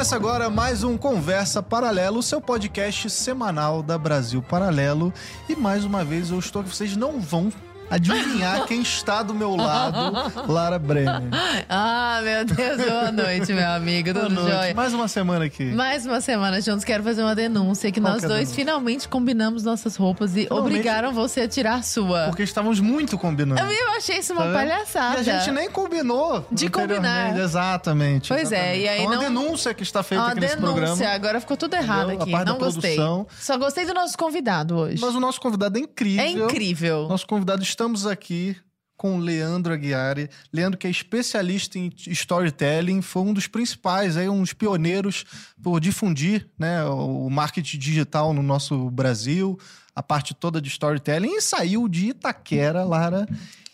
Começa agora mais um Conversa Paralelo, seu podcast semanal da Brasil Paralelo. E mais uma vez eu estou aqui, vocês não vão adivinhar quem está do meu lado, Lara Brenner. Ah, meu Deus, boa noite, meu amigo. Tudo Boa noite. jóia? Mais uma semana aqui. Mais uma semana juntos, quero fazer uma denúncia que Qual nós que é dois finalmente combinamos nossas roupas e Finalmente. obrigaram você a tirar a sua. Porque estávamos muito combinando. Eu achei isso uma Tá palhaçada. E a gente nem combinou. De combinar. Exatamente. Pois é, exatamente. e aí É uma não- denúncia que está feita Uma aqui nesse denúncia, programa. agora ficou tudo errado aqui. Não gostei. produção. Só gostei do nosso convidado hoje. Mas o nosso convidado é incrível. É incrível. Nosso convidado, estamos aqui com o Leandro Aguiari. Leandro, que é especialista em storytelling, foi um dos principais, aí, um dos pioneiros por difundir né, o marketing digital no nosso Brasil, a parte toda de storytelling, e saiu de Itaquera, Lara,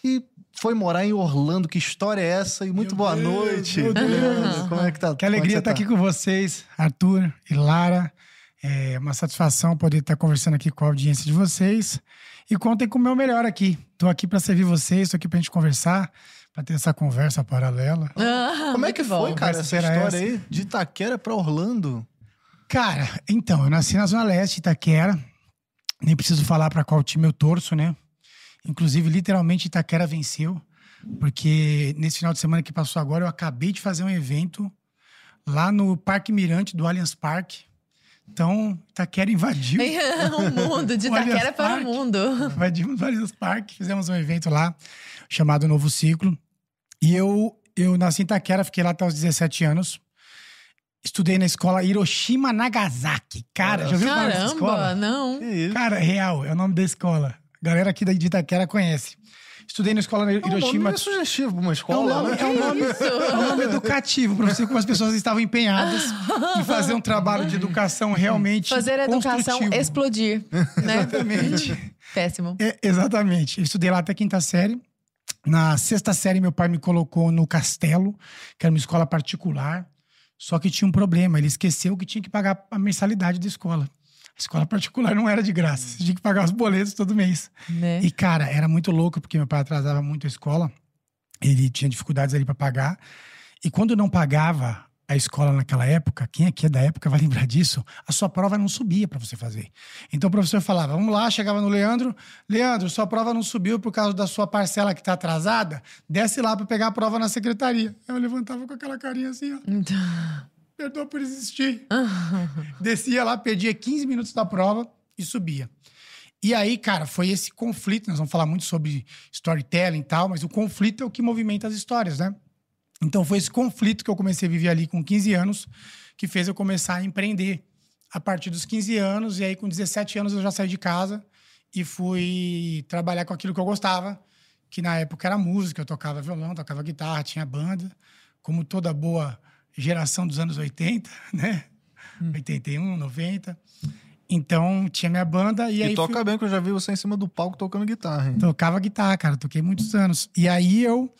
e foi morar em Orlando. Que história é essa? E muito Meu boa Deus, noite. meu Deus. Leandro. Como é que tá? Que alegria estar aqui com vocês, Arthur e Lara. É uma satisfação poder estar conversando aqui com a audiência de vocês. E contem com o meu melhor aqui. Estou aqui para servir vocês, estou aqui para a gente conversar, para ter essa conversa paralela. Ah, Como é que foi, bom. cara, essa história essa. aí? De Itaquera pra Orlando? Cara, então, eu nasci na Zona Leste, Itaquera. Nem preciso falar para qual time eu torço, né? Inclusive, literalmente, Itaquera venceu. Porque nesse final de semana que passou agora, eu acabei de fazer um evento lá no Parque Mirante do Allianz Parque. Então, Itaquera invadiu. o mundo, de O Itaquera para o mundo. Invadimos vários parques, fizemos um evento lá chamado Novo Ciclo. E eu, eu nasci em Itaquera, fiquei lá até os 17 anos. Estudei na escola Hiroshima Nagasaki. Cara, já ouviu falar dessa Caramba, escola? não. Que isso? Cara, real, é o nome da escola. A galera aqui da de Itaquera conhece. Estudei na escola É um nome Hiroshima. meio sugestivo pra uma É um escola, nome, né? é um nome, é um nome educativo, para você como as pessoas estavam empenhadas em fazer um trabalho de educação realmente Fazer a educação explodir. né? Exatamente. Péssimo. É, exatamente. Eu estudei lá até quinta série. Na sexta série, meu pai me colocou no Castelo, que era uma escola particular. Só que tinha um problema. Ele esqueceu que tinha que pagar a mensalidade da escola. A escola particular não era de graça. Você tinha que pagar os boletos todo mês. Né? E, cara, era muito louco, porque meu pai atrasava muito a escola. Ele tinha dificuldades ali para pagar. E quando não pagava a escola naquela época, quem aqui é da época vai lembrar disso, a sua prova não subia para você fazer. Então o professor falava: vamos lá, chegava no Leandro, Leandro, sua prova não subiu por causa da sua parcela que está atrasada, desce lá para pegar a prova na secretaria. Eu levantava com aquela carinha assim, ó, Então, perdoa por existir. Descia lá, perdia 15 minutos da prova e subia. E aí, cara, foi esse conflito. Nós vamos falar muito sobre storytelling e tal, mas o conflito é o que movimenta as histórias, né? Então foi esse conflito que eu comecei a viver ali com 15 anos que fez eu começar a empreender. A partir dos 15 anos, e aí com 17 anos eu já saí de casa e fui trabalhar com aquilo que eu gostava, que na época era música, eu tocava violão, tocava guitarra, tinha banda, como toda boa geração dos anos 80, né? 81, 90. Então tinha minha banda e, E aí fui- toca bem, que eu já vi você em cima do palco tocando guitarra, hein? Tocava guitarra, cara, toquei muitos anos. E aí eu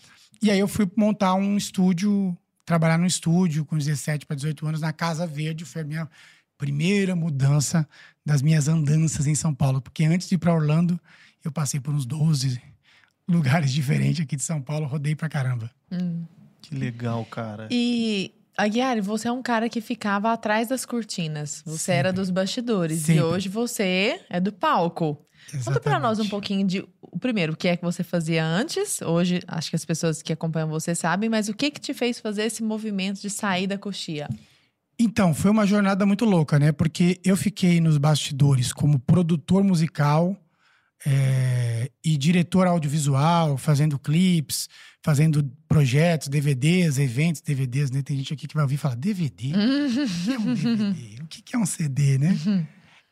e aí eu fui montar um estúdio, trabalhar num estúdio com 17 para 18 anos na Casa Verde, foi a minha primeira mudança das minhas andanças em São Paulo, porque antes de ir para Orlando, eu passei por uns 12 lugares diferentes aqui de São Paulo, rodei pra caramba. Que legal, cara. E, Aguiar, você é um cara que ficava atrás das cortinas. Você era dos bastidores. E Sempre. hoje você é do palco. Conta pra nós um Exatamente. pouquinho de. O primeiro, o que é que você fazia antes? Hoje, acho que as pessoas que acompanham você sabem, mas o que que te fez fazer esse movimento de sair da coxia? Então, foi uma jornada muito louca, né? Porque eu fiquei nos bastidores como produtor musical é, e diretor audiovisual, fazendo clipes, fazendo projetos, DVDs, eventos, DVDs, né? Tem gente aqui que vai ouvir e falar, DVD? O que é um DVD? O que é um CD, né?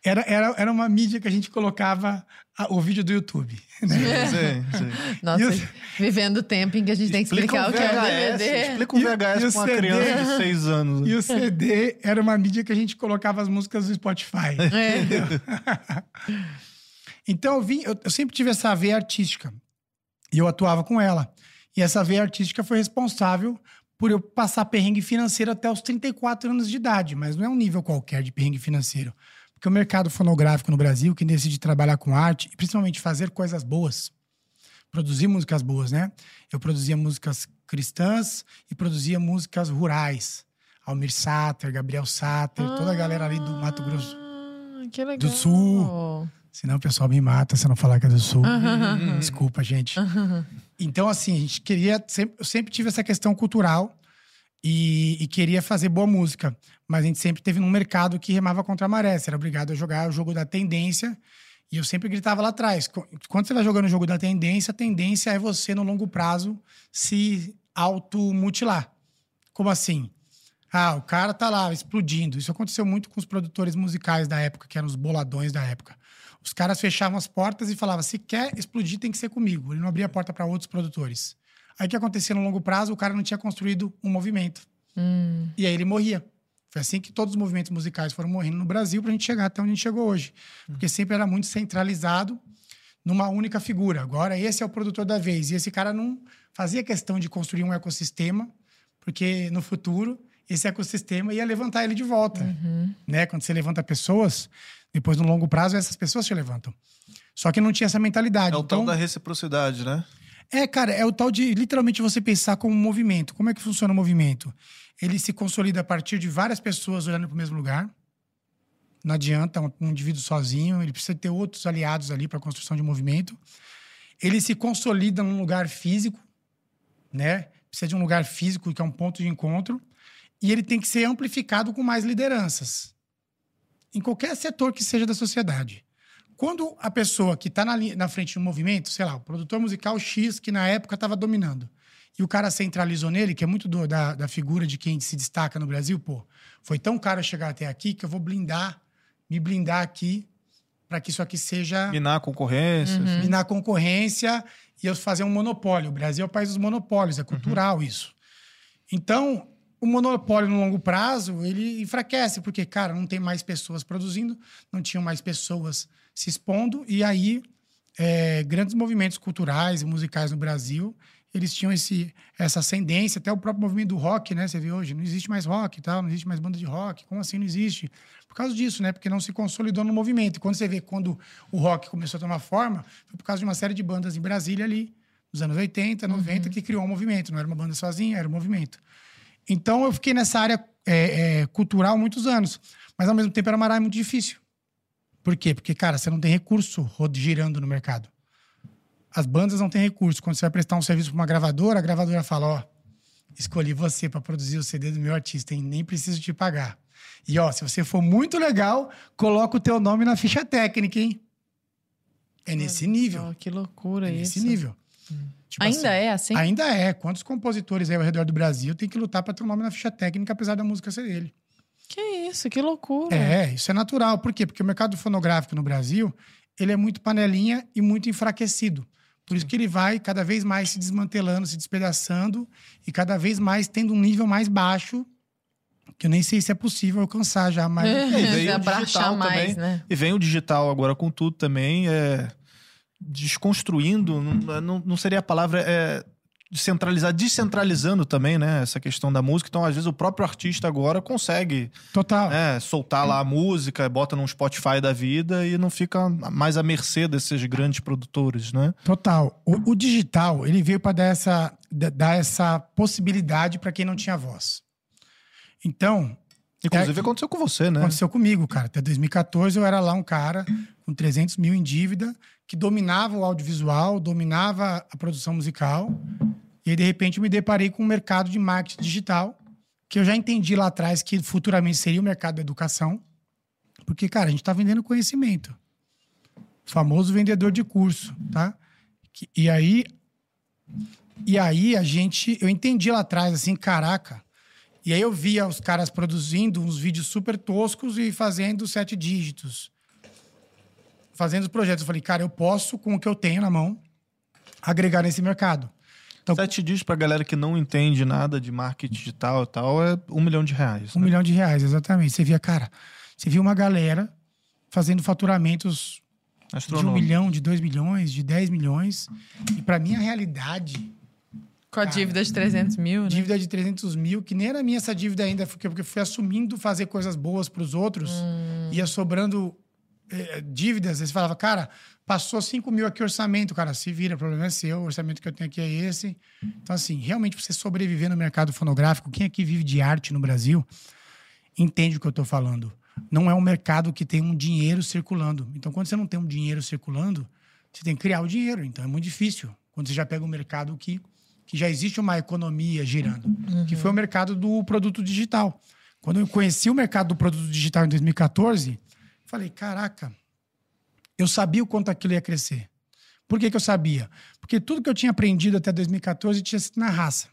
Era, era, era uma mídia que a gente colocava a- o vídeo do YouTube. Né? Sim, sim. Nossa, E o- vivendo o tempo em que a gente tem que explicar um o que é um VHS, DVD. Explica um E- VHS e o pra uma CD? criança de 6 anos. E o CD era uma mídia que a gente colocava as músicas do Spotify. É. Então eu vim, eu, eu sempre tive essa veia artística. E eu atuava com ela. E essa veia artística foi responsável por eu passar perrengue financeiro até os 34 anos de idade, mas não é um nível qualquer de perrengue financeiro. Porque o mercado fonográfico no Brasil, que decide trabalhar com arte e principalmente fazer coisas boas, produzir músicas boas, né? Eu produzia músicas cristãs e produzia músicas rurais. Almir Sater, Gabriel Sater, toda a galera ali do Mato Grosso Ah, que legal. do Sul. Senão o pessoal me mata se eu não falar que é do Sul. Desculpa, gente. Então, assim, a gente queria. Sempre, eu sempre tive essa questão cultural e, e queria fazer boa música. Mas a gente sempre teve num mercado que remava contra a maré. Você era obrigado a jogar o jogo da tendência. E eu sempre gritava lá atrás. qu- Quando você vai jogando o jogo da tendência, a tendência é você, no longo prazo, se automutilar. Como assim? Ah, o cara tá lá explodindo. Isso aconteceu muito com os produtores musicais da época, que eram os boladões da época. Os caras fechavam as portas e falavam: se quer explodir, tem que ser comigo. Ele não abria a porta para outros produtores. Aí o que acontecia no longo prazo? O cara não tinha construído um movimento. Hum. E aí ele morria. Foi assim que todos os movimentos musicais foram morrendo no Brasil pra gente chegar até onde a gente chegou hoje. Porque sempre era muito centralizado numa única figura. Agora, esse é o produtor da vez. E esse cara não fazia questão de construir um ecossistema, porque no futuro esse ecossistema ia levantar ele de volta. Né? Quando você levanta pessoas, depois no longo prazo essas pessoas te levantam. Só que não tinha essa mentalidade. É o então, tal da reciprocidade, né? é, cara, é o tal de literalmente você pensar como um movimento. Como é que funciona o movimento? Ele se consolida a partir de várias pessoas olhando para o mesmo lugar. Não adianta um, um indivíduo sozinho, ele precisa ter outros aliados ali para a construção de movimento. Ele se consolida num lugar físico, né? Precisa de um lugar físico que é um ponto de encontro. E ele tem que ser amplificado com mais lideranças. Em qualquer setor que seja da sociedade. Quando a pessoa que está na, na frente do movimento, sei lá, o produtor musical X, que na época estava dominando, e o cara centralizou nele, que é muito do- da, da figura de quem se destaca no Brasil, pô, foi tão caro chegar até aqui que eu vou blindar, me blindar aqui, para que isso aqui seja Minar a concorrência. assim. minar a concorrência e eu fazer um monopólio. O Brasil é o país dos monopólios, é cultural isso. Então, o monopólio no longo prazo, ele enfraquece, porque, cara, não tem mais pessoas produzindo, não tinham mais pessoas se expondo, e aí é, grandes movimentos culturais e musicais no Brasil, eles tinham esse, essa ascendência, até o próprio movimento do rock, né? Você vê hoje, não existe mais rock e tal, não existe mais banda de rock. Como assim não existe? Por causa disso, né? Porque não se consolidou no movimento. E quando você vê quando o rock começou a tomar forma, foi por causa de uma série de bandas em Brasília ali, nos anos 80, 90, que criou um movimento. Não era uma banda sozinha, era um movimento. Então eu fiquei nessa área é, é, cultural muitos anos. Mas ao mesmo tempo era uma área muito difícil. Por quê? Porque, cara, você não tem recurso girando no mercado. As bandas não têm recurso. Quando você vai prestar um serviço para uma gravadora, a gravadora fala: Ó, escolhi você para produzir o CD do meu artista, hein? nem preciso te pagar. E ó, se você for muito legal, coloca o teu nome na ficha técnica, hein? É nesse nível. Oh, que loucura É isso. nesse nível. Tipo Ainda assim, é assim? Ainda é. Quantos compositores aí ao redor do Brasil têm que lutar para ter o nome na ficha técnica, apesar da música ser dele? Que isso, que loucura. É, isso é natural. Por quê? Porque o mercado fonográfico no Brasil, ele é muito panelinha e muito enfraquecido. Por isso que ele vai cada vez mais se desmantelando, se despedaçando e cada vez mais tendo um nível mais baixo, que eu nem sei se é possível alcançar já mais. É, e veio o Abraçar digital mais, também. né? E vem o digital agora com tudo também, é, desconstruindo, não, não, não seria a palavra, é, descentralizar, descentralizando também, né, essa questão da música. Então, às vezes, o próprio artista agora consegue Total. né, soltar lá a música, bota num Spotify da vida e não fica mais à mercê desses grandes produtores, né? Total. O, o digital, ele veio para dar essa, da- dar essa possibilidade para quem não tinha voz. Então, Inclusive, É, aconteceu com você, né? Aconteceu comigo, cara. Até 2014 eu era lá um cara com 300 mil em dívida, que dominava o audiovisual, dominava a produção musical. E aí, de repente, me deparei com um mercado de marketing digital, que eu já entendi lá atrás que futuramente seria o mercado da educação. Porque, cara, a gente está vendendo conhecimento. O famoso vendedor de curso, tá? E aí, e aí a gente, eu entendi lá atrás, assim, caraca. E aí eu via os caras produzindo uns vídeos super toscos e fazendo sete dígitos. Fazendo os projetos. Eu falei, cara, eu posso, com o que eu tenho na mão, agregar nesse mercado. Então, Sete dias pra galera que não entende nada de marketing digital e tal é um milhão de reais. um né? milhão de reais, exatamente. Você via, cara, você via uma galera fazendo faturamentos de um milhão, de dois milhões, de dez milhões. E para mim, a realidade, Com a dívida de 300 mil, né? dívida de 300 mil, que nem era minha essa dívida ainda, porque, porque eu fui assumindo fazer coisas boas para os outros, ia sobrando eh, dívidas. Aí Você falava, cara, Passou 5 mil aqui orçamento, cara, se vira, o problema é seu, o orçamento que eu tenho aqui é esse. Então, assim, realmente você sobreviver no mercado fonográfico, quem aqui vive de arte no Brasil, entende o que eu tô falando. Não é um mercado que tem um dinheiro circulando. Então, quando você não tem um dinheiro circulando, você tem que criar o dinheiro. Então, é muito difícil. Quando você já pega um mercado que, que já existe uma economia girando, uhum. que foi o mercado do produto digital. Quando eu conheci o mercado do produto digital em 2014, falei, caraca, eu sabia o quanto aquilo ia crescer. Por que, que eu sabia? Porque tudo que eu tinha aprendido até 2014 tinha sido na raça.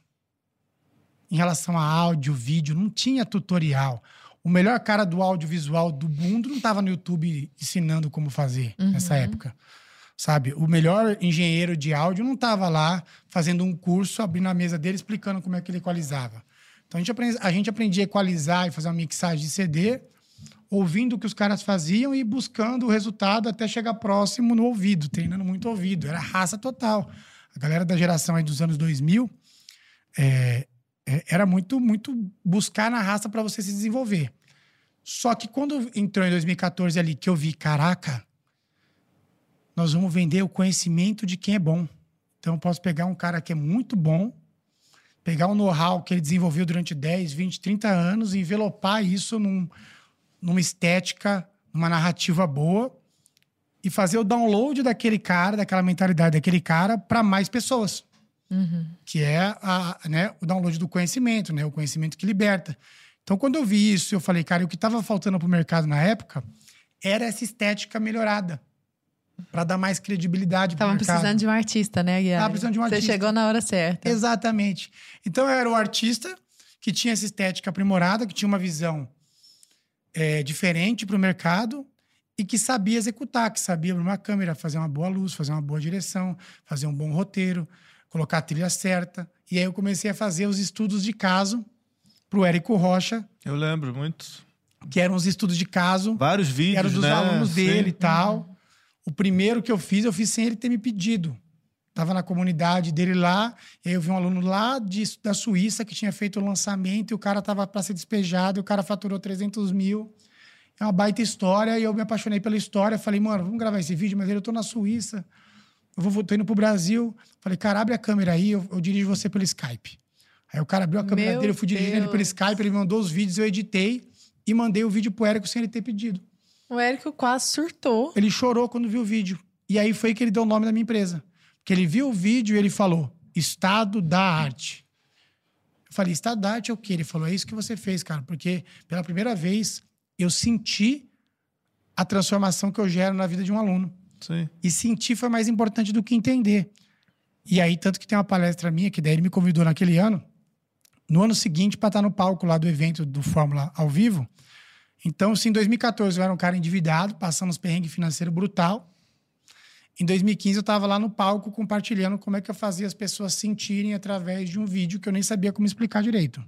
Em relação a áudio, vídeo, não tinha tutorial. O melhor cara do audiovisual do mundo não estava no YouTube ensinando como fazer uhum. nessa época. Sabe? O melhor engenheiro de áudio não estava lá fazendo um curso, abrindo a mesa dele, explicando como é que ele equalizava. Então a gente, aprende, a gente aprendia a equalizar e fazer uma mixagem de CD ouvindo o que os caras faziam e buscando o resultado até chegar próximo no ouvido, treinando muito ouvido. Era raça total. A galera da geração aí dos anos 2000 é, é, era muito, muito buscar na raça para você se desenvolver. Só que quando entrou em 2014 ali, que eu vi, caraca, nós vamos vender o conhecimento de quem é bom. Então eu posso pegar um cara que é muito bom, pegar um know-how que ele desenvolveu durante 10, 20, 30 anos e envelopar isso num, numa estética, numa narrativa boa e fazer o download daquele cara, daquela mentalidade daquele cara para mais pessoas. Uhum. Que é a, né, o download do conhecimento, né? O conhecimento que liberta. Então, quando eu vi isso, eu falei, cara, o que estava faltando para o mercado na época era essa estética melhorada. Para dar mais credibilidade para o mercado. precisando de um artista, né, Guilherme? Tava precisando de um artista. Você chegou na hora certa. Exatamente. Então, eu era o artista que tinha essa estética aprimorada, que tinha uma visão é, diferente para o mercado e que sabia executar, que sabia abrir uma câmera, fazer uma boa luz, fazer uma boa direção, fazer um bom roteiro, colocar a trilha certa. E aí eu comecei a fazer os estudos de caso para o Érico Rocha. Eu lembro muito. Que eram os estudos de caso. Vários vídeos, Eram dos né? alunos dele Sim. e tal. Uhum. O primeiro que eu fiz, eu fiz sem ele ter me pedido. Tava na comunidade dele lá, e aí eu vi um aluno lá de, da Suíça que tinha feito o lançamento e o cara tava para ser despejado, e o cara faturou 300 mil. É uma baita história, e eu me apaixonei pela história. Falei, mano, vamos gravar esse vídeo, mas eu tô na Suíça, eu vou, tô indo pro Brasil. Falei, cara, abre a câmera aí, eu, eu dirijo você pelo Skype. Aí o cara abriu a câmera Meu dele, eu fui dirigindo Deus. ele pelo Skype, ele mandou os vídeos, eu editei e mandei o vídeo pro Érico sem ele ter pedido. O Érico quase surtou. Ele chorou quando viu o vídeo. E aí foi que ele deu o nome da minha empresa. Que ele viu o vídeo e ele falou: Estado da arte. Eu falei: Estado da arte é o quê? Ele falou: É isso que você fez, cara, porque pela primeira vez eu senti a transformação que eu gero na vida de um aluno. Sim. E sentir foi mais importante do que entender. E aí, tanto que tem uma palestra minha, que daí ele me convidou naquele ano, no ano seguinte, para estar no palco lá do evento do Fórmula ao vivo. Então, se em 2014 eu era um cara endividado, passando uns perrengues financeiros brutal, em 2015 eu estava lá no palco compartilhando como é que eu fazia as pessoas sentirem através de um vídeo que eu nem sabia como explicar direito.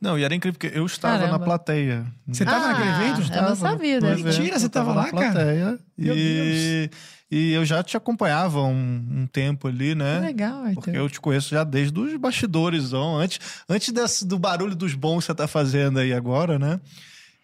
Não, e era incrível porque eu estava Caramba. na plateia. Você estava ah, naquele evento? Eu não sabia. Né? Mentira, você estava lá, na plateia, cara? E... e eu já te acompanhava um, um tempo ali, né? Que legal, Arthur. Porque eu te conheço já desde os bastidores, antes, antes desse, do barulho dos bons que você está fazendo aí agora, né?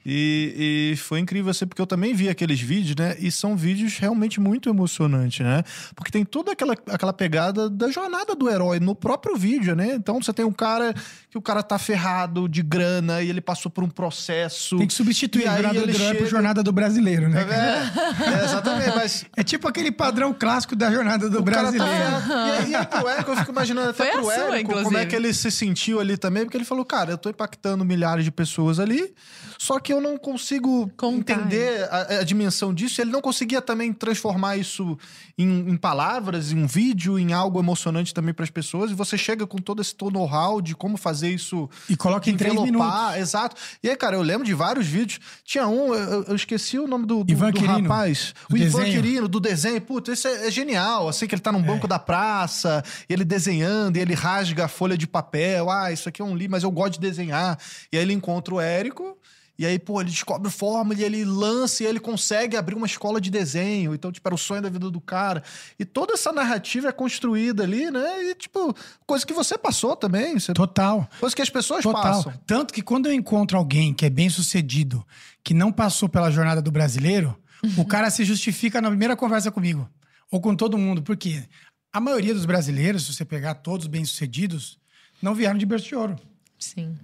E, e, foi incrível assim, porque eu também vi aqueles vídeos, né? E são vídeos realmente muito emocionantes, né? Porque tem toda aquela, aquela pegada da jornada do herói no próprio vídeo, né? Então você tem um cara que o cara tá ferrado de grana e ele passou por um processo. Tem que substituir a jornada do herói chega... por jornada do brasileiro, né? É, é, exatamente, mas. É tipo aquele padrão clássico da jornada do o tá brasileiro. Tá... e, aí, e aí pro Érico, eu fico imaginando até foi pro Érico sua, como é que ele se sentiu ali também, porque ele falou, cara, eu tô impactando milhares de pessoas ali, só que eu não consigo Contar. entender a, a, dimensão disso. Ele não conseguia também transformar isso em, em palavras, em um vídeo, em algo emocionante também para as pessoas. E você chega com todo esse know-how de como fazer isso. E coloca em três minutos. Exato. E aí, cara, eu lembro de vários vídeos. Tinha um, eu, eu esqueci o nome do, do, Ivan do Quirino, rapaz. Do o desenho. Ivan Quirino, do desenho. Putz, esse é, é, genial. Assim, que ele tá num banco é. da praça, ele desenhando, e ele rasga a folha de papel. Ah, isso aqui é um livro, mas eu gosto de desenhar. E aí ele encontra o Érico. E aí, pô, ele descobre fórmula e ele lança e ele consegue abrir uma escola de desenho. Então, tipo, era o sonho da vida do cara. E toda essa narrativa é construída ali, né? E, tipo, coisa que você passou também. Você... Total. Coisa que as pessoas Total. passam. Tanto que quando eu encontro alguém que é bem sucedido, que não passou pela jornada do brasileiro, o cara se justifica na primeira conversa comigo. Ou com todo mundo. Por quê? A maioria dos brasileiros, se você pegar todos bem-sucedidos, não vieram de berço de ouro. Sim.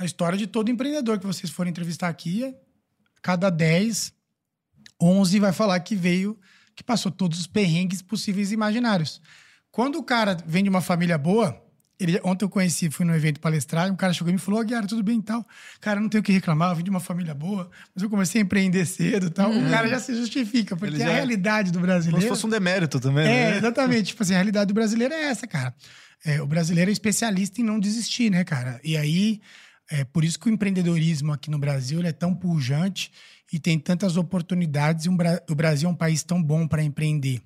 A história de todo empreendedor que vocês forem entrevistar aqui, é, cada 10, 11 vai falar que veio, que passou todos os perrengues possíveis e imaginários. Quando o cara vem de uma família boa, ele, ontem eu conheci, fui no evento palestrar, um cara chegou e me falou, Guiara, tudo bem e tal. Cara, não tenho o que reclamar, eu vim de uma família boa, mas eu comecei a empreender cedo e tal. Uhum. O cara já se justifica, porque já... a realidade do brasileiro... Como se fosse um demérito também, É, né? exatamente. tipo assim, a realidade do brasileiro é essa, cara. É, o brasileiro é especialista em não desistir, né, cara? E aí, é por isso que o empreendedorismo aqui no Brasil é tão pujante e tem tantas oportunidades. E um, o Brasil é um país tão bom para empreender.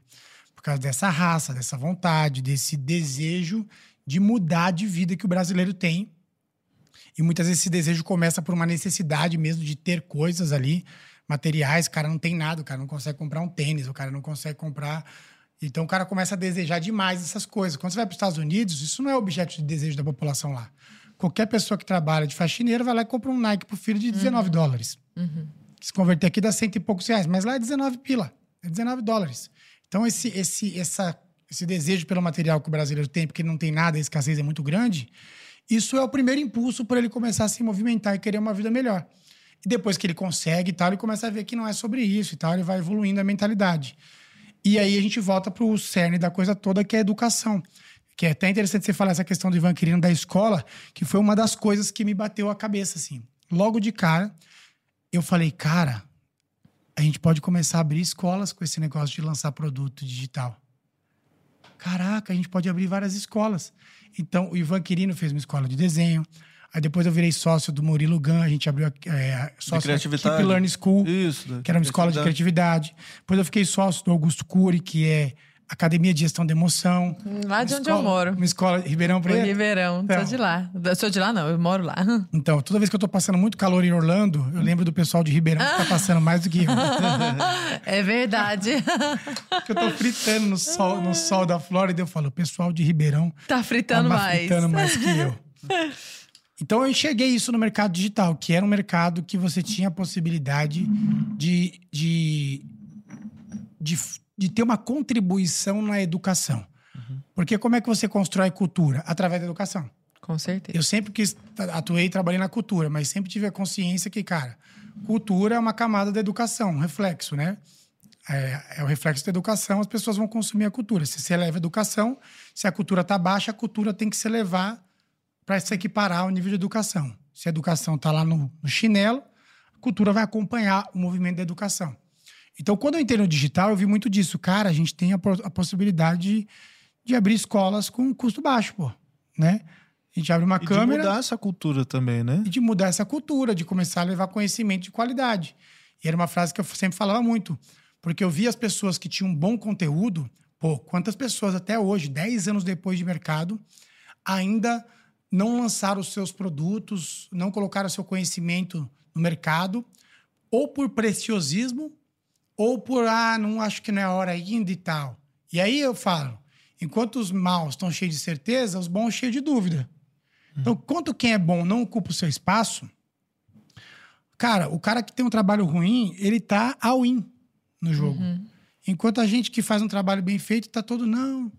Por causa dessa raça, dessa vontade, desse desejo de mudar de vida que o brasileiro tem. E muitas vezes esse desejo começa por uma necessidade mesmo de ter coisas ali, materiais. O cara não tem nada, o cara não consegue comprar um tênis, o cara não consegue comprar. Então o cara começa a desejar demais essas coisas. Quando você vai para os Estados Unidos, isso não é objeto de desejo da população lá. Qualquer pessoa que trabalha de faxineiro vai lá e compra um Nike pro filho de 19 uhum. dólares. Uhum. Se converter aqui dá cento e poucos reais, mas lá é 19 pila, é 19 dólares. Então esse, esse, essa esse desejo pelo material que o brasileiro tem, porque não tem nada, a escassez é muito grande, isso é o primeiro impulso para ele começar a se movimentar e querer uma vida melhor. E depois que ele consegue e tal, ele começa a ver que não é sobre isso e tal, ele vai evoluindo a mentalidade. E aí a gente volta para o cerne da coisa toda, que é a educação. Que é até interessante você falar essa questão do Ivan Quirino da escola, que foi uma das coisas que me bateu a cabeça, assim. Logo de cara, eu falei, cara, a gente pode começar a abrir escolas com esse negócio de lançar produto digital. Caraca, a gente pode abrir várias escolas. Então, o Ivan Quirino fez uma escola de desenho. Aí depois eu virei sócio do Murilo Gun, a gente abriu é, sócio da Keep Learn School, Isso, que era uma escola de criatividade. Depois eu fiquei sócio do Augusto Cury, que é Academia de Gestão de Emoção. Lá de onde eu moro. Uma escola Ribeirão Preto. Ribeirão, então, sou de lá. Sou de lá não, eu moro lá. Então, toda vez que eu tô passando muito calor em Orlando, eu lembro do pessoal de Ribeirão que tá passando mais do que eu. é verdade. Porque eu tô fritando no sol, no sol da Flórida, eu falo, o pessoal de Ribeirão tá fritando tá mais. fritando mais que eu. Então eu enxerguei isso no mercado digital, que era um mercado que você tinha a possibilidade de, de, de de ter uma contribuição na educação. Uhum. Porque como é que você constrói cultura? Através da educação. Com certeza. Eu sempre quis, atuei e trabalhei na cultura, mas sempre tive a consciência que, cara, cultura é uma camada da educação, um reflexo, né? É, é, o reflexo da educação, as pessoas vão consumir a cultura. Se você eleva a educação, se a cultura está baixa, a cultura tem que se elevar para se equiparar ao nível de educação. Se a educação está lá no, no chinelo, a cultura vai acompanhar o movimento da educação. Então, quando eu entrei no digital, eu vi muito disso. Cara, a gente tem a, a possibilidade de, abrir escolas com custo baixo, pô, né? A gente abre uma e câmera. de mudar essa cultura também, né? E de mudar essa cultura, de começar a levar conhecimento de qualidade. E era uma frase que eu sempre falava muito. Porque eu via as pessoas que tinham bom conteúdo, pô, quantas pessoas até hoje, 10 anos depois de mercado, ainda não lançaram os seus produtos, não colocaram seu conhecimento no mercado, ou por preciosismo, ou por, ah, não acho que não é a hora ainda e tal. E aí eu falo, enquanto os maus estão cheios de certeza, os bons cheios de dúvida. Então, quanto quem é bom não ocupa o seu espaço, cara, o cara que tem um trabalho ruim, ele tá all-in no jogo. Uhum. Enquanto a gente que faz um trabalho bem feito, tá todo, não,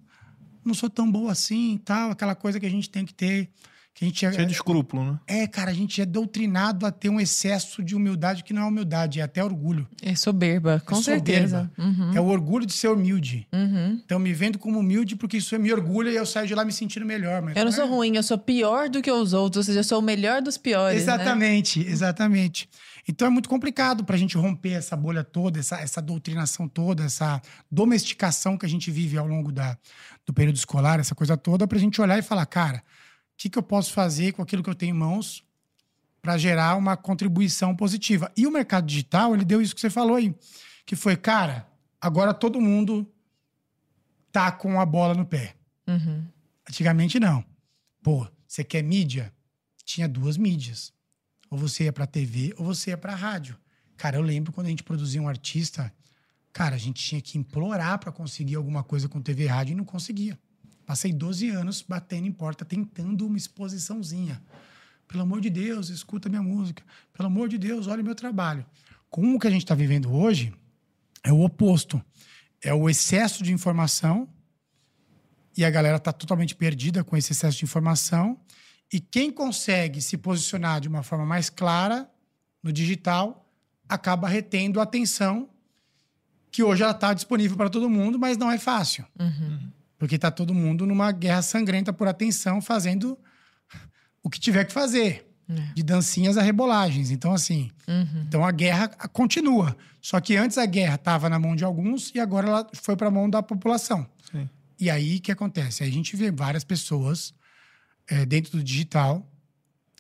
não sou tão boa assim tal, aquela coisa que a gente tem que ter que a gente é, Cheio de escrúpulo, né? É, cara, a gente é doutrinado a ter um excesso de humildade que não é humildade, é até orgulho. É soberba, com é certeza. Uhum. É o orgulho de ser humilde. Uhum. Então, me vendo como humilde porque isso me orgulha e eu saio de lá me sentindo melhor. Mas eu não, não sou é... ruim, eu sou pior do que os outros, ou seja, eu sou o melhor dos piores. Né? Exatamente, né? exatamente. Então é muito complicado para a gente romper essa bolha toda, essa, essa doutrinação toda, essa domesticação que a gente vive ao longo da, do período escolar, essa coisa toda, para a gente olhar e falar, cara que, que eu posso fazer com aquilo que eu tenho em mãos para gerar uma contribuição positiva. E o mercado digital, ele deu isso que você falou aí, que foi, cara, agora todo mundo tá com a bola no pé. Uhum. Antigamente, não. Pô, você quer mídia? Tinha duas mídias. Ou você ia pra TV ou você ia pra rádio. Cara, eu lembro quando a gente produzia um artista, cara, a gente tinha que implorar para conseguir alguma coisa com TV e rádio e não conseguia. Passei 12 anos batendo em porta, tentando uma exposiçãozinha. Pelo amor de Deus, escuta minha música. Pelo amor de Deus, olha o meu trabalho. Com o que a gente está vivendo hoje, é o oposto. É o excesso de informação e a galera está totalmente perdida com esse excesso de informação. E quem consegue se posicionar de uma forma mais clara no digital acaba retendo a atenção que hoje ela está disponível para todo mundo, mas não é fácil. Uhum. Porque está todo mundo numa guerra sangrenta por atenção, fazendo o que tiver que fazer. É. De dancinhas a rebolagens. Então, assim, Uhum. então a guerra continua. Só que antes a guerra estava na mão de alguns e agora ela foi para a mão da população. Sim. E aí o que acontece? Aí a gente vê várias pessoas eh, dentro do digital,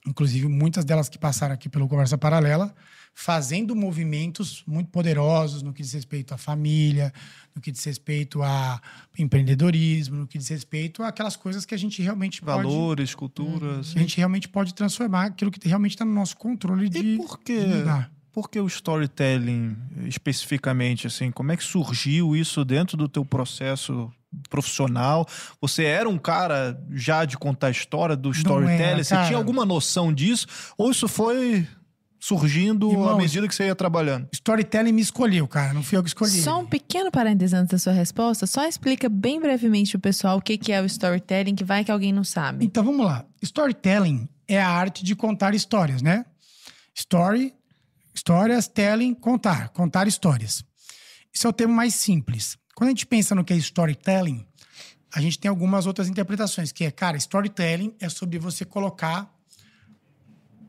inclusive muitas delas que passaram aqui pelo Conversa Paralela, fazendo movimentos muito poderosos no que diz respeito à família, no que diz respeito a empreendedorismo, no que diz respeito àquelas coisas que a gente realmente pode, Valores, culturas. que a gente realmente pode transformar aquilo que realmente está no nosso controle de, E por mudar. por que o storytelling especificamente? Assim, como é que surgiu isso dentro do teu processo profissional? Você era um cara já de contar história do storytelling? você tinha alguma noção disso? Ou isso foi surgindo à Irmão, medida que você ia trabalhando? Storytelling me escolheu, cara. Não fui eu que escolhi. Só um pequeno parênteses antes da sua resposta. Só explica bem brevemente pro pessoal o que, que é o storytelling, que vai que alguém não sabe. Então vamos lá. Storytelling é a arte de contar histórias, né? Story, histórias, telling, contar, contar histórias. Isso é o termo mais simples. Quando a gente pensa no que é storytelling, a gente tem algumas outras interpretações, que é, cara, storytelling é sobre você colocar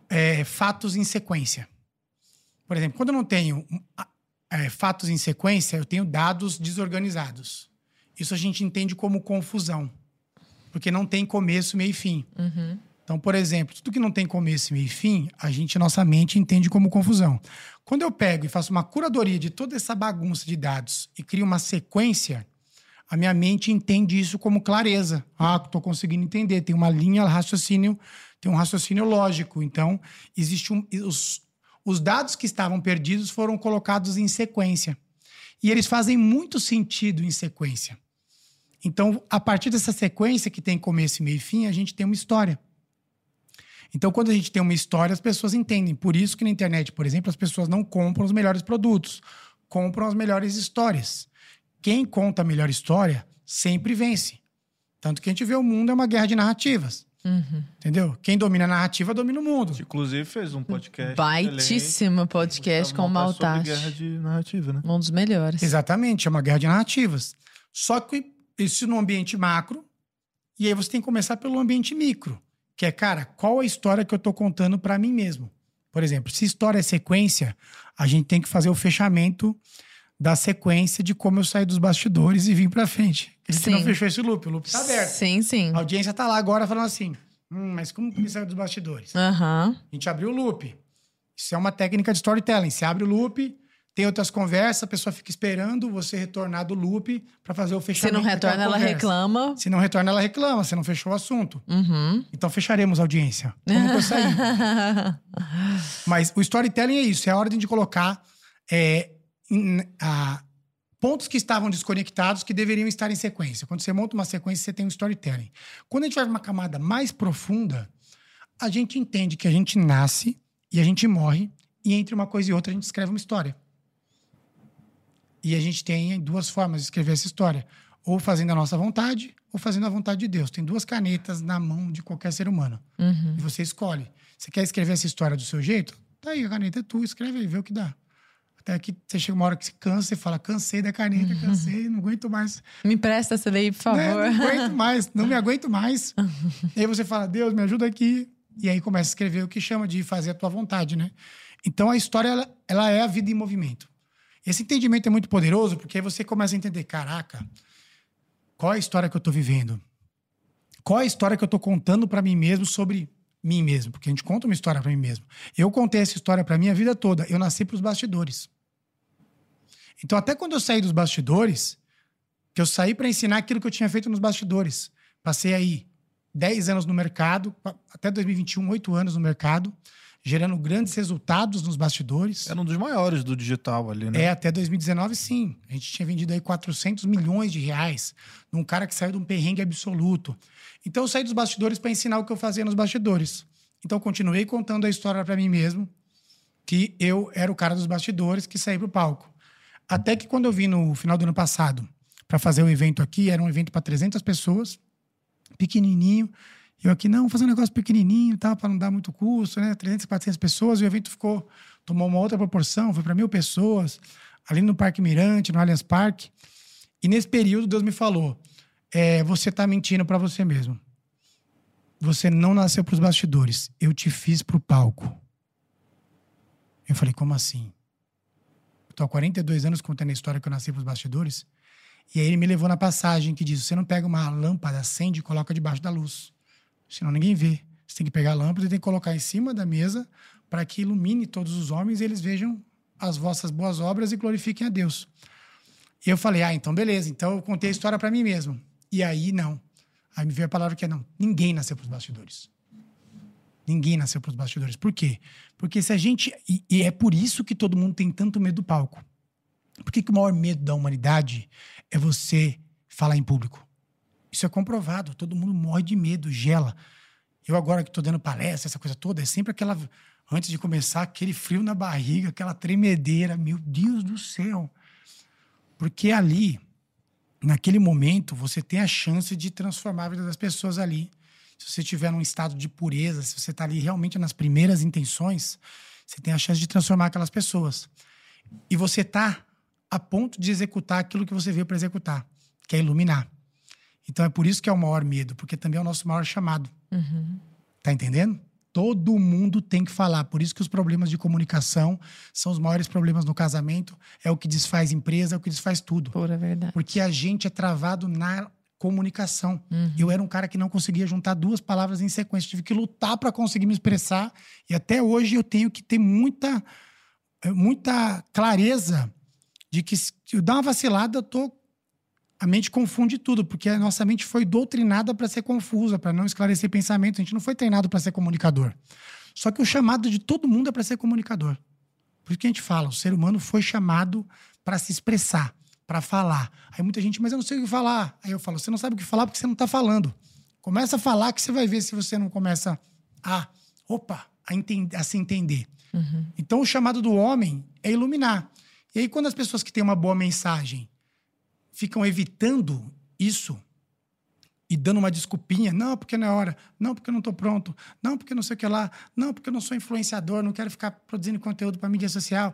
é, fatos em sequência. Por exemplo, quando eu não tenho é, fatos em sequência, eu tenho dados desorganizados. Isso a gente entende como confusão porque não tem começo, meio e fim. Uhum. Então, por exemplo, tudo que não tem começo, meio e fim, a gente, nossa mente entende como confusão. Quando eu pego e faço uma curadoria de toda essa bagunça de dados e crio uma sequência, a minha mente entende isso como clareza. Ah, estou conseguindo entender. Tem uma linha raciocínio, tem um raciocínio lógico. Então, existe um, os, os dados que estavam perdidos foram colocados em sequência. E eles fazem muito sentido em sequência. Então, a partir dessa sequência que tem começo, meio e fim, a gente tem uma história. Então, quando a gente tem uma história, as pessoas entendem. Por isso que na internet, por exemplo, as pessoas não compram os melhores produtos, compram as melhores histórias. Quem conta a melhor história sempre vence. Tanto que a gente vê o mundo é uma guerra de narrativas. Uhum. Entendeu? Quem domina a narrativa domina o mundo. Inclusive fez um podcast. Baitíssimo podcast com o sobre Maltache. guerra de narrativa, né? Um dos melhores. Exatamente, é uma guerra de narrativas. Só que isso no ambiente macro, e aí você tem que começar pelo ambiente micro, que é, cara, qual a história que eu tô contando para mim mesmo? Por exemplo, se história é sequência, a gente tem que fazer o fechamento da sequência de como eu saí dos bastidores e vim pra frente. Sim. não fechou esse loop, o loop tá aberto. Sim, sim. A audiência tá lá agora falando assim, hum, mas como que ele saiu dos bastidores? Aham. A gente abriu o loop. Isso é uma técnica de storytelling. Você abre o loop, tem outras conversas, a pessoa fica esperando você retornar do loop para fazer o Se fechamento. não retorna, ela reclama. Se não retorna, ela reclama. Você não fechou o assunto. Uhum. Então fecharemos a audiência. Como eu saí? Mas o storytelling é isso. É a ordem de colocar é, em- a- pontos que estavam desconectados que deveriam estar em sequência. Quando você monta uma sequência, você tem um storytelling. Quando a gente vai para uma camada mais profunda, a gente entende que a gente nasce e a gente morre e entre uma coisa e outra a gente escreve uma história. E a gente tem duas formas de escrever essa história. Ou fazendo a nossa vontade, ou fazendo a vontade de Deus. Tem duas canetas na mão de qualquer ser humano. Uhum. E você escolhe. Você quer escrever essa história do seu jeito? Tá aí, a caneta é tua, escreve aí, vê o que dá. Até que você chega uma hora que você cansa e fala: cansei da caneta, cansei, não aguento mais. Me empresta essa daí, por Né? favor. Não aguento mais, não me aguento mais. e aí você fala: Deus, me ajuda aqui. E aí começa a escrever o que chama de fazer a tua vontade, né? Então a história, ela, ela é a vida em movimento. Esse entendimento é muito poderoso porque aí você começa a entender: caraca, qual é a história que eu tô vivendo? Qual é a história que eu tô contando para mim mesmo sobre mim mesmo? Porque a gente conta uma história para mim mesmo. Eu contei essa história para mim a vida toda. Eu nasci pros bastidores. Então, até quando eu saí dos bastidores, que eu saí para ensinar aquilo que eu tinha feito nos bastidores. Passei aí 10 anos no mercado, até 2021, 8 anos no mercado, gerando grandes resultados nos bastidores. Era um dos maiores do digital ali, né? É, até 2019, sim. A gente tinha vendido aí 400 milhões de reais num cara que saiu de um perrengue absoluto. Então, eu saí dos bastidores para ensinar o que eu fazia nos bastidores. Então, continuei contando a história para mim mesmo, que eu era o cara dos bastidores que saí pro palco. Até que quando eu vim no final do ano passado para fazer o evento aqui, era um evento para 300 pessoas, pequenininho. Eu aqui, não, fazer um negócio pequenininho, tá, para não dar muito custo, né? 300, 400 pessoas. E o evento ficou, tomou uma outra proporção, foi para mil pessoas, ali no Parque Mirante, no Allianz Parque. E nesse período, Deus me falou: é, você tá mentindo para você mesmo. Você não nasceu para os bastidores. Eu te fiz para o palco. Eu falei, como assim? Estou há 42 anos contando a história que eu nasci para os bastidores. E aí ele me levou na passagem que diz: você não pega uma lâmpada, acende e coloca debaixo da luz. Senão ninguém vê. Você tem que pegar a lâmpada e tem que colocar em cima da mesa para que ilumine todos os homens e eles vejam as vossas boas obras e glorifiquem a Deus. E eu falei: ah, então beleza. Então eu contei a história para mim mesmo. E aí não. Aí me veio a palavra que é não. Ninguém nasceu para os bastidores. Ninguém nasceu para os bastidores. Por quê? Porque se a gente. E, e, é por isso que todo mundo tem tanto medo do palco. Por que, que o maior medo da humanidade é você falar em público? Isso é comprovado. Todo mundo morre de medo, gela. Eu agora que estou dando palestra, essa coisa toda, é sempre aquela. Antes de começar, aquele frio na barriga, aquela tremedeira. Meu Deus do céu. Porque ali, naquele momento, você tem a chance de transformar a vida das pessoas ali se você estiver num estado de pureza, se você está ali realmente nas primeiras intenções, você tem a chance de transformar aquelas pessoas. E você está a ponto de executar aquilo que você veio para executar, que é iluminar. Então é por isso que é o maior medo, porque também é o nosso maior chamado. Uhum. Tá entendendo? Todo mundo tem que falar. Por isso que os problemas de comunicação são os maiores problemas no casamento. É o que desfaz empresa, é o que desfaz tudo. Pura verdade. Porque a gente é travado na comunicação. Uhum. Eu era um cara que não conseguia juntar duas palavras em sequência. Tive que lutar para conseguir me expressar. E até hoje eu tenho que ter muita, eh, muita clareza de que se eu dar uma vacilada, eu tô a mente confunde tudo, porque a nossa mente foi doutrinada para ser confusa, para não esclarecer pensamento. A gente não foi treinado para ser comunicador. Só que o chamado de todo mundo é para ser comunicador. Por isso que a gente fala, o ser humano foi chamado para se expressar para falar. Aí muita gente, mas eu não sei o que falar. Aí eu falo, você não sabe o que falar porque você não está falando. Começa a falar que você vai ver se você não começa a, opa, a, entender, a se entender. Uhum. Então o chamado do homem é iluminar. E aí quando as pessoas que têm uma boa mensagem ficam evitando isso e dando uma desculpinha, não, porque não é hora, não, porque eu não estou pronto, não, porque não sei o que lá, não, porque eu não sou influenciador, não quero ficar produzindo conteúdo para mídia social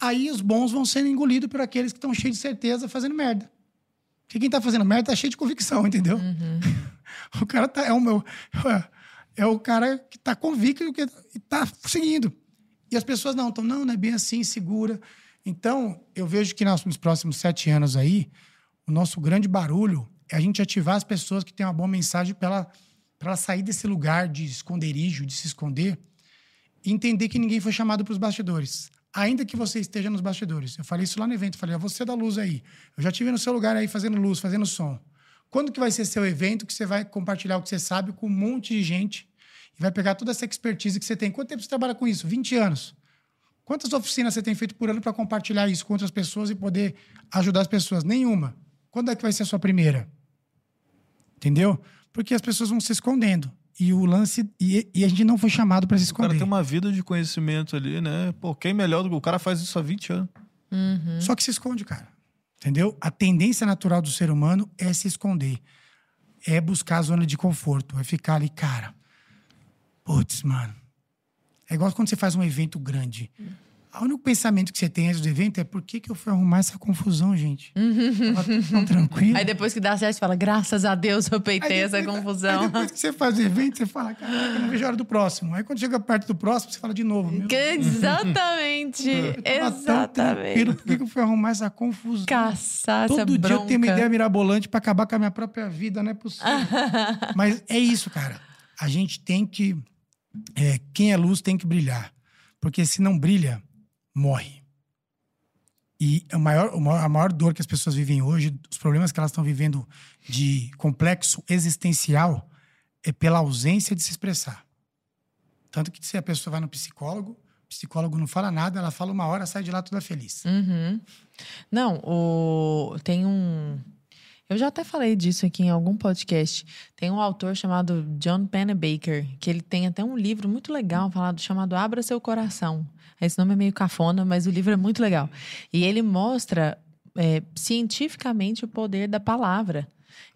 aí os bons vão sendo engolidos por aqueles que estão cheios de certeza fazendo merda. Porque quem está fazendo merda tá cheio de convicção, entendeu? Uhum. o cara tá, é o meu. É o cara que está convicto que está seguindo. E as pessoas não estão, não, não é bem assim, segura. Então, eu vejo que nos próximos sete anos aí, o nosso grande barulho é a gente ativar as pessoas que têm uma boa mensagem para ela, ela sair desse lugar de esconderijo, de se esconder, e entender que ninguém foi chamado para os bastidores ainda que você esteja nos bastidores. Eu falei isso lá no evento, falei, é você da luz aí. Eu já tive no seu lugar aí fazendo luz, fazendo som. Quando que vai ser seu evento que você vai compartilhar o que você sabe com um monte de gente e vai pegar toda essa expertise que você tem? Quanto tempo você trabalha com isso? 20 anos. Quantas oficinas você tem feito por ano para compartilhar isso com outras pessoas e poder ajudar as pessoas? Nenhuma. Quando é que vai ser a sua primeira? Entendeu? Porque as pessoas vão se escondendo. E o lance. E, e a gente não foi chamado para se esconder. O cara tem uma vida de conhecimento ali, né? Pô, quem melhor do que o cara faz isso há 20 anos. Uhum. Só que se esconde, cara. Entendeu? A tendência natural do ser humano é se esconder. É buscar a zona de conforto. É ficar ali, cara. Putz, mano. É igual quando você faz um evento grande. O único pensamento que você tem antes do evento é por que, que eu fui arrumar essa confusão, gente? tão tranquilo. Aí depois que dá certo, você fala, graças a Deus eu peitei essa confusão. Aí depois que você faz o evento, você fala, caraca, não vejo a hora do próximo. Aí quando chega perto do próximo, você fala de novo. Exatamente. Exatamente. Por que, que eu fui arrumar essa confusão? Caçar Todo essa dia bronca. eu tenho uma ideia mirabolante para acabar com a minha própria vida, não é possível. Mas é isso, cara. A gente tem que. É, quem é luz tem que brilhar. Porque se não brilha, morre. E a maior, a maior dor que as pessoas vivem hoje, os problemas que elas estão vivendo de complexo existencial, é pela ausência de se expressar. Tanto que se a pessoa vai no psicólogo, psicólogo não fala nada, ela fala uma hora, sai de lá toda feliz. Uhum. Não, o... tem um. Eu já até falei disso aqui em algum podcast. Tem um autor chamado John Pennebaker, que ele tem até um livro muito legal falado chamado Abra Seu Coração. Esse nome é meio cafona, mas o livro é muito legal. E ele mostra é, cientificamente o poder da palavra.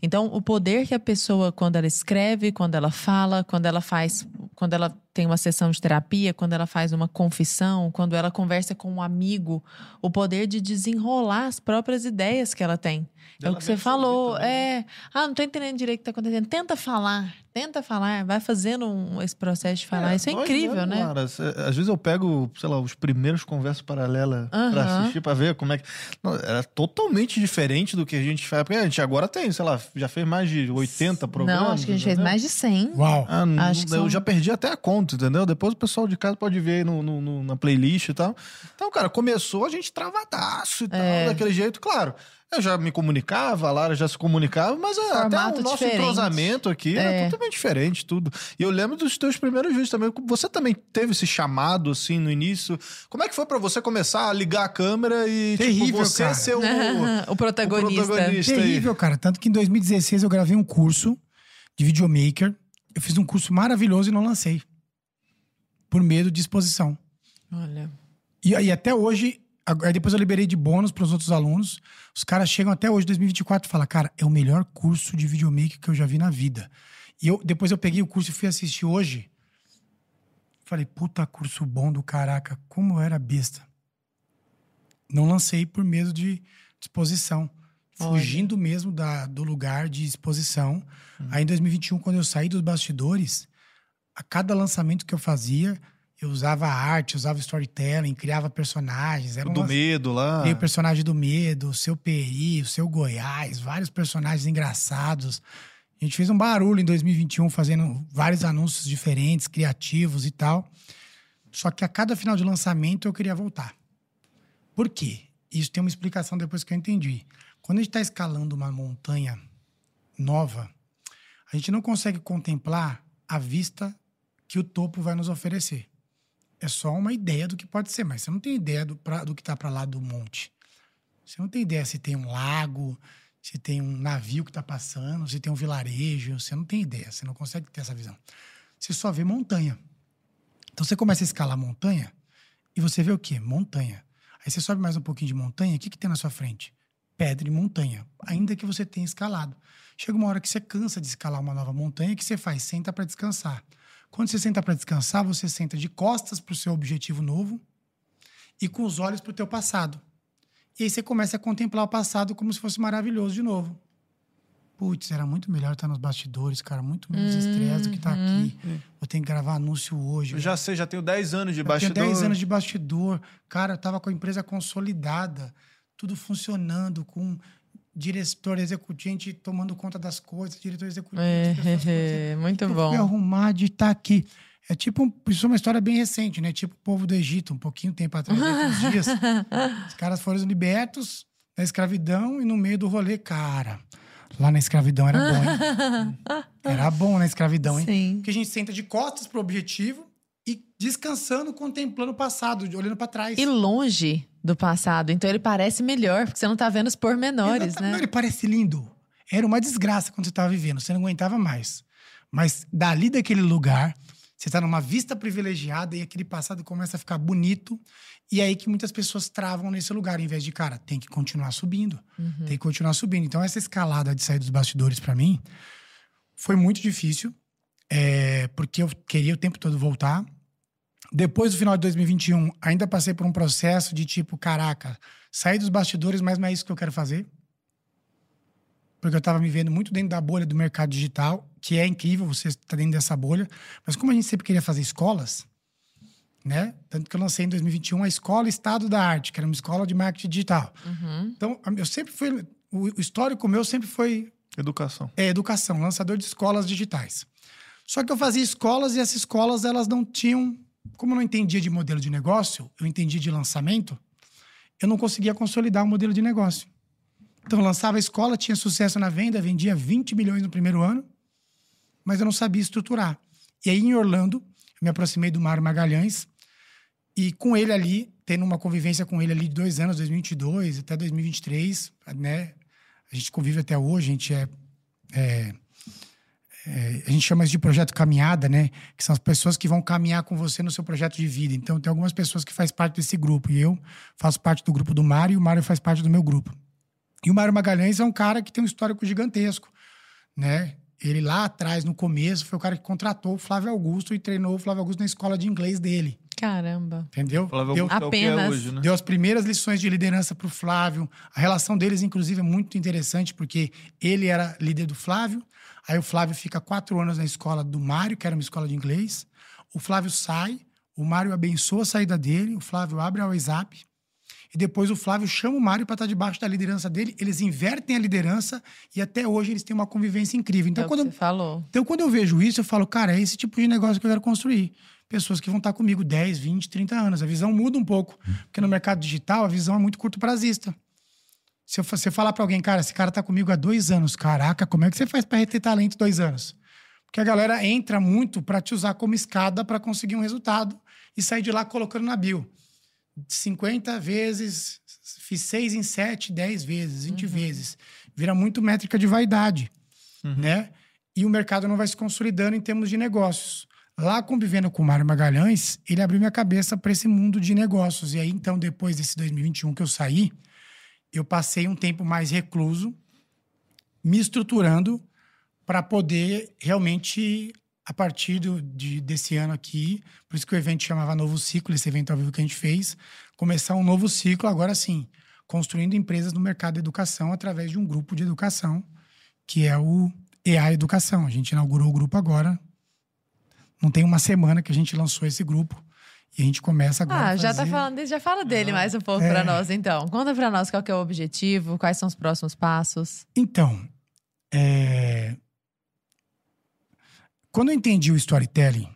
Então, o poder que a pessoa, quando ela escreve, quando ela fala, quando ela faz, quando ela tem uma sessão de terapia, quando ela faz uma confissão, quando ela conversa com um amigo, o poder de desenrolar as próprias ideias que ela tem. é o que você falou. É, ah, não tô entendendo direito o que tá acontecendo. Tenta falar, tenta falar, vai fazendo um, esse processo de falar. É, Isso é incrível, mesmo, né? Cara, às vezes eu pego, sei lá, os primeiros conversas paralelas uhum. pra assistir, pra ver como é que. Não, era totalmente diferente do que a gente faz. Porque a gente agora tem, sei lá, já fez mais de 80 programas. Não, acho que a gente fez mais de 100. Uau! Ah, acho eu são... já perdi até a conta entendeu? Depois o pessoal de casa pode ver aí no, no, no, na playlist e tal. Então, cara, começou a gente travadaço e tal, é. daquele jeito, claro. Eu já me comunicava, a Lara já se comunicava, mas Formato até o nosso diferente. entrosamento aqui é. é totalmente diferente, tudo. E eu lembro dos teus primeiros vídeos também. Você também teve esse chamado, assim, no início. Como é que foi para você começar a ligar a câmera e, tipo, Terrível, tipo, você cara. ser o, o protagonista? O protagonista Terrível, cara. Tanto que em 2016 eu gravei um curso de videomaker. Eu fiz um curso maravilhoso e não lancei por medo de exposição. Olha. E aí até hoje, aí depois eu liberei de bônus para os outros alunos. Os caras chegam até hoje, 2024, e falam: "Cara, é o melhor curso de videomaker que eu já vi na vida". E eu depois eu peguei o curso e fui assistir hoje. Falei: "Puta curso bom do caraca, como eu era besta". Não lancei por medo de exposição. Fugindo mesmo da, do lugar de exposição. Hum. Aí em 2021, quando eu saí dos bastidores, a cada lançamento que eu fazia, eu usava arte, usava storytelling, criava personagens. Era do umas... medo lá. Criei o personagem do medo, o seu PI, o seu Goiás, vários personagens engraçados. A gente fez um barulho em 2021 fazendo vários anúncios diferentes, criativos e tal. Só que a cada final de lançamento eu queria voltar. Por quê? Isso tem uma explicação depois que eu entendi. Quando a gente está escalando uma montanha nova, a gente não consegue contemplar a vista que o topo vai nos oferecer. É só uma ideia do que pode ser, mas você não tem ideia do, pra, do que está para lá do monte. Você não tem ideia se tem um lago, se tem um navio que está passando, se tem um vilarejo. Você não tem ideia, você não consegue ter essa visão. Você só vê montanha. Então você começa a escalar montanha e você vê o quê? Montanha. Aí você sobe mais um pouquinho de montanha, o que, que tem na sua frente? Pedra e montanha, ainda que você tenha escalado. Chega uma hora que você cansa de escalar uma nova montanha, o que você faz? Senta para descansar. Quando você senta para descansar, você senta de costas para o seu objetivo novo e com os olhos para o teu passado. E aí você começa a contemplar o passado como se fosse maravilhoso de novo. Putz, era muito melhor estar nos bastidores, cara. Muito menos hum, estresse do que estar tá hum. aqui. Vou ter que gravar anúncio hoje. Eu já sei, já tenho 10 anos de eu bastidor. Tenho 10 anos de bastidor. Cara, eu tava com a empresa consolidada, tudo funcionando, com diretor executivo, gente tomando conta das coisas, diretor executivo. É, é, muito eu bom. Arrumar de estar tá aqui. É tipo, isso é uma história bem recente, né? Tipo o povo do Egito, um pouquinho tempo atrás, dias. Os caras foram libertos da escravidão e no meio do rolê, cara. Lá na escravidão era bom, hein? Era bom na escravidão, hein? Sim. Porque a gente senta de costas pro objetivo descansando, contemplando o passado, olhando para trás. E longe do passado. Então ele parece melhor, porque você não tá vendo os pormenores, Exatamente. né? Ele parece lindo. Era uma desgraça quando você tava vivendo, você não aguentava mais. Mas dali daquele lugar, você tá numa vista privilegiada e aquele passado começa a ficar bonito. E é aí que muitas pessoas travam nesse lugar, em vez de, cara, tem que continuar subindo. Uhum. Tem que continuar subindo. Então, essa escalada de sair dos bastidores para mim foi muito difícil, é, porque eu queria o tempo todo voltar. Depois do final de 2021, ainda passei por um processo de tipo, caraca, sair dos bastidores, mas não é isso que eu quero fazer. Porque eu estava me vendo muito dentro da bolha do mercado digital, que é incrível você estar tá dentro dessa bolha. Mas como a gente sempre queria fazer escolas, né? Tanto que eu lancei em 2021 a Escola Estado da Arte, que era uma escola de marketing digital. Uhum. Então, eu sempre fui. O histórico meu sempre foi. Educação. É, educação, lançador de escolas digitais. Só que eu fazia escolas e essas escolas elas não tinham como eu não entendia de modelo de negócio, eu entendi de lançamento, eu não conseguia consolidar o um modelo de negócio. Então, eu lançava a escola, tinha sucesso na venda, vendia 20 milhões no primeiro ano, mas eu não sabia estruturar. E aí, em Orlando, eu me aproximei do Mário Magalhães, e com ele ali, tendo uma convivência com ele ali de dois anos, 2022 até 2023, né? A gente convive até hoje, a gente é, é, é, a gente chama isso de projeto caminhada, né? Que são as pessoas que vão caminhar com você no seu projeto de vida. Então, tem algumas pessoas que fazem parte desse grupo. E eu faço parte do grupo do Mário e o Mário faz parte do meu grupo. E o Mário Magalhães é um cara que tem um histórico gigantesco, né? Ele lá atrás, no começo, foi o cara que contratou o Flávio Augusto e treinou o Flávio Augusto na escola de inglês dele. Caramba. Entendeu? Flávio Deu, Augusto é o é Apenas. hoje, né? deu as primeiras lições de liderança pro Flávio. A relação deles, inclusive, é muito interessante, porque ele era líder do Flávio. Aí o Flávio fica quatro anos na escola do Mário, que era uma escola de inglês. O Flávio sai, o Mário abençoa a saída dele, o Flávio abre a WhatsApp. E depois o Flávio chama o Mário para estar debaixo da liderança dele. Eles invertem a liderança e até hoje eles têm uma convivência incrível. É Então, que quando, falou. então, quando eu vejo isso, eu falo, cara, é esse tipo de negócio que eu quero construir. Pessoas que vão estar comigo 10, 20, 30 anos. A visão muda um pouco. Porque no mercado digital, a visão é muito curto prazista. Se você falar para alguém, cara, esse cara tá comigo há dois anos, caraca, como é que você faz para reter talento dois anos? Porque a galera entra muito para te usar como escada para conseguir um resultado e sair de lá colocando na bio. 50 vezes, fiz 6 em 7, 10 vezes, 20 vezes. Vira muito métrica de vaidade, né? E o mercado não vai se consolidando em termos de negócios. Lá, convivendo com o Mário Magalhães, ele abriu minha cabeça para esse mundo de negócios. E aí, então, depois desse 2021 que eu saí, eu passei um tempo mais recluso, me estruturando para poder realmente, a partir do- de, desse ano aqui, por isso que o evento chamava Novo Ciclo, esse evento ao vivo que a gente fez, começar um novo ciclo, agora sim, construindo empresas no mercado de educação através de um grupo de educação, que é o EA Educação. A gente inaugurou o grupo agora. Não tem uma semana que a gente lançou esse grupo. E a gente começa agora. Ah, já tá fazer- falando dele, já fala dele mais um pouco É. pra nós, então. Conta pra nós qual que é o objetivo, quais são os próximos passos. Então, é, quando eu entendi o storytelling,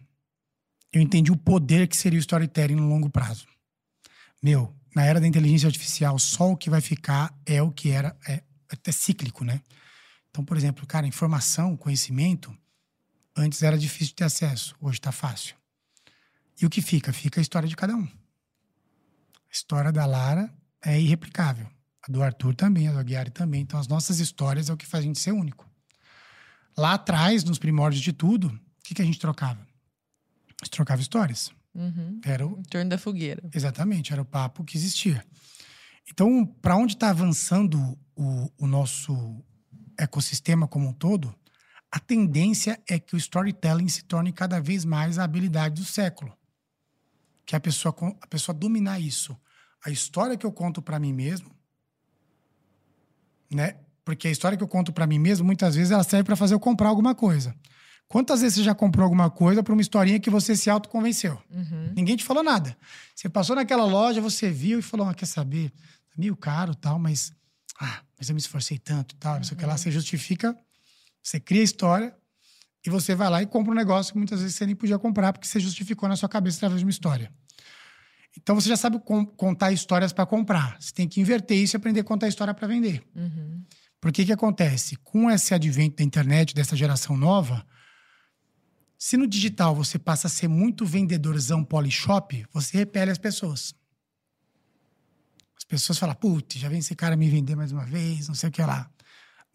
eu entendi o poder que seria o storytelling no longo prazo. Meu, na era da inteligência artificial, só o que vai ficar é o que era, é até cíclico, né? Então, por exemplo, cara, informação, conhecimento, antes era difícil de ter acesso, hoje está fácil. E o que fica? Fica a história de cada um. A história da Lara é irreplicável. A do Arthur também, a do Aguiar também. Então, as nossas histórias é o que faz a gente ser único. Lá atrás, nos primórdios de tudo, o que, que a gente trocava? A gente trocava histórias. Uhum. Era o, Em torno da fogueira. Exatamente, era o papo que existia. Então, para onde está avançando o, o nosso ecossistema como um todo, a tendência é que o storytelling se torne cada vez mais a habilidade do século. Que a pessoa, a pessoa dominar isso. A história que eu conto para mim mesmo, né? Porque a história que eu conto para mim mesmo, muitas vezes ela serve para fazer eu comprar alguma coisa. Quantas vezes você já comprou alguma coisa por uma historinha que você se autoconvenceu? Uhum. Ninguém te falou nada. Você passou naquela loja, você viu e falou: ah, quer saber? Tá meio caro tal, mas. Ah, mas eu me esforcei tanto tal. Não sei o que lá. Você justifica, você cria a história e você vai lá e compra um negócio que muitas vezes você nem podia comprar porque você justificou na sua cabeça através de uma história. Então você já sabe con- contar histórias para comprar. Você tem que inverter isso e aprender a contar história para vender. Uhum. Porque que acontece? Com esse advento da internet, dessa geração nova, se no digital você passa a ser muito vendedorzão polishop, você repele as pessoas. As pessoas falam, putz, já vem esse cara me vender mais uma vez, não sei o que lá.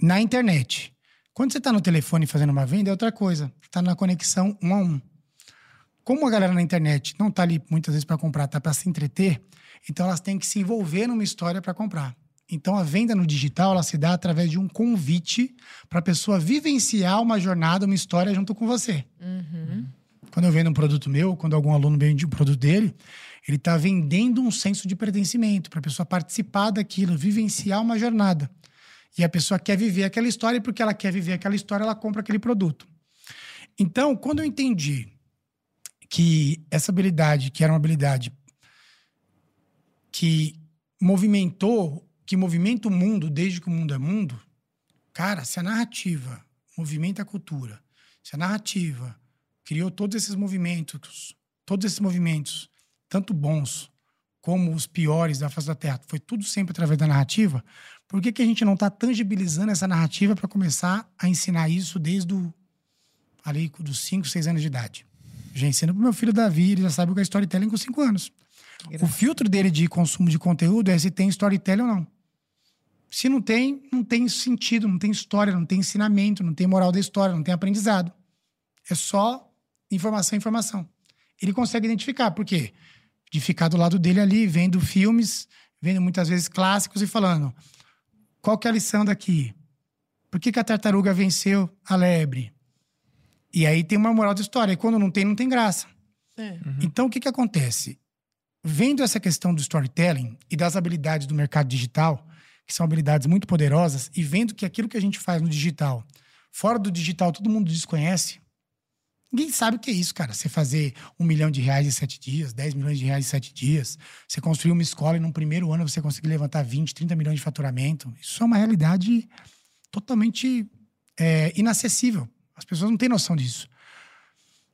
Na internet, quando você está no telefone fazendo uma venda, é outra coisa. Está na conexão um a um. Como a galera na internet não está ali muitas vezes para comprar, está para se entreter, então elas têm que se envolver numa história para comprar. Então a venda no digital ela se dá através de um convite para a pessoa vivenciar uma jornada, uma história junto com você. Uhum. Quando eu vendo um produto meu, quando algum aluno vende um produto dele, ele está vendendo um senso de pertencimento para a pessoa participar daquilo, vivenciar uma jornada. E a pessoa quer viver aquela história e porque ela quer viver aquela história, ela compra aquele produto. Então, quando eu entendi que essa habilidade, que era uma habilidade que movimentou, que movimenta o mundo desde que o mundo é mundo, cara, se a narrativa movimenta a cultura, se a narrativa criou todos esses movimentos, todos esses movimentos, tanto bons como os piores da face da Terra, foi tudo sempre através da narrativa, por que, que a gente não está tangibilizando essa narrativa para começar a ensinar isso desde o, ali dos 5, 6 anos de idade? Já ensino pro meu filho Davi, ele já sabe o que é storytelling com 5 anos. O filtro dele de consumo de conteúdo é se tem storytelling ou não. Se não tem, não tem sentido, não tem história, não tem ensinamento, não tem moral da história, não tem aprendizado. É só informação, informação. Ele consegue identificar, por quê? De ficar do lado dele ali, vendo filmes, vendo muitas vezes clássicos e falando: qual que é a lição daqui? Por que, que a tartaruga venceu a lebre? E aí tem uma moral da história. E quando não tem, não tem graça. É. Uhum. Então, o que, que acontece? Vendo essa questão do storytelling e das habilidades do mercado digital, que são habilidades muito poderosas, e vendo que aquilo que a gente faz no digital, fora do digital, todo mundo desconhece. Ninguém sabe o que é isso, cara. Você fazer um milhão de reais em sete dias, 10 milhões de reais em sete dias, você construir uma escola e num primeiro ano você conseguir levantar 20, 30 milhões de faturamento. Isso é uma realidade totalmente é, inacessível. As pessoas não têm noção disso.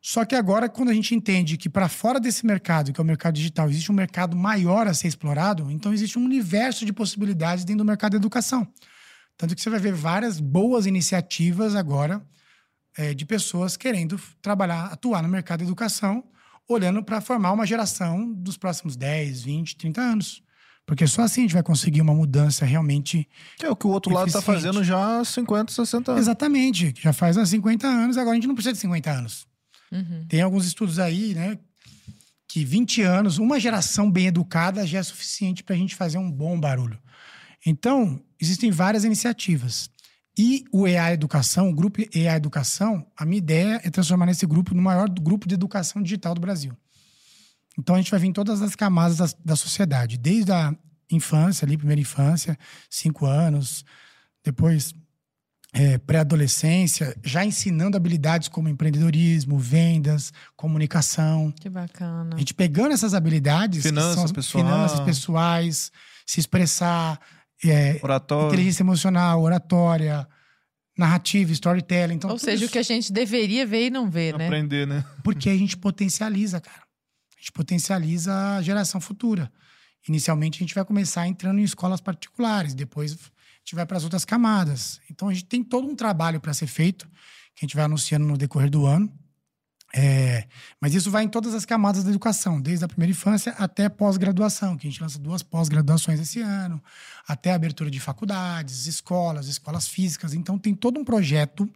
Só que agora, quando a gente entende que para fora desse mercado, que é o mercado digital, existe um mercado maior a ser explorado, então existe um universo de possibilidades dentro do mercado da educação. Tanto que você vai ver várias boas iniciativas agora é, de pessoas querendo trabalhar, atuar no mercado da educação, olhando para formar uma geração dos próximos 10, 20, 30 anos. Porque só assim a gente vai conseguir uma mudança realmente Que é o que o outro lado tá Eficiente. fazendo já há 50, 60 anos. Exatamente. Já faz há 50 anos, agora a gente não precisa de 50 anos. Uhum. Tem alguns estudos aí, né? Que 20 anos, uma geração bem educada já é suficiente para a gente fazer um bom barulho. Então, existem várias iniciativas. E o EA Educação, o grupo EA Educação, a minha ideia é transformar nesse grupo no maior grupo de educação digital do Brasil. Então a gente vai vir em todas as camadas da, da sociedade, desde a infância, ali, primeira infância, cinco anos, depois é, pré-adolescência, já ensinando habilidades como empreendedorismo, vendas, comunicação. Que bacana. A gente pegando essas habilidades, que Finanças são as pessoal. finanças pessoais, se expressar, é, inteligência emocional, oratória, narrativa, storytelling. Então, Ou seja, o isso- que a gente deveria ver e não vê, né? Aprender, né? porque a gente potencializa, cara. Gente potencializa a geração futura. Inicialmente, a gente vai começar entrando em escolas particulares, depois a gente vai para as outras camadas. Então, a gente tem todo um trabalho para ser feito, que a gente vai anunciando no decorrer do ano. É, mas isso vai em todas as camadas da educação, desde a primeira infância até pós-graduação, que a gente lança duas pós-graduações esse ano, até a abertura de faculdades, escolas, escolas físicas. Então, tem todo um projeto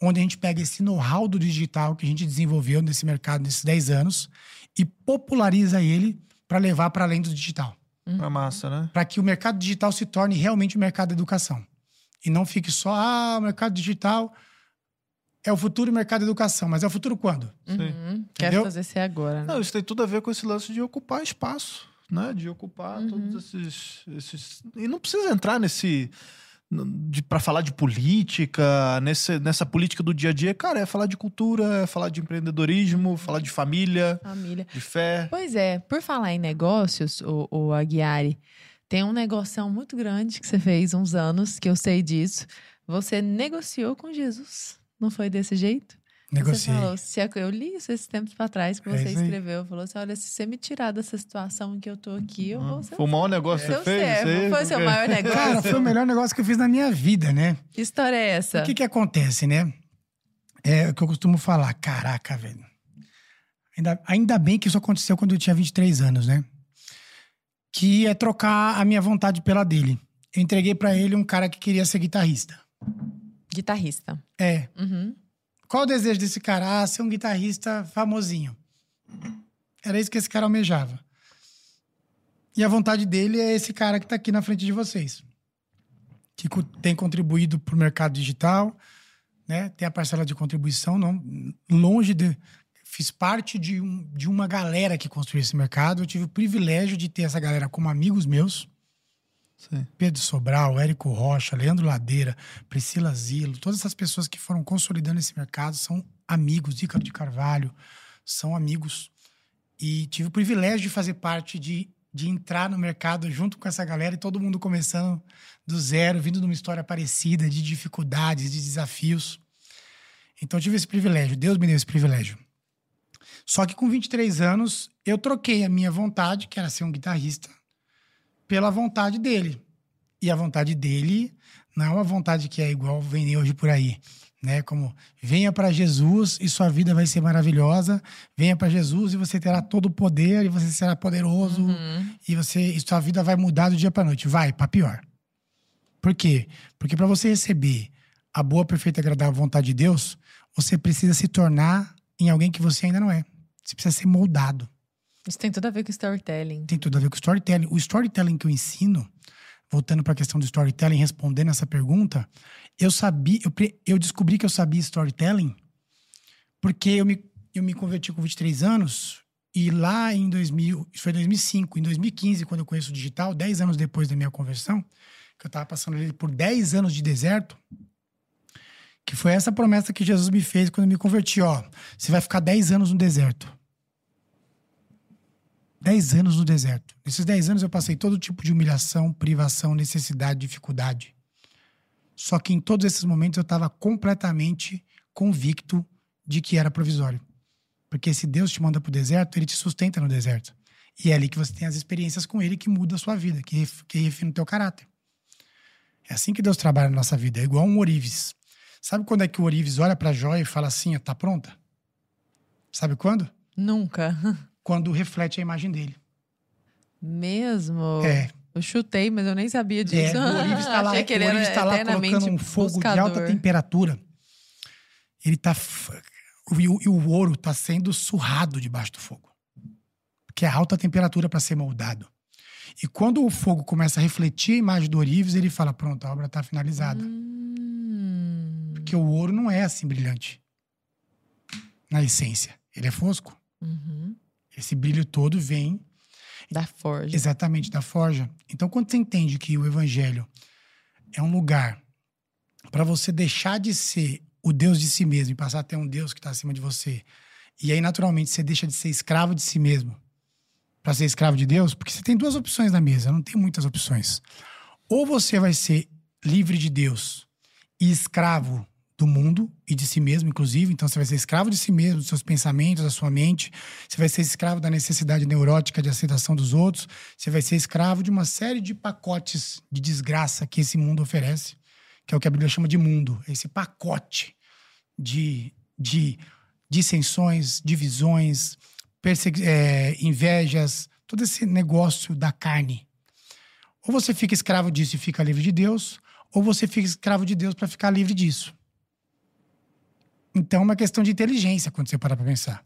onde a gente pega esse know-how do digital que a gente desenvolveu nesse mercado nesses 10 anos e populariza ele para levar para além do digital. É massa, né? Para que o mercado digital se torne realmente o mercado da educação. E não fique só, ah, o mercado digital é o futuro mercado da educação. Mas é o futuro quando? Uhum. Quero Entendeu? fazer ser agora, né? Não, isso tem tudo a ver com esse lance de ocupar espaço, né? De ocupar Uhum. todos esses, esses. E não precisa entrar nesse. Para falar de política, nesse, nessa política do dia a dia, cara, é falar de cultura, é falar de empreendedorismo, falar de família, Família. de fé. Pois é, por falar em negócios, o, o Aguiari, tem um negoção muito grande que você fez uns anos, que eu sei disso. Você negociou com Jesus. Não foi desse jeito? Negociei. Você falou, eu li isso esses tempos pra trás que É você aí. escreveu. Falou assim: olha, se você me tirar dessa situação em que eu tô aqui, eu vou ser Foi o maior negócio que seu você fez? Foi seu Porque- maior negócio. Cara, foi o melhor negócio que eu fiz na minha vida, né? Que história é essa? O que que acontece, né? É o que eu costumo falar. Caraca, velho. Ainda, ainda bem que isso aconteceu quando eu tinha 23 anos, né? Que é trocar a minha vontade pela dele. Eu entreguei pra ele um cara que queria ser guitarrista. Guitarrista. É. Uhum. Qual o desejo desse cara? Ah, ser um guitarrista famosinho. Era isso que esse cara almejava. E a vontade dele é esse cara que tá aqui na frente de vocês. Que tem contribuído pro mercado digital, né? Tem a parcela de contribuição, não longe de fiz parte de, um, de uma galera que construiu esse mercado. Eu tive o privilégio de ter essa galera como amigos meus. Sim. Pedro Sobral, Érico Rocha, Leandro Ladeira, Priscila Zilo, todas essas pessoas que foram consolidando esse mercado são amigos, Ícaro de Carvalho, são amigos. E tive o privilégio de fazer parte de, de entrar no mercado junto com essa galera e todo mundo começando do zero, vindo de uma história parecida, de dificuldades, de desafios. Então tive esse privilégio, Deus me deu esse privilégio. Só que com 23 anos, eu troquei a minha vontade, que era ser um guitarrista, pela vontade dele. E a vontade dele não é uma vontade que é igual vem hoje por aí, né? Como venha para Jesus e sua vida vai ser maravilhosa, venha para Jesus e você terá todo o poder e você será poderoso Uhum. e você e sua vida vai mudar do dia para noite. Vai, para pior. Por quê? Porque para você receber a boa, perfeita e agradável vontade de Deus, você precisa se tornar em alguém que você ainda não é. Você precisa ser moldado. Isso tem tudo a ver com storytelling. Tem tudo a ver com storytelling. O storytelling que eu ensino, voltando para a questão do storytelling, respondendo essa pergunta, eu sabia, eu, eu descobri que eu sabia storytelling porque eu me, eu me converti com 23 anos e lá em 2000, isso foi 2005, em 2015, quando eu conheço o digital, 10 anos depois da minha conversão, que eu estava passando ali por 10 anos de deserto, que foi essa promessa que Jesus me fez quando eu me converti, ó, você vai ficar 10 anos no deserto. 10 anos no deserto. Nesses 10 anos eu passei todo tipo de humilhação, privação, necessidade, dificuldade. Só que em todos esses momentos eu estava completamente convicto de que era provisório. Porque se Deus te manda para o deserto, ele te sustenta no deserto. E é ali que você tem as experiências com ele que muda a sua vida, que, que refina o teu caráter. É assim que Deus trabalha na nossa vida. É igual um ourives. Sabe quando é que o ourives olha para a joia e fala assim, tá pronta? Sabe quando? Nunca. Quando reflete a imagem dele. Mesmo? É. Eu chutei, mas eu nem sabia disso. É, o ourives está lá, que ele o ourives era tá lá colocando um fogo de alta buscador. temperatura. Ele tá. E o, e o ouro tá sendo surrado debaixo do fogo. Porque é alta temperatura para ser moldado. E quando o fogo começa a refletir a imagem do ourives, ele fala: pronto, a obra está finalizada. Hum. Porque o ouro não é assim brilhante. Na essência. Ele é fosco. Uhum. Esse brilho todo vem Da Forja. Exatamente, da forja. Então, quando você entende que o evangelho é um lugar para você deixar de ser o Deus de si mesmo e passar a ter um Deus que está acima de você, e aí, naturalmente, você deixa de ser escravo de si mesmo para ser escravo de Deus, porque você tem duas opções na mesa, não tem muitas opções. Ou você vai ser livre de Deus e escravo do mundo e de si mesmo, inclusive. Então, você vai ser escravo de si mesmo, dos seus pensamentos, da sua mente. Você vai ser escravo da necessidade neurótica de aceitação dos outros. Você vai ser escravo de uma série de pacotes de desgraça que esse mundo oferece, que é o que a Bíblia chama de mundo. Esse pacote de, de dissensões, divisões, é, invejas, todo esse negócio da carne. Ou você fica escravo disso e fica livre de Deus, ou você fica escravo de Deus para ficar livre disso. Então é uma questão de inteligência quando você parar para pensar.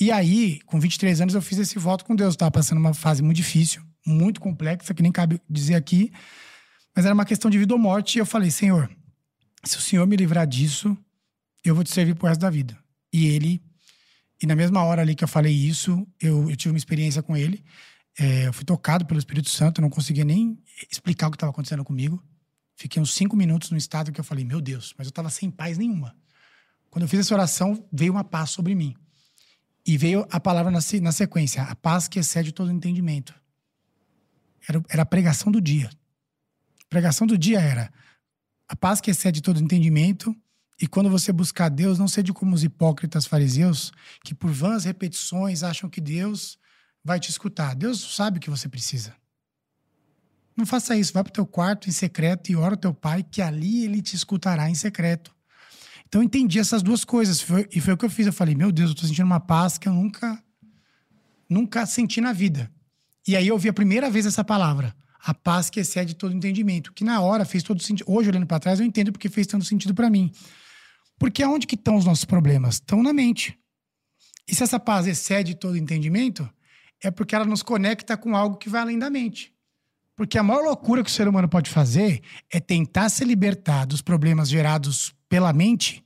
E aí, com 23 anos, eu fiz esse voto com Deus. Eu tava passando uma fase muito difícil, muito complexa, que nem cabe dizer aqui. Mas era uma questão de vida ou morte. E eu falei, Senhor, se o Senhor me livrar disso, eu vou te servir pro resto da vida. E ele, e na mesma hora ali que eu falei isso, eu, eu tive uma experiência com ele. É, eu fui tocado pelo Espírito Santo, não conseguia nem explicar o que estava acontecendo comigo. Fiquei uns cinco minutos no estado que eu falei, meu Deus, mas eu estava sem paz nenhuma. Quando eu fiz essa oração, veio uma paz sobre mim. E veio a palavra na, se- na sequência, a paz que excede todo entendimento. Era, era a pregação do dia. A pregação do dia era a paz que excede todo entendimento. E quando você buscar Deus, não seja como os hipócritas fariseus, que por vãs repetições acham que Deus vai te escutar. Deus sabe o que você precisa. Não faça isso. Vai pro teu quarto em secreto e ora ao teu pai, que ali ele te escutará em secreto. Então eu entendi essas duas coisas. Foi- e foi o que eu fiz. Eu falei, meu Deus, eu tô sentindo uma paz que eu nunca, nunca senti na vida. E aí eu ouvi a primeira vez essa palavra. A paz que excede todo entendimento. Que na hora fez todo sentido. Hoje, olhando para trás, eu entendo porque fez tanto sentido para mim. Porque aonde que estão os nossos problemas? Estão na mente. E se essa paz excede todo entendimento, é porque ela nos conecta com algo que vai além da mente. Porque a maior loucura que o ser humano pode fazer é tentar se libertar dos problemas gerados pela mente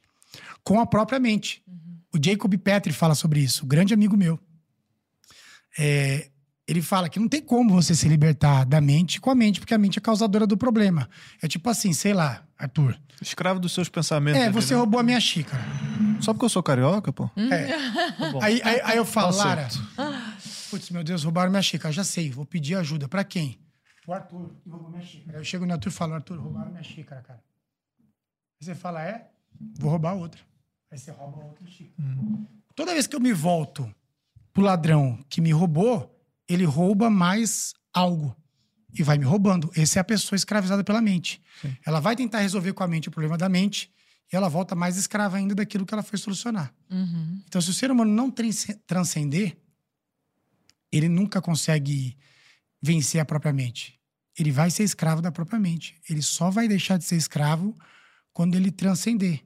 com a própria mente. O Jacob Petri fala sobre isso, um grande amigo meu. É, ele fala que não tem como você se libertar da mente com a mente, porque a mente é causadora do problema. É tipo assim, sei lá, Arthur. Escravo dos seus pensamentos. É, você né? roubou a minha xícara. Só porque eu sou carioca, pô? É. bom. Aí, aí, aí eu falo, Tá Lara, putz, meu Deus, roubaram minha xícara. Já sei, vou pedir ajuda. Pra quem? O Arthur, que roubou minha xícara. Aí eu chego no Arthur e falo, Arthur, roubaram minha xícara, cara. Aí você fala, é? Vou roubar outra. Aí você rouba outra xícara. Toda vez que eu me volto pro ladrão que me roubou, ele rouba mais algo. E vai me roubando. Essa é a pessoa escravizada pela mente. Ela vai tentar resolver com a mente o problema da mente e ela volta mais escrava ainda daquilo que ela foi solucionar. Uhum. Então, se o ser humano não transce- transcender, ele nunca consegue vencer a própria mente. ele vai ser escravo da própria mente. Ele só vai deixar de ser escravo quando ele transcender.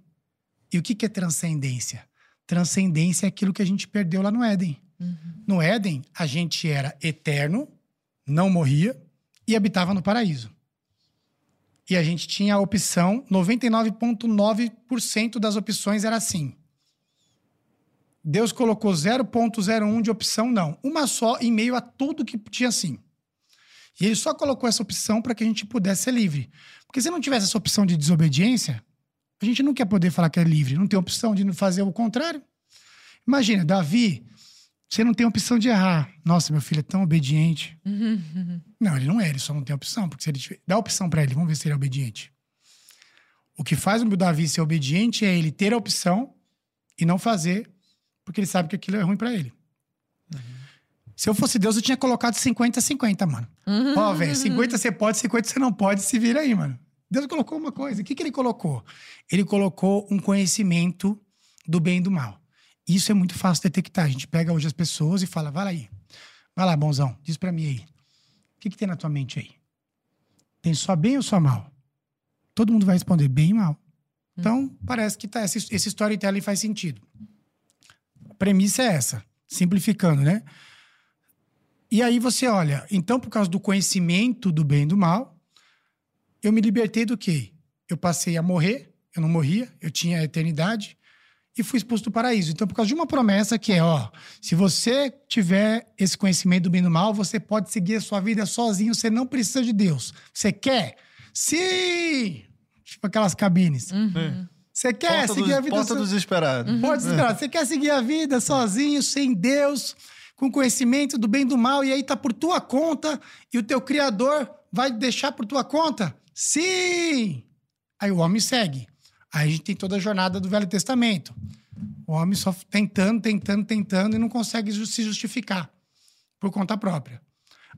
E o que, que é transcendência? Transcendência é aquilo que a gente perdeu lá no Éden. Uhum. No Éden, a gente era eterno, não morria e habitava no paraíso. E a gente tinha a opção, 99,9% das opções era assim. Deus colocou 0,01 de opção, não. Uma só em meio a tudo que tinha assim. E ele só colocou essa opção para que a gente pudesse ser livre. Porque se não tivesse essa opção de desobediência, a gente não quer poder falar que é livre, não tem opção de fazer o contrário. Imagina, Davi, você não tem opção de errar. Nossa, meu filho é tão obediente. Não, ele não é, ele só não tem opção, porque se ele tiver, dá opção para ele, vamos ver se ele é obediente. O que faz o Davi ser obediente é ele ter a opção e não fazer, porque ele sabe que aquilo é ruim para ele. Se eu fosse Deus, eu tinha colocado 50-50, mano. Uhum. Ó, velho, 50 você pode, 50 você não pode, se vira aí, mano. Deus colocou uma coisa. O que, que ele colocou? Ele colocou um conhecimento do bem e do mal. Isso é muito fácil detectar. A gente pega hoje as pessoas e fala, vai lá aí. Vai lá, bonzão, diz para mim aí. O que, que tem na tua mente aí? Tem só bem ou só mal? Todo mundo vai responder bem e mal. Então, hum. parece que tá, esse, esse storytelling faz sentido. A premissa é essa, simplificando, né? E aí você olha, então, por causa do conhecimento do bem e do mal, eu me libertei do quê? Eu passei a morrer, eu não morria, eu tinha a eternidade e fui expulso do paraíso. Então, por causa de uma promessa que é, ó, se você tiver esse conhecimento do bem e do mal, você pode seguir a sua vida sozinho, você não precisa de Deus. Você quer? Sim! Tipo aquelas cabines. Uhum. Você quer porta seguir dos, a vida... Porta so... desesperado. Uhum. Porta desesperado. Você quer seguir a vida sozinho, sem Deus, com conhecimento do bem e do mal, e aí tá por tua conta, e o teu Criador vai deixar por tua conta? Sim! Aí o homem segue. Aí a gente tem toda a jornada do Velho Testamento. O homem só tentando, tentando, tentando e não consegue se justificar por conta própria.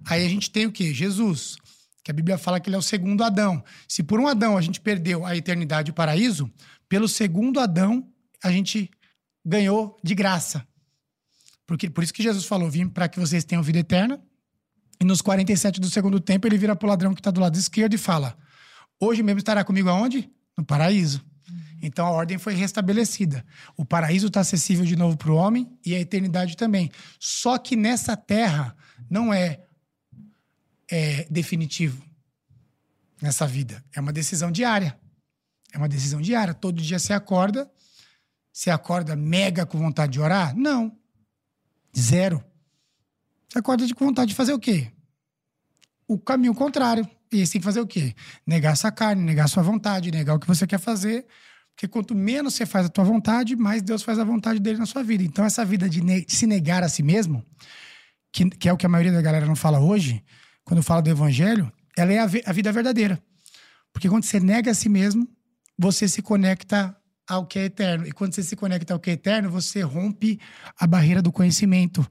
Aí a gente tem o quê? Jesus, que a Bíblia fala que ele é o segundo Adão. Se por um Adão a gente perdeu a eternidade e o paraíso, pelo segundo Adão a gente ganhou de graça. Porque, por isso que Jesus falou: vim para que vocês tenham vida eterna. E nos 47 do segundo tempo, ele vira para o ladrão que está do lado esquerdo e fala: Hoje mesmo estará comigo aonde? No paraíso. Então a ordem foi restabelecida. O paraíso está acessível de novo para o homem e a eternidade também. Só que nessa terra não é, é definitivo nessa vida. É uma decisão diária. É uma decisão diária. Todo dia você acorda. Você acorda mega com vontade de orar? Não. Zero. Você acorda com vontade de fazer o quê? O caminho contrário. E você tem que fazer o quê? Negar sua carne, negar sua vontade, negar o que você quer fazer. Porque quanto menos você faz a tua vontade, mais Deus faz a vontade dele na sua vida. Então, essa vida de, ne de se negar a si mesmo, que, que, é o que a maioria da galera não fala hoje, quando fala do evangelho, ela é a, a vida verdadeira. Porque quando você nega a si mesmo, você se conecta ao que é eterno. E quando você se conecta ao que é eterno, você rompe a barreira do conhecimento.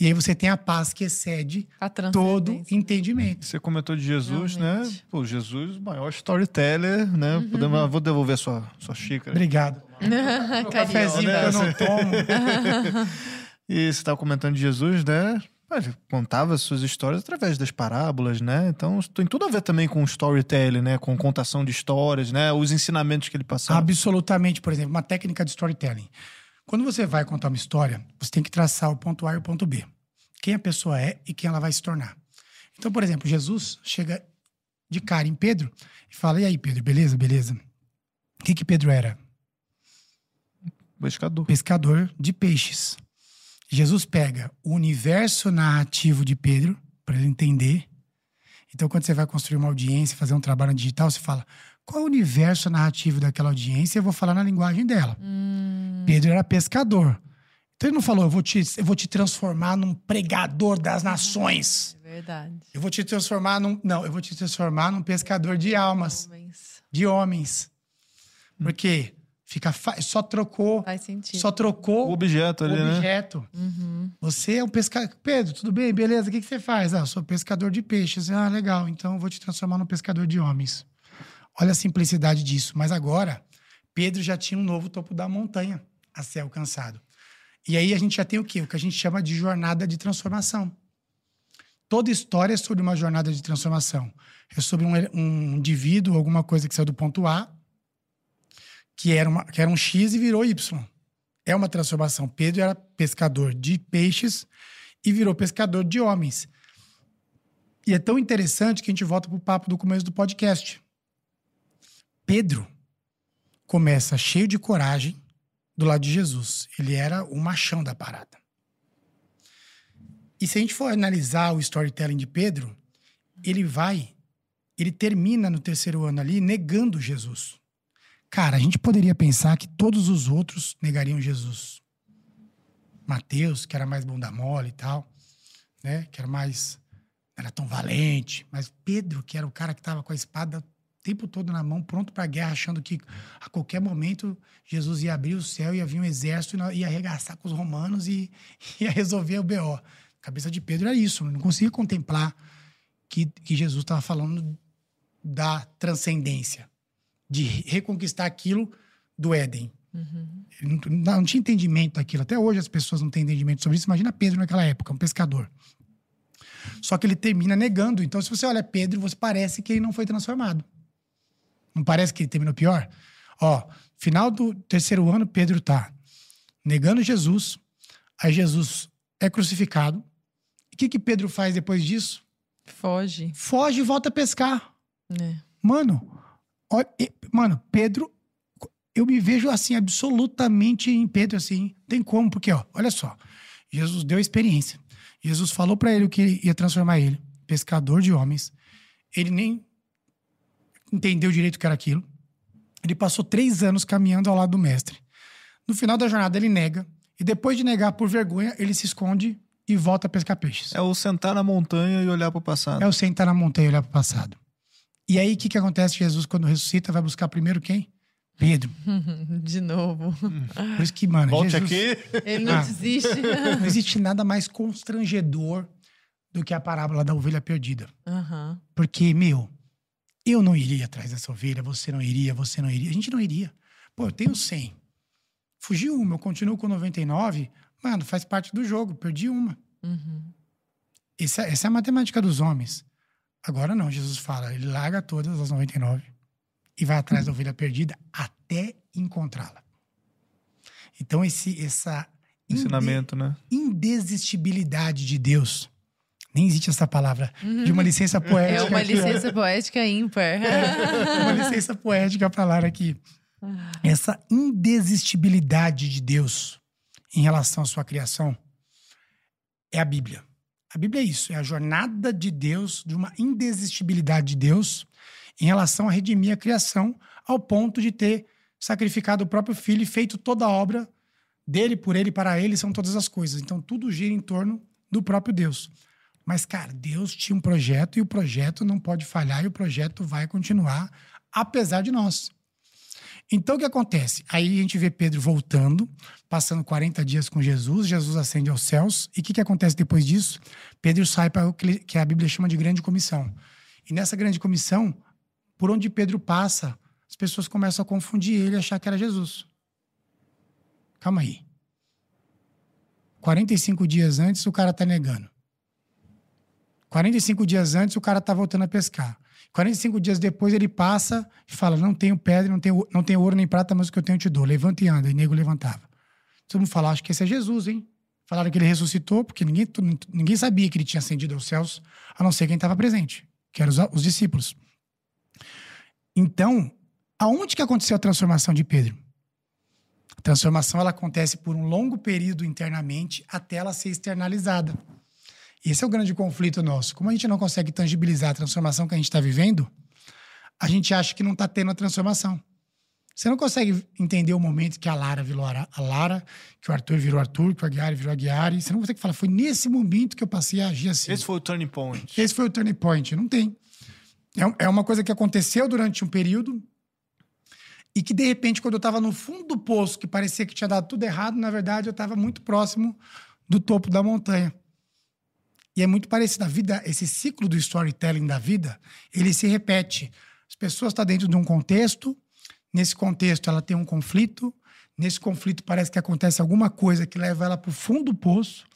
E aí você tem a paz que excede todo entendimento. Você comentou de Jesus, né? Realmente. né? Pô, Jesus, o maior storyteller, né? Uhum. Podemos, vou devolver sua, sua xícara. Obrigado. um cafezinho né? que eu não tomo. e você estava comentando de Jesus, né? Ele contava suas histórias através das parábolas, né? Então tem tudo a ver também com storytelling, né? Com contação de histórias, né? Os ensinamentos que ele passava. Absolutamente, por exemplo, uma técnica de storytelling. Quando você vai contar uma história, você tem que traçar o ponto A e o ponto B. Quem a pessoa é e quem ela vai se tornar. Então, por exemplo, Jesus chega de cara em Pedro e fala: E aí, Pedro, beleza? Beleza. O que, que Pedro era? Pescador. Pescador de peixes. Jesus pega o universo narrativo de Pedro para ele entender. Então, quando você vai construir uma audiência, fazer um trabalho digital, você fala qual é o universo narrativo daquela audiência? Eu vou falar na linguagem dela. Hum. Pedro era pescador. Então ele não falou, eu vou te, eu vou te transformar num pregador das nações. É verdade. Eu vou te transformar num. Não, eu vou te transformar num pescador de almas. Homens. De homens. Porque Fica fa... só trocou. Faz sentido. Só trocou o objeto ali, o né? objeto. Né? Uhum. Você é um pescador. Pedro, tudo bem? Beleza? O que, que você faz? Ah, eu sou pescador de peixes. Ah, legal. Então eu vou te transformar num pescador de homens. Olha a simplicidade disso. Mas agora, Pedro já tinha um novo topo da montanha a ser alcançado. E aí a gente já tem o quê? O que a gente chama de jornada de transformação. toda história é sobre uma jornada de transformação. É sobre um, um indivíduo, alguma coisa que saiu do ponto A, que era, uma, que era um X e virou Y. É uma transformação. Pedro era pescador de peixes e virou pescador de homens. E é tão interessante que a gente volta para o papo do começo do podcast. Pedro começa cheio de coragem do lado de Jesus. Ele era o machão da parada. E se a gente for analisar o storytelling de Pedro, ele vai, ele termina no terceiro ano ali negando Jesus. Cara, a gente poderia pensar que todos os outros negariam Jesus. Mateus, que era mais bunda mole e tal, né? Que era mais. era tão valente. Mas Pedro, que era o cara que estava com a espada o tempo todo na mão, pronto para a guerra, achando que a qualquer momento Jesus ia abrir o céu, ia vir um exército, ia arregaçar com os romanos e ia resolver o BO. A cabeça de Pedro era isso, não conseguia contemplar que, que Jesus estava falando da transcendência de reconquistar aquilo do Éden. Uhum. Não, não, tinha entendimento daquilo. Até hoje as pessoas não têm entendimento sobre isso. Imagina Pedro naquela época, um pescador. Só que ele termina negando. Então, se você olha Pedro, você parece que ele não foi transformado. Não parece que ele terminou pior? Ó, final do terceiro ano, Pedro tá negando Jesus. Aí Jesus é crucificado. O que, que Pedro faz depois disso? Foge. Foge e volta a pescar. É. Mano, Mano, Pedro, eu me vejo assim, absolutamente em Pedro, assim. Tem como, porque, ó, olha só. Jesus deu a experiência. Jesus falou para ele o que ia transformar ele. Pescador de homens. Ele nem entendeu direito o que era aquilo. Ele passou três anos caminhando ao lado do mestre. No final da jornada, ele nega. E depois de negar por vergonha, ele se esconde e volta a pescar peixes. É o sentar na montanha e olhar para o passado. É o sentar na montanha e olhar para o passado. E aí, o que, que acontece? Jesus, quando ressuscita, vai buscar primeiro quem? Pedro. De novo. Por isso que, mano. Volte Jesus... aqui. Ele não ah, desiste. Não existe nada mais constrangedor do que a parábola da ovelha perdida. Uhum. Porque, meu, eu não iria atrás dessa ovelha, você não iria, você não iria. A gente não iria. Pô, eu tenho 100. Fugi uma, eu continuo com 99. Mano, faz parte do jogo, perdi uma. Uhum. Essa, essa é a matemática dos homens. Agora não, Jesus fala, ele larga todas as 99 e vai atrás da ovelha perdida até encontrá-la. Então esse essa ensinamento, inde, né? Indesistibilidade de Deus. Nem existe essa palavra. Uhum. De uma licença poética. É uma licença poética ímpar. É, uma licença poética para falar aqui. Essa indesistibilidade de Deus em relação à sua criação é a Bíblia. A Bíblia é isso, é a jornada de Deus, de uma indesistibilidade de Deus em relação a redimir a criação, ao ponto de ter sacrificado o próprio filho e feito toda a obra dele, por ele, para ele, são todas as coisas. Então tudo gira em torno do próprio Deus. Mas, cara, Deus tinha um projeto e o projeto não pode falhar e o projeto vai continuar, apesar de nós. Então o que acontece? Aí a gente vê Pedro voltando, passando 40 dias com Jesus, Jesus ascende aos céus. E o que, que acontece depois disso? Pedro sai para o que a Bíblia chama de grande comissão. E nessa grande comissão, por onde Pedro passa, as pessoas começam a confundir ele e achar que era Jesus. Calma aí. 45 dias antes, o cara tá negando. 45 dias antes, o cara tá voltando a pescar. 45 dias depois ele passa e fala: Não tenho pedra, não tenho, não tenho ouro nem prata, mas o que eu tenho eu te dou. Levanta e anda. E nego levantava. Todo mundo fala: Acho que esse é Jesus, hein? Falaram que ele ressuscitou, porque ninguém, ninguém sabia que ele tinha ascendido aos céus, a não ser quem estava presente, que eram os, os discípulos. Então, aonde que aconteceu a transformação de Pedro? A transformação ela acontece por um longo período internamente até ela ser externalizada. Esse é o grande conflito nosso. Como a gente não consegue tangibilizar a transformação que a gente está vivendo, a gente acha que não está tendo a transformação. Você não consegue entender o momento que a Lara virou a Lara, que o Arthur virou Arthur, que o Aguiar virou Aguiar. Você não consegue falar, foi nesse momento que eu passei a agir assim. Esse foi o turning point. Esse foi o turning point. Não tem. É, é uma coisa que aconteceu durante um período e que, de repente, quando eu estava no fundo do poço, que parecia que tinha dado tudo errado, na verdade, eu estava muito próximo do topo da montanha. E é muito parecido. A vida, esse ciclo do storytelling da vida, ele se repete. As pessoas estão dentro de um contexto, nesse contexto ela tem um conflito, Nesse conflito parece que acontece alguma coisa que leva ela para o fundo do poço.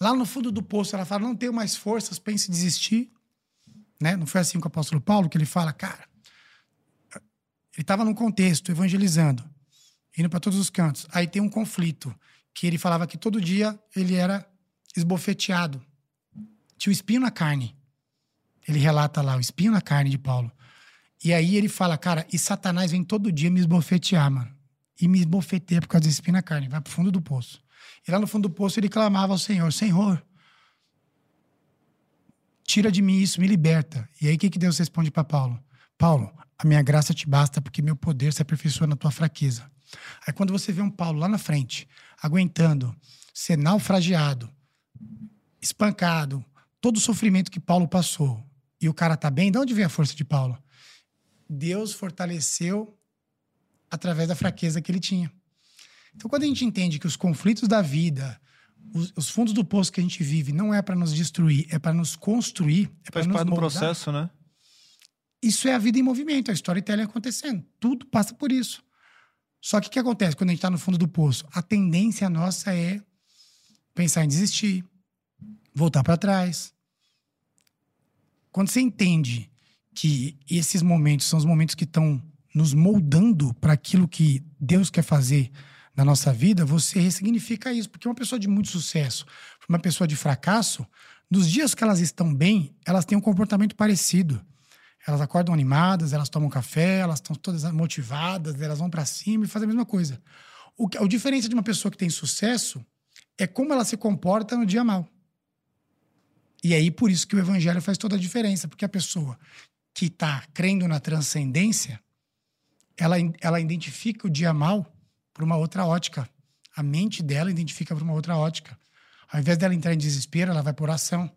Lá no fundo do poço ela fala: não tenho mais forças, pense em desistir. Né? Não foi assim com o apóstolo Paulo que ele fala, cara. Ele estava num contexto, evangelizando, indo para todos os cantos. Aí tem um conflito que ele falava que todo dia ele era esbofeteado. Tinha o espinho na carne. Ele relata lá, o espinho na carne de Paulo. E aí ele fala, cara, e Satanás vem todo dia me esbofetear, mano. E me esbofeteia por causa desse espinho na carne. Vai pro fundo do poço. E lá no fundo do poço ele clamava ao Senhor: Senhor, tira de mim isso, me liberta. E aí o que, que Deus responde para Paulo? Paulo, a minha graça te basta porque meu poder se aperfeiçoa na tua fraqueza. Aí quando você vê um Paulo lá na frente, aguentando, ser naufragiado, espancado, todo o sofrimento que Paulo passou, e o cara tá bem, de onde vem a força de Paulo? Deus fortaleceu através da fraqueza que ele tinha. Então, quando a gente entende que os conflitos da vida, os, os fundos do poço que a gente vive, não é para nos destruir, é para nos construir, é para nos parte do moldar, processo, né? Isso é a vida em movimento, a storytelling acontecendo. Tudo passa por isso. Só que o que acontece quando a gente está no fundo do poço? A tendência nossa é pensar em desistir, voltar para trás. Quando você entende que esses momentos são os momentos que estão nos moldando para aquilo que Deus quer fazer na nossa vida, você ressignifica isso. Porque uma pessoa de muito sucesso, uma pessoa de fracasso, nos dias que elas estão bem, elas têm um comportamento parecido. Elas acordam animadas, elas tomam café, elas estão todas motivadas, elas vão para cima e fazem a mesma coisa. O, que- a diferença de uma pessoa que tem sucesso é como ela se comporta no dia mal. E aí, por isso que o evangelho faz toda a diferença, porque a pessoa que está crendo na transcendência, ela, ela identifica o dia mal por uma outra ótica. A mente dela identifica por uma outra ótica. Ao invés dela entrar em desespero, ela vai por ação.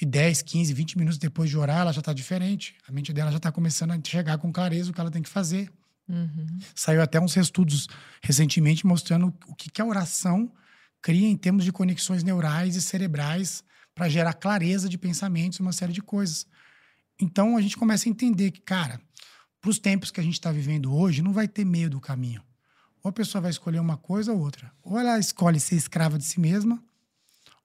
E 10, 15, 20 minutos depois de orar, ela já está diferente. A mente dela já está começando a enxergar com clareza o que ela tem que fazer. Saiu até uns estudos recentemente mostrando o que, que a oração cria em termos de conexões neurais e cerebrais para gerar clareza de pensamentos e uma série de coisas. Então a gente começa a entender que, cara, para os tempos que a gente está vivendo hoje, não vai ter meio do caminho. Ou a pessoa vai escolher uma coisa ou outra. Ou ela escolhe ser escrava de si mesma,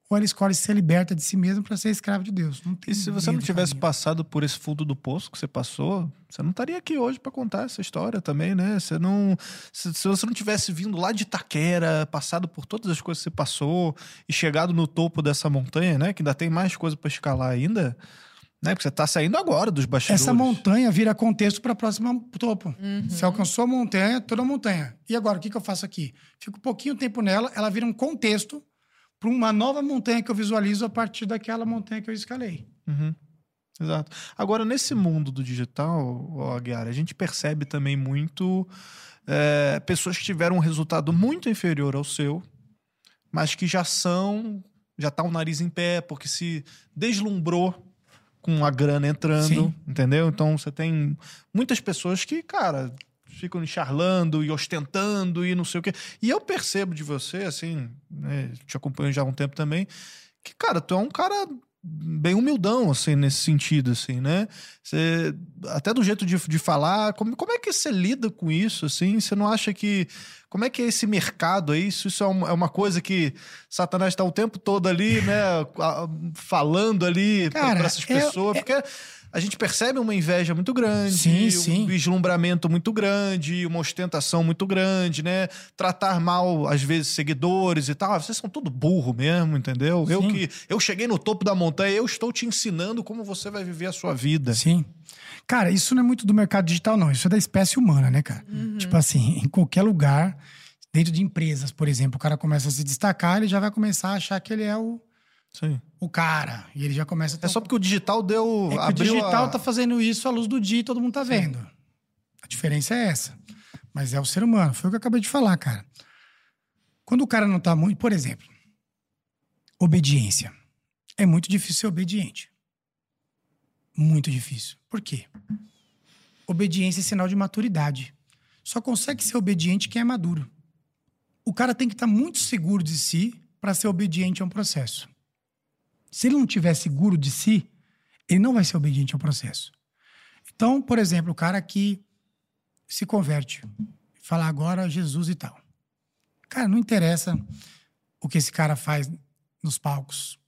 ou ela escolhe ser liberta de si mesma para ser escrava de Deus. Não tem E se você não tivesse caminho. passado por esse fundo do poço que você passou, você não estaria aqui hoje para contar essa história também, né? Você não, se, se você não tivesse vindo lá de Itaquera, passado por todas as coisas que você passou e chegado no topo dessa montanha, né? Que ainda tem mais coisa para escalar ainda, né? Porque você tá saindo agora dos bastidores. Essa montanha vira contexto para a próxima topo. Você alcançou a montanha, toda a montanha. E agora, o que, que eu faço aqui? Fico um pouquinho tempo nela, ela vira um contexto para uma nova montanha que eu visualizo a partir daquela montanha que eu escalei. Uhum. Exato. Agora, nesse mundo do digital, Aguiar, a gente percebe também muito é, pessoas que tiveram um resultado muito inferior ao seu, mas que já são, já tá o nariz em pé, porque se deslumbrou com a grana entrando, Sim. entendeu? Então você tem muitas pessoas que, cara, ficam charlando e ostentando e não sei o quê. E eu percebo de você, assim, né, te acompanho já há um tempo também, que, cara, tu é um cara bem humildão, assim, nesse sentido, assim, né? Você, até do jeito de, de falar, como, como é que você lida com isso, assim? Você não acha que... Como é que é esse mercado aí? Isso, isso é, uma, é uma coisa que Satanás está o tempo todo ali, né? falando ali para essas é- pessoas, porque... A gente percebe uma inveja muito grande, Sim, um sim. vislumbramento muito grande, uma ostentação muito grande, né? Tratar mal, às vezes, seguidores e tal. Ah, Vocês são tudo burro mesmo, entendeu? Eu Sim. que eu cheguei no topo da montanha, eu estou te ensinando como você vai viver a sua vida. Sim. Cara, isso não é muito do mercado digital, não. Isso é da espécie humana, né, cara? Tipo assim, em qualquer lugar, dentro de empresas, por exemplo, o cara começa a se destacar, ele já vai começar a achar que ele é o, Sim. O cara. E ele já começa a ter É só porque o digital deu. É o digital a... tá fazendo isso à luz do dia e todo mundo tá vendo. A diferença é essa. Mas é o ser humano. Foi o que eu acabei de falar, cara. Quando o cara não tá muito. Por exemplo, obediência. É muito difícil ser obediente. Muito difícil. Por quê? Obediência é sinal de maturidade. Só consegue ser obediente quem é maduro. O cara tem que estar muito seguro de si para ser obediente a um processo. Se ele não tiver seguro de si, ele não vai ser obediente ao processo. Então, por exemplo, o cara que se converte, fala agora Jesus e tal. Cara, não interessa o que esse cara faz nos palcos.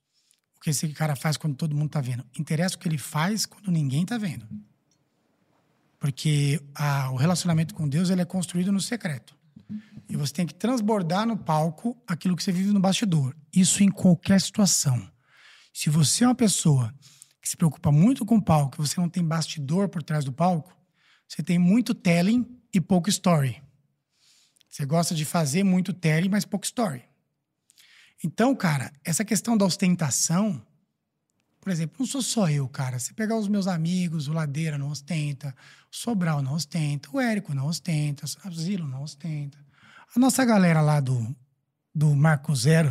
O que esse cara faz quando todo mundo tá vendo. Interessa o que ele faz quando ninguém tá vendo. Porque a, o relacionamento com Deus ele é construído no secreto. E você tem que transbordar no palco aquilo que você vive no bastidor. Isso em qualquer situação. Se você é uma pessoa que se preocupa muito com o palco, que você não tem bastidor por trás do palco, você tem muito telling e pouco story. Você gosta de fazer muito telling, mas pouco story. Então, cara, essa questão da ostentação, por exemplo, não sou só eu, cara. Se pegar os meus amigos, o Ladeira não ostenta, o Sobral não ostenta, o Érico não ostenta, o Zilo não ostenta. A nossa galera lá do, do Marco Zero,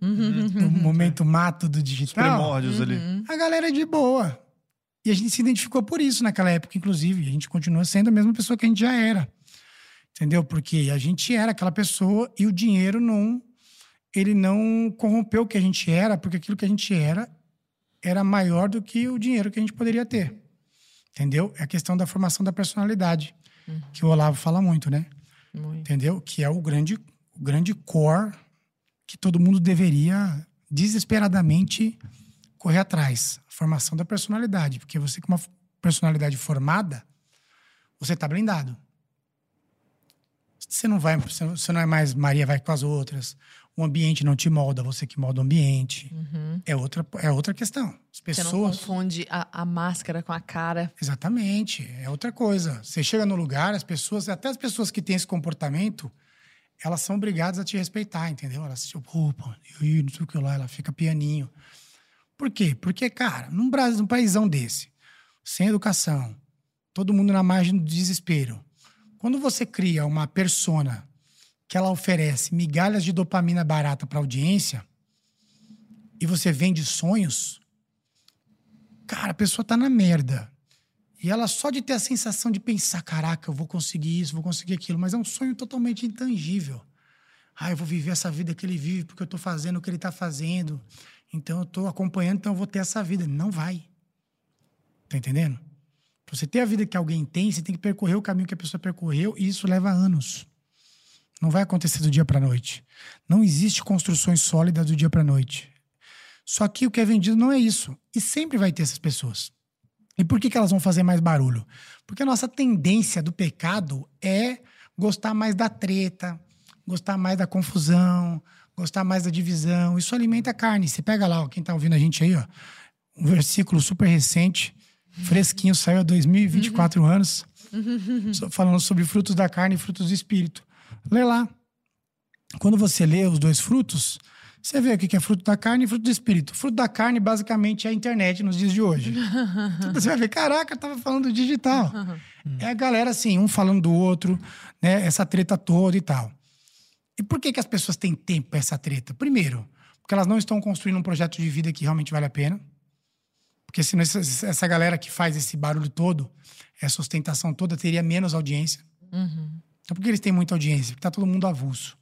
do momento mato do Os digital, primórdios ali. a galera é de boa. E a gente se identificou por isso naquela época, inclusive. E a gente continua sendo a mesma pessoa que a gente já era. Entendeu? Porque a gente era aquela pessoa e o dinheiro não. Ele não corrompeu o que a gente era, porque aquilo que a gente era era maior do que o dinheiro que a gente poderia ter. Entendeu? É a questão da formação da personalidade, que o Olavo fala muito, né? Muito. entendeu? Que é o grande, o grande core que todo mundo deveria desesperadamente correr atrás. A formação da personalidade. Porque você com uma personalidade formada, você tá blindado. Você não vai, você não é mais Maria vai com as outras. O ambiente não te molda, você que molda o ambiente. É outra, é outra questão. As Uhum. Você não pessoas. confunde a, a máscara com a cara. Exatamente, é outra coisa. Você chega no lugar, as pessoas, até as pessoas que têm esse comportamento, elas são obrigadas a te respeitar, entendeu? Elas se opa, e não sei o que lá, ela fica pianinho. Por quê? Porque, cara, num, Brasil, num paísão desse, sem educação, todo mundo na margem do desespero. Quando você cria uma persona que ela oferece migalhas de dopamina barata para audiência e você vende sonhos, cara, a pessoa tá na merda. E ela só de ter a sensação de pensar, caraca, eu vou conseguir isso, vou conseguir aquilo, mas é um sonho totalmente intangível. Ah, eu vou viver essa vida que ele vive porque eu tô fazendo o que ele tá fazendo. Então eu tô acompanhando, então eu vou ter essa vida. Não vai. Tá entendendo? Pra você ter a vida que alguém tem, você tem que percorrer o caminho que a pessoa percorreu e isso leva anos. Não vai acontecer do dia para noite. Não existe construções sólidas do dia para noite. Só que o que é vendido não é isso. E sempre vai ter essas pessoas. E por que, que elas vão fazer mais barulho? Porque a nossa tendência do pecado é gostar mais da treta, gostar mais da confusão, gostar mais da divisão. Isso alimenta a carne. Você pega lá, ó, quem tá ouvindo a gente aí, ó, um versículo super recente, fresquinho, saiu há 2024 anos, so- falando sobre frutos da carne e frutos do espírito. Lê lá. Quando você lê os dois frutos, você vê o que é fruto da carne e fruto do espírito. Fruto da carne, basicamente, é a internet nos dias de hoje. Então você vai ver, caraca, eu tava falando digital. É a galera, assim, um falando do outro, né? Essa treta toda e tal. E por que, que as pessoas têm tempo pra essa treta? Primeiro, porque elas não estão construindo um projeto de vida que realmente vale a pena. Porque senão essa, essa galera que faz esse barulho todo, essa ostentação toda, teria menos audiência. Então por que eles têm muita audiência? Porque tá todo mundo avulso.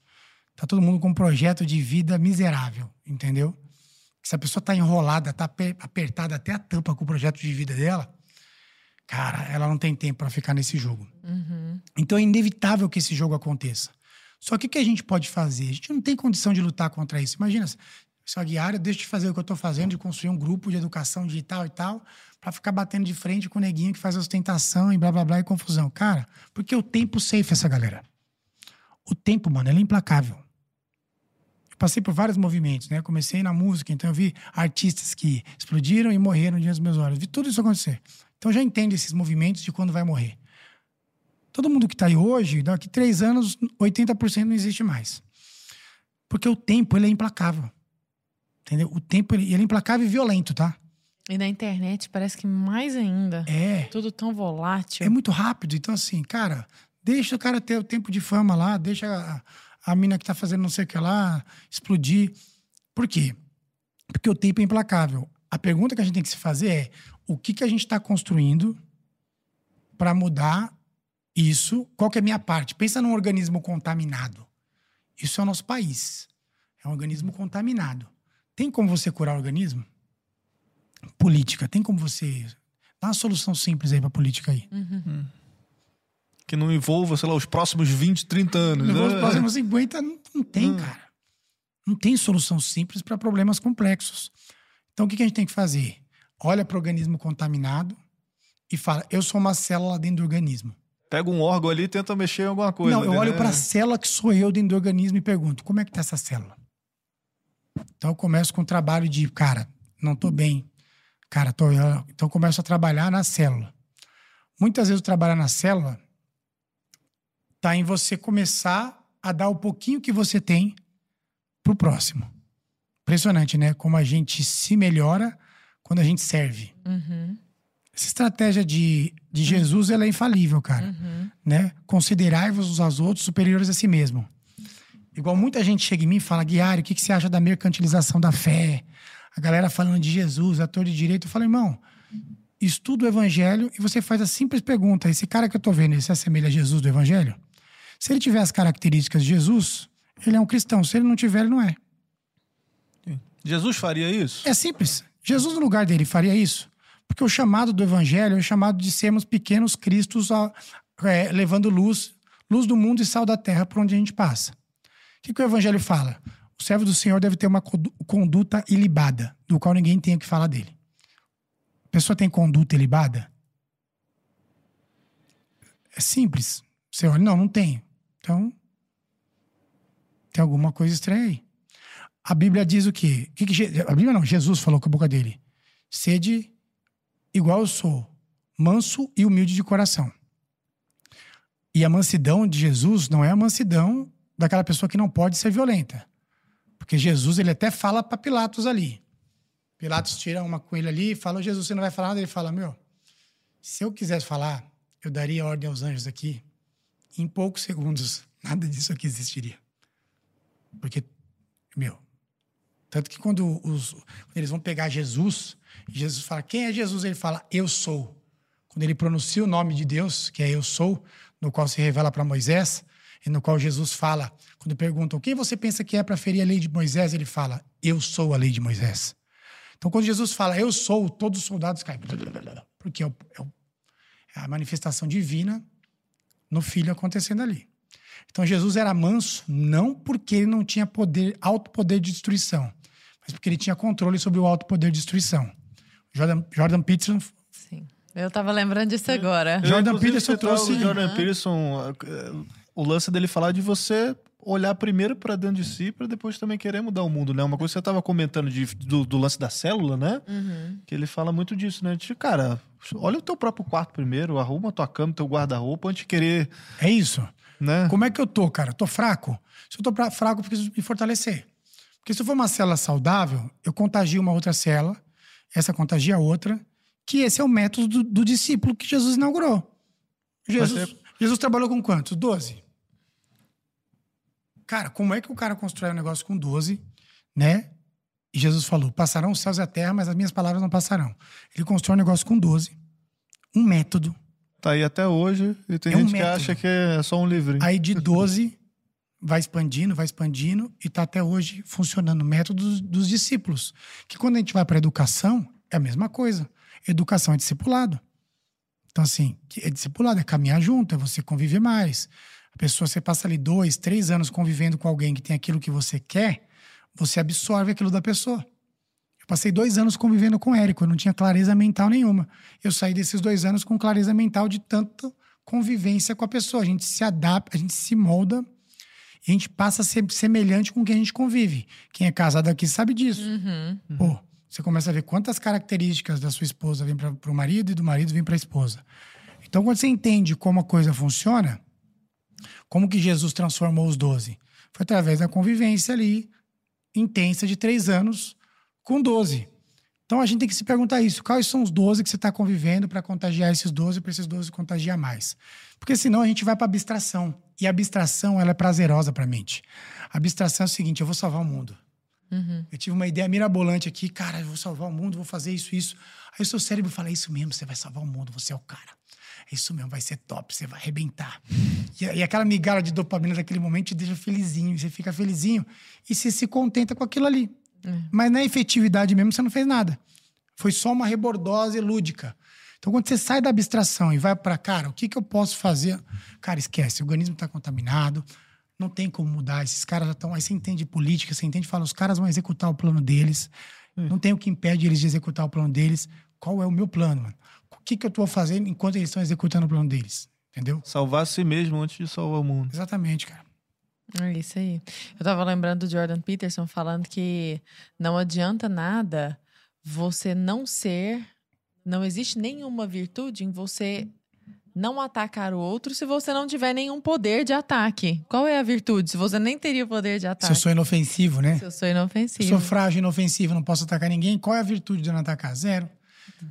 Tá todo mundo com um projeto de vida miserável, entendeu? Se a pessoa tá enrolada, tá ape- apertada até a tampa com o projeto de vida dela, cara, ela não tem tempo para ficar nesse jogo. Então é inevitável que esse jogo aconteça. Só que o que a gente pode fazer? A gente não tem condição de lutar contra isso. Imagina, se o Aguiar deixa de fazer o que eu tô fazendo, de construir um grupo de educação digital e tal, para ficar batendo de frente com o neguinho que faz ostentação e blá blá blá e confusão. Cara, porque o tempo safe essa galera. O tempo, mano, é implacável. Passei por vários movimentos, né? Comecei na música, então eu vi artistas que explodiram e morreram diante dos meus olhos. Vi tudo isso acontecer. Então já entendo esses movimentos de quando vai morrer. Todo mundo que está aí hoje, daqui três anos, 80% não existe mais. Porque o tempo, ele é implacável. Entendeu? O tempo, ele, ele é implacável e violento, tá? E na internet parece que mais ainda. É. Tudo tão volátil. É muito rápido. Então, assim, cara, deixa o cara ter o tempo de fama lá, deixa a, mina que tá fazendo não sei o que lá explodir. Por quê? Porque o tempo é implacável. A pergunta que a gente tem que se fazer é: o que, que a gente está construindo para mudar isso? Qual que é a minha parte? Pensa num organismo contaminado. Isso é o nosso país. É um organismo contaminado. Tem como você curar o organismo? Política. Tem como você. Dá uma solução simples aí pra política aí. Que não envolva, sei lá, os próximos 20, 30 anos. Os né? próximos 50, não, não tem, Hum. cara. Não tem solução simples para problemas complexos. Então, o que, que a gente tem que fazer? Olha para o organismo contaminado e fala: eu sou uma célula dentro do organismo. Pega um órgão ali e tenta mexer em alguma coisa. não, eu né? olho para a célula que sou eu dentro do organismo e pergunto: como é que tá essa célula? Então, eu começo com o trabalho de, cara, não tô bem. Cara, tô, eu- então eu começo a trabalhar na célula. Muitas vezes trabalhar na célula tá em você começar a dar o pouquinho que você tem pro próximo. Impressionante, né? Como a gente se melhora quando a gente serve. Uhum, Essa estratégia de, de Jesus, ela é infalível, cara. uhum. Né? Considerai-vos uns aos outros superiores a si mesmo. Igual muita gente chega em mim e fala, Guiário, o que, que você acha da mercantilização da fé? A galera falando de Jesus, ator de direito. Eu falo, irmão, estuda o evangelho e você faz a simples pergunta: esse cara que eu tô vendo, ele se assemelha a Jesus do evangelho? Se ele tiver as características de Jesus, ele é um cristão. Se ele não tiver, ele não é. Jesus faria isso? É simples. Jesus, no lugar dele, faria isso. Porque o chamado do evangelho é o chamado de sermos pequenos cristos a- é, levando luz, luz do mundo e sal da terra por onde a gente passa. O que, que o evangelho fala? O servo do Senhor deve ter uma condu- conduta ilibada, do qual ninguém tenha que falar dele. A pessoa tem conduta ilibada? É simples. Você olha, não, não tem. Então, tem alguma coisa estranha aí. A Bíblia diz o quê? Que que a Bíblia não, Jesus falou com a boca dele. Sede igual eu sou, manso e humilde de coração. E a mansidão de Jesus não é a mansidão daquela pessoa que não pode ser violenta. Porque Jesus, ele até fala para Pilatos ali. Pilatos tira uma com ele ali e fala: Jesus, você não vai falar nada? Ele fala: Meu, se eu quisesse falar, eu daria ordem aos anjos aqui. Em poucos segundos, nada disso aqui existiria. Porque, meu, tanto que quando, os, quando eles vão pegar Jesus, Jesus fala, quem é Jesus? Ele fala, eu sou. Quando ele pronuncia o nome de Deus, que é eu sou, no qual se revela para Moisés, e no qual Jesus fala, quando perguntam, quem você pensa que é para ferir a lei de Moisés? Ele fala, eu sou a lei de Moisés. Então, quando Jesus fala, eu sou, todos os soldados caem. Porque é, é o- é a manifestação divina no filho acontecendo ali. Então Jesus era manso não porque ele não tinha poder, alto poder de destruição, mas porque ele tinha controle sobre o alto poder de destruição. Jordan, Jordan Peterson Sim. Eu tava lembrando disso agora. Eu, Jordan Peterson trouxe- O Jordan Peterson, eh, o lance dele falar de você olhar primeiro pra dentro de si pra depois também querer mudar o mundo, né? Uma coisa que você tava comentando de- do, do lance da célula, né? Uhum. Que ele fala muito disso, né? De, cara, olha o teu próprio quarto primeiro, arruma a tua cama, teu guarda-roupa, antes de querer, é isso. né? Como é que eu tô, cara? Tô fraco? Se eu tô fraco, eu preciso me fortalecer. Porque se eu for uma célula saudável, eu contagio uma outra célula, essa contagia outra, que esse é o método do, do discípulo que Jesus inaugurou. Jesus, Jesus trabalhou com quantos? Doze. Cara, como é que o cara constrói um negócio com 12, né? E Jesus falou: passarão os céus e a terra, mas as minhas palavras não passarão. Ele constrói um negócio com 12, um método. Tá aí até hoje e tem É um gente que acha que é só um livrinho. Aí de 12 vai expandindo, vai expandindo e tá até hoje funcionando o método dos, dos discípulos. Que quando a gente vai para educação, é a mesma coisa. Educação é discipulado. Então, assim, é discipulado, é caminhar junto, é você conviver mais. A pessoa, você passa ali dois, três anos convivendo com alguém que tem aquilo que você quer, você absorve aquilo da pessoa. Eu passei dois anos convivendo com o Érico, eu não tinha clareza mental nenhuma. Eu saí desses dois anos com clareza mental de tanta convivência com a pessoa. A gente se adapta, a gente se molda e a gente passa a ser semelhante com quem a gente convive. Quem é casado aqui sabe disso. Uhum. Pô, você começa a ver quantas características da sua esposa vêm para o marido e do marido vêm para a esposa. Então, quando você entende como a coisa funciona, como que Jesus transformou os doze? Foi através da convivência ali, intensa de três anos, com doze. Então, a gente tem que se perguntar isso. Quais são os 12 que você está convivendo para contagiar esses 12 para esses 12 contagiar mais? Porque senão a gente vai para abstração. E a abstração, ela é prazerosa para a mente. A abstração é o seguinte, eu vou salvar o mundo. Eu tive uma ideia mirabolante aqui, cara, eu vou salvar o mundo, vou fazer isso, isso. Aí o seu cérebro fala, é isso mesmo, você vai salvar o mundo, você é o cara. É isso mesmo, vai ser top, você vai arrebentar. E, e aquela migalha de dopamina daquele momento te deixa felizinho, você fica felizinho e você se contenta com aquilo ali. Mas na efetividade mesmo você não fez nada. Foi só uma rebordose lúdica. Então quando você sai da abstração e vai para, cara, o que, que eu posso fazer? Cara, esquece, o organismo está contaminado, não tem como mudar, esses caras já estão. Aí você entende política, você entende, fala, os caras vão executar o plano deles, hum. não tem o que impede eles de executar o plano deles. Qual é o meu plano, mano? O que, que eu estou fazendo enquanto eles estão executando o plano deles? Entendeu? Salvar a si mesmo antes de salvar o mundo. Exatamente, cara. É isso aí. Eu tava lembrando do Jordan Peterson falando que não adianta nada você não ser. Não existe nenhuma virtude em você não atacar o outro se você não tiver nenhum poder de ataque. Qual é a virtude? Se você nem teria poder de ataque. Se eu sou inofensivo, né? Se eu sou inofensivo. Se eu sou frágil, inofensivo, não posso atacar ninguém, qual é a virtude de não atacar? Zero.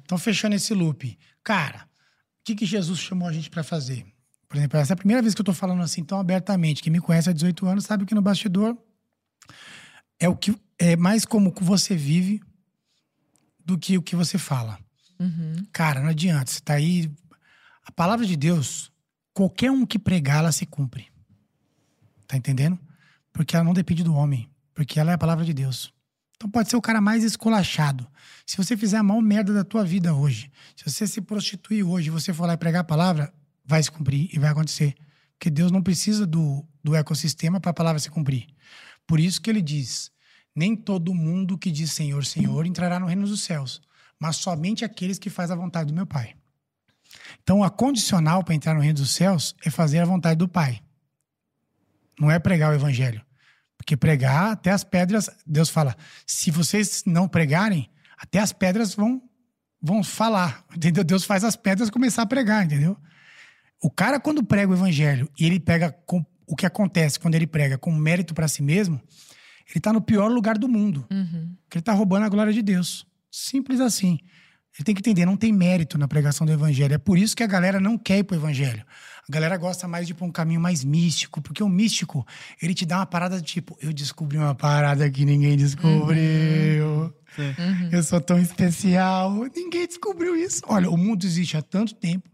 Então, fechando esse loop. Cara, o que, que Jesus chamou a gente para fazer? Por exemplo, essa é a primeira vez que eu tô falando assim tão abertamente. Quem me conhece há 18 anos sabe que no bastidor é o que é mais como você vive do que o que você fala. Uhum. Cara, não adianta. Você tá aí. A palavra de Deus, qualquer um que pregar, ela se cumpre. Tá entendendo? Porque ela não depende do homem. Porque ela é a palavra de Deus. Então pode ser o cara mais esculachado. Se você fizer a maior merda da tua vida hoje, se você se prostituir hoje, você for lá e pregar a palavra, vai se cumprir e vai acontecer. Porque Deus não precisa do, do ecossistema para a palavra se cumprir. Por isso que ele diz: nem todo mundo que diz Senhor, Senhor entrará no reino dos céus, mas somente aqueles que fazem a vontade do meu Pai. Então, a condicional para entrar no reino dos céus é fazer a vontade do Pai. Não é pregar o evangelho. Porque pregar, até as pedras, Deus fala: se vocês não pregarem, até as pedras vão, vão falar. Entendeu? Deus faz as pedras começar a pregar, entendeu? O cara, quando prega o evangelho e ele pega com, o que acontece quando ele prega com mérito para si mesmo, ele tá no pior lugar do mundo. Uhum. Porque ele tá roubando a glória de Deus. Simples assim. Ele tem que entender, não tem mérito na pregação do evangelho. É por isso que a galera não quer ir pro evangelho. A galera gosta mais de ir pra um caminho mais místico, porque o místico, ele te dá uma parada de tipo, eu descobri uma parada que ninguém descobriu. Uhum. Uhum. Eu sou tão especial. Ninguém descobriu isso. Olha, o mundo existe há tanto tempo.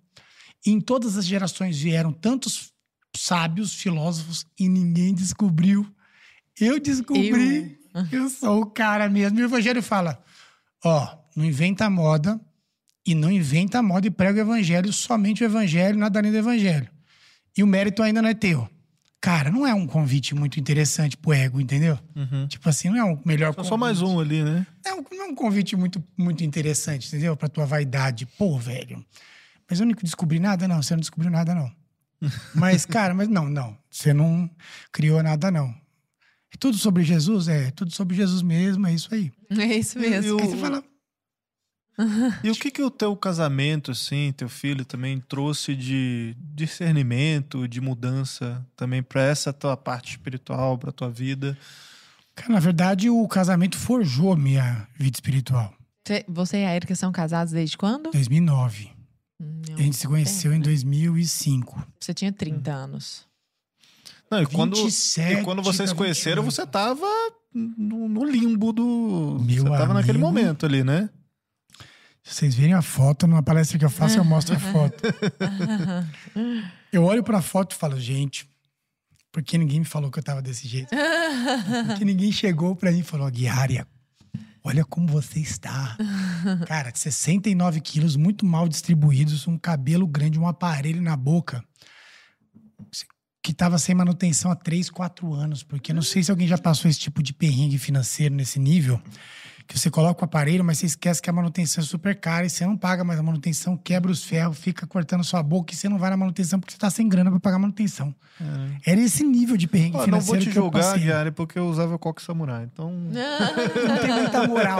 Em todas as gerações vieram tantos sábios, filósofos, e ninguém descobriu. Eu descobri. Eu, eu sou o cara mesmo. E o Evangelho fala: ó, não inventa moda, e não inventa moda e prega o Evangelho, somente o Evangelho, nada além do Evangelho. E o mérito ainda não é teu. Cara, não é um convite muito interessante pro ego, entendeu? Uhum. Tipo assim, não é o melhor só, só mais um ali, né? É um, não é um convite muito, muito interessante, entendeu? Pra tua vaidade. Pô, velho. Mas eu não descobri nada, não. Você não descobriu nada, não. mas, cara, mas não, não. Você não criou nada, não. É tudo sobre Jesus? É, tudo sobre Jesus mesmo, é isso aí. É isso mesmo. E, o... Aí você fala... e o que que o teu casamento, assim, teu filho também trouxe de discernimento, de mudança também para essa tua parte espiritual, para tua vida? Cara, na verdade, o casamento forjou a minha vida espiritual. Você e a Erika são casados desde quando? 2009. Hum, a gente se conheceu tempo, em 2005. Né? Você tinha 30 hum. anos. Não, e quando, 27, e quando vocês se conheceram, você tava no, no limbo do. Meu você tava amigo, naquele momento ali, né? Se vocês verem a foto, numa palestra que eu faço, eu mostro a foto. eu olho pra foto e falo, gente, por que ninguém me falou que eu tava desse jeito? Porque ninguém chegou pra mim e falou, Guiária, Olha como você está. Cara, 69 quilos, muito mal distribuídos, um cabelo grande, um aparelho na boca. Que estava sem manutenção há 3, 4 anos. Porque não sei se alguém já passou esse tipo de perrengue financeiro nesse nível que você coloca o aparelho, mas você esquece que a manutenção é super cara e você não paga mais a manutenção, quebra os ferros, fica cortando sua boca e você não vai na manutenção porque você tá sem grana para pagar a manutenção. É. Era esse nível de perrengue Pô, financeiro. Não vou te julgar, Gary, porque eu usava coque samurai, então. não tem muita moral.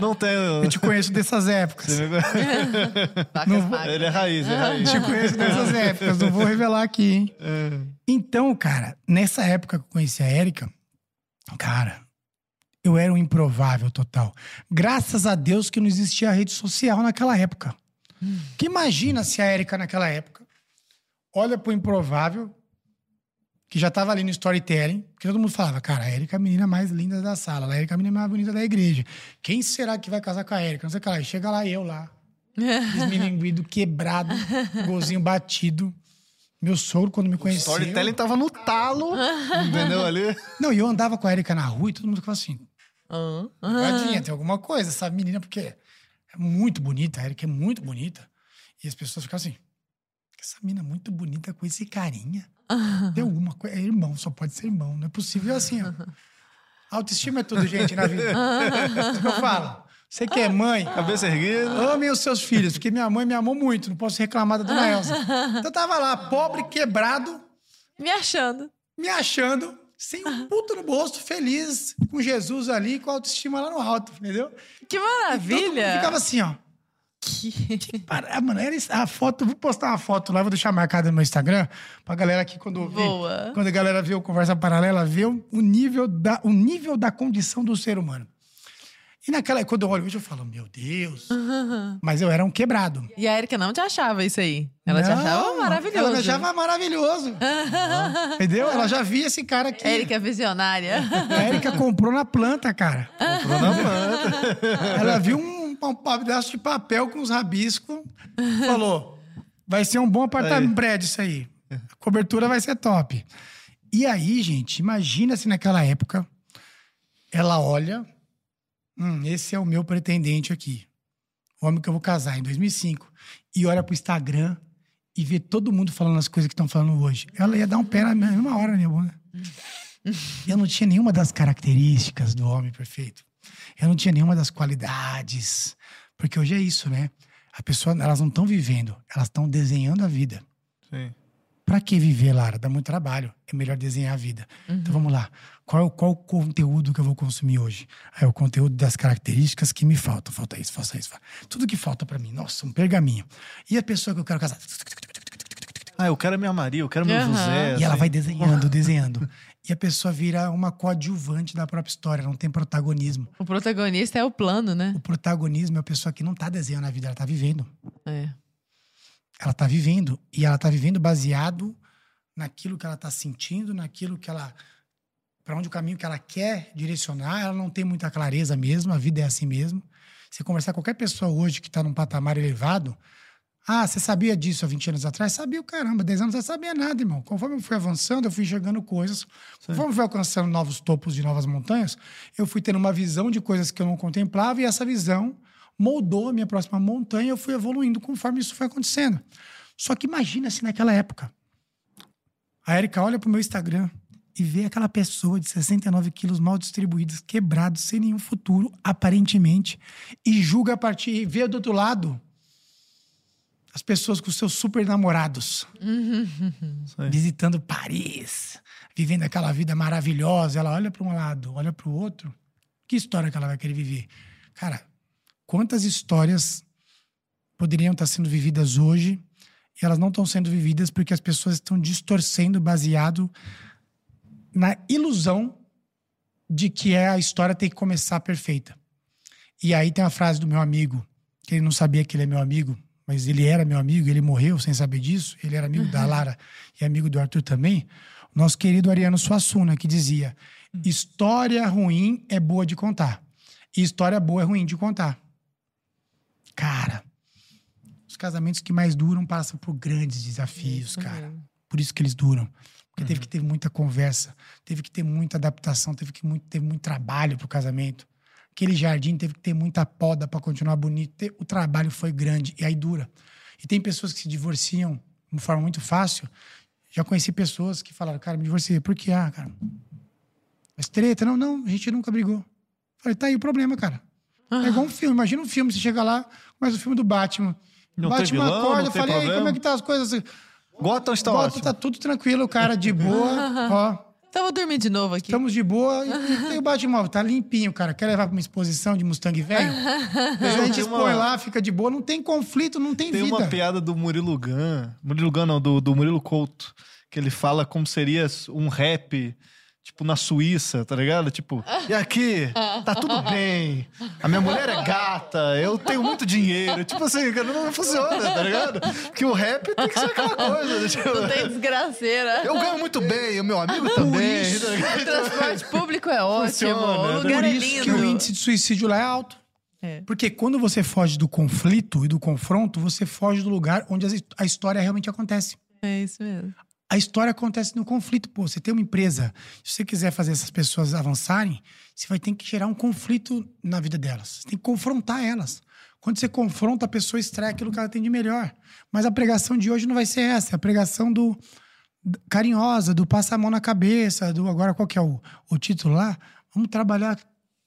não tem. Eu te conheço dessas épocas. não, ele é raiz, é raiz. Eu te conheço dessas épocas, não vou revelar aqui, hein? É. Então, cara, nessa época que eu conheci a Érica, cara, eu era um improvável total. Graças a Deus que não existia rede social naquela época. Hum. Que imagina se a Érica naquela época olha pro improvável, que já tava ali no storytelling, que todo mundo falava, cara, a Érica é a menina mais linda da sala, a Érica é a menina mais bonita da igreja. Quem será que vai casar com a Érica? Não sei o que lá. E chega lá eu lá. Desmilinguido, quebrado, golzinho batido. Meu sogro, quando me conheceu... O storytelling tava no talo, entendeu ali? Não, e eu andava com a Erika na rua e todo mundo ficava assim... Uhum. Tadinha, tem alguma coisa, essa menina, porque é muito bonita, a Erika é muito bonita. E as pessoas ficam assim, essa mina é muito bonita com esse carinha. Deu uma coisa, é irmão, só pode ser irmão, não é possível assim, ó. Autoestima é tudo, gente, na vida. Isso que eu falo. Você que é mãe, Cabeça erguida. amem os seus filhos, porque minha mãe me amou muito, não posso reclamar da dona Elza. Então eu tava lá, pobre, quebrado, Me achando. me achando, sem um puto no bolso, feliz, com Jesus ali, com a autoestima lá no alto, entendeu? Que maravilha! ficava assim, ó. Que- Para, mano, era a foto, vou postar uma foto lá, vou deixar marcada no meu Instagram, pra galera aqui quando ouvir, quando a galera vê o Conversa Paralela, ver o o nível da, o nível da condição do ser humano. E naquela, quando eu olho hoje, eu falo, meu Deus. Mas eu era um quebrado. E a Erika não te achava isso aí. Ela te Não, achava maravilhoso. Ela me achava maravilhoso. Entendeu? Ela já via esse cara aqui. Erika é visionária. A Erika comprou na planta, cara. Comprou na planta. Ela viu um, um pedaço de papel com os rabiscos. Falou: vai ser um bom apartamento, prédio isso aí. A cobertura vai ser top. E aí, gente, imagina se naquela época ela olha. Hum, esse é o meu pretendente aqui. O homem que eu vou casar em 2005. E olha pro Instagram e vê todo mundo falando as coisas que estão falando hoje. Ela ia dar um pé na mesma hora, bunda. Eu não tinha nenhuma das características do homem perfeito. Eu não tinha nenhuma das qualidades. Porque hoje é isso, né? A pessoa, elas não estão vivendo, elas estão desenhando a vida. Sim. Pra que viver, Lara? Dá muito trabalho. É melhor desenhar a vida. Então vamos lá. Qual, qual o conteúdo que eu vou consumir hoje? É o conteúdo das características que me faltam. Falta isso, falta isso. falta- Tudo que falta pra mim. Nossa, um pergaminho. E a pessoa que eu quero casar? Ah, eu quero a minha Maria, eu quero meu Aham. José. E ela assim. vai desenhando, desenhando. E a pessoa vira uma coadjuvante da própria história, não tem protagonismo. O protagonista é o plano, né? O protagonismo é a pessoa que não tá desenhando a vida, ela tá vivendo. É. Ela tá vivendo. E ela tá vivendo baseado naquilo que ela tá sentindo, naquilo que ela. Para onde o caminho que ela quer direcionar. Ela não tem muita clareza mesmo, a vida é assim mesmo. Você conversar com qualquer pessoa hoje que tá num patamar elevado. Ah, você sabia disso há 20 anos atrás? Sabia o caramba, 10 anos eu não sabia nada, irmão. Conforme eu fui avançando, eu fui enxergando coisas. Conforme eu fui alcançando novos topos de novas montanhas, eu fui tendo uma visão de coisas que eu não contemplava e essa visão moldou a minha próxima montanha e eu fui evoluindo conforme isso foi acontecendo. Só que imagina se naquela época a Erika olha pro meu Instagram e vê aquela pessoa de 69 quilos mal distribuídos, quebrado, sem nenhum futuro, aparentemente, e julga a partir, e vê do outro lado as pessoas com seus super namorados, aí. visitando Paris, vivendo aquela vida maravilhosa. Ela olha para um lado, olha para o outro. Que história que ela vai querer viver? Cara, quantas histórias poderiam estar sendo vividas hoje e elas não estão sendo vividas porque as pessoas estão distorcendo baseado na ilusão de que é a história tem que começar perfeita. E aí tem a frase do meu amigo, que ele não sabia que ele é meu amigo, mas ele era meu amigo, ele morreu sem saber disso, ele era amigo da Lara e amigo do Arthur também, o nosso querido Ariano Suassuna, que dizia: história ruim é boa de contar, e história boa é ruim de contar. Cara, os casamentos que mais duram passam por grandes desafios, Isso cara. mesmo. Por isso que eles duram. Porque teve que ter muita conversa, teve que ter muita adaptação, teve que muito, ter muito trabalho pro casamento. Aquele jardim teve que ter muita poda para continuar bonito. O trabalho foi grande e aí dura. E tem pessoas que se divorciam de uma forma muito fácil. Já conheci pessoas que falaram, cara, me divorciei. Por quê? Ah, cara. Mas treta? Não, não, a gente nunca brigou. Falei, tá aí o problema, cara. É igual um filme. Imagina um filme, você chega lá, começa o filme do Batman. Não Batman vilão, acorda, eu falei, aí, como é que tá as coisas? Gotham está Volta, ótimo. tá tudo tranquilo, cara, de boa. ó, Então vou dormir de novo aqui. estamos de boa. E, e tem o Batmóvel, tá limpinho, cara. Quer levar pra uma exposição de Mustang velho? a gente Tem uma- expõe lá, fica de boa. Não tem conflito, não tem, Tem vida. uma piada do Murilo Gun. Murilo Gun, não, do, do Murilo Couto. Que ele fala como seria um rap, tipo, na Suíça, tá ligado? Tipo, e aqui, tá tudo bem. A minha mulher é gata, eu tenho muito dinheiro. Tipo assim, cara, não funciona, tá ligado? Porque o rap tem que ser aquela coisa. Tipo, Não tem desgraceira. eu ganho muito bem, o meu amigo também. isso. tá? O transporte público é ótimo. Funciona, o né? lugar Por é isso lindo. que o índice de suicídio lá é alto. É. Porque quando você foge do conflito e do confronto, você foge do lugar onde a história realmente acontece. É isso mesmo. A história acontece no conflito. Pô, você tem uma empresa, se você quiser fazer essas pessoas avançarem, você vai ter que gerar um conflito na vida delas. Você tem que confrontar elas. Quando você confronta, a pessoa extrai aquilo que ela tem de melhor. Mas a pregação de hoje não vai ser essa. É a pregação do carinhosa, do passa a mão na cabeça, do agora qual que é o, o título lá? Vamos trabalhar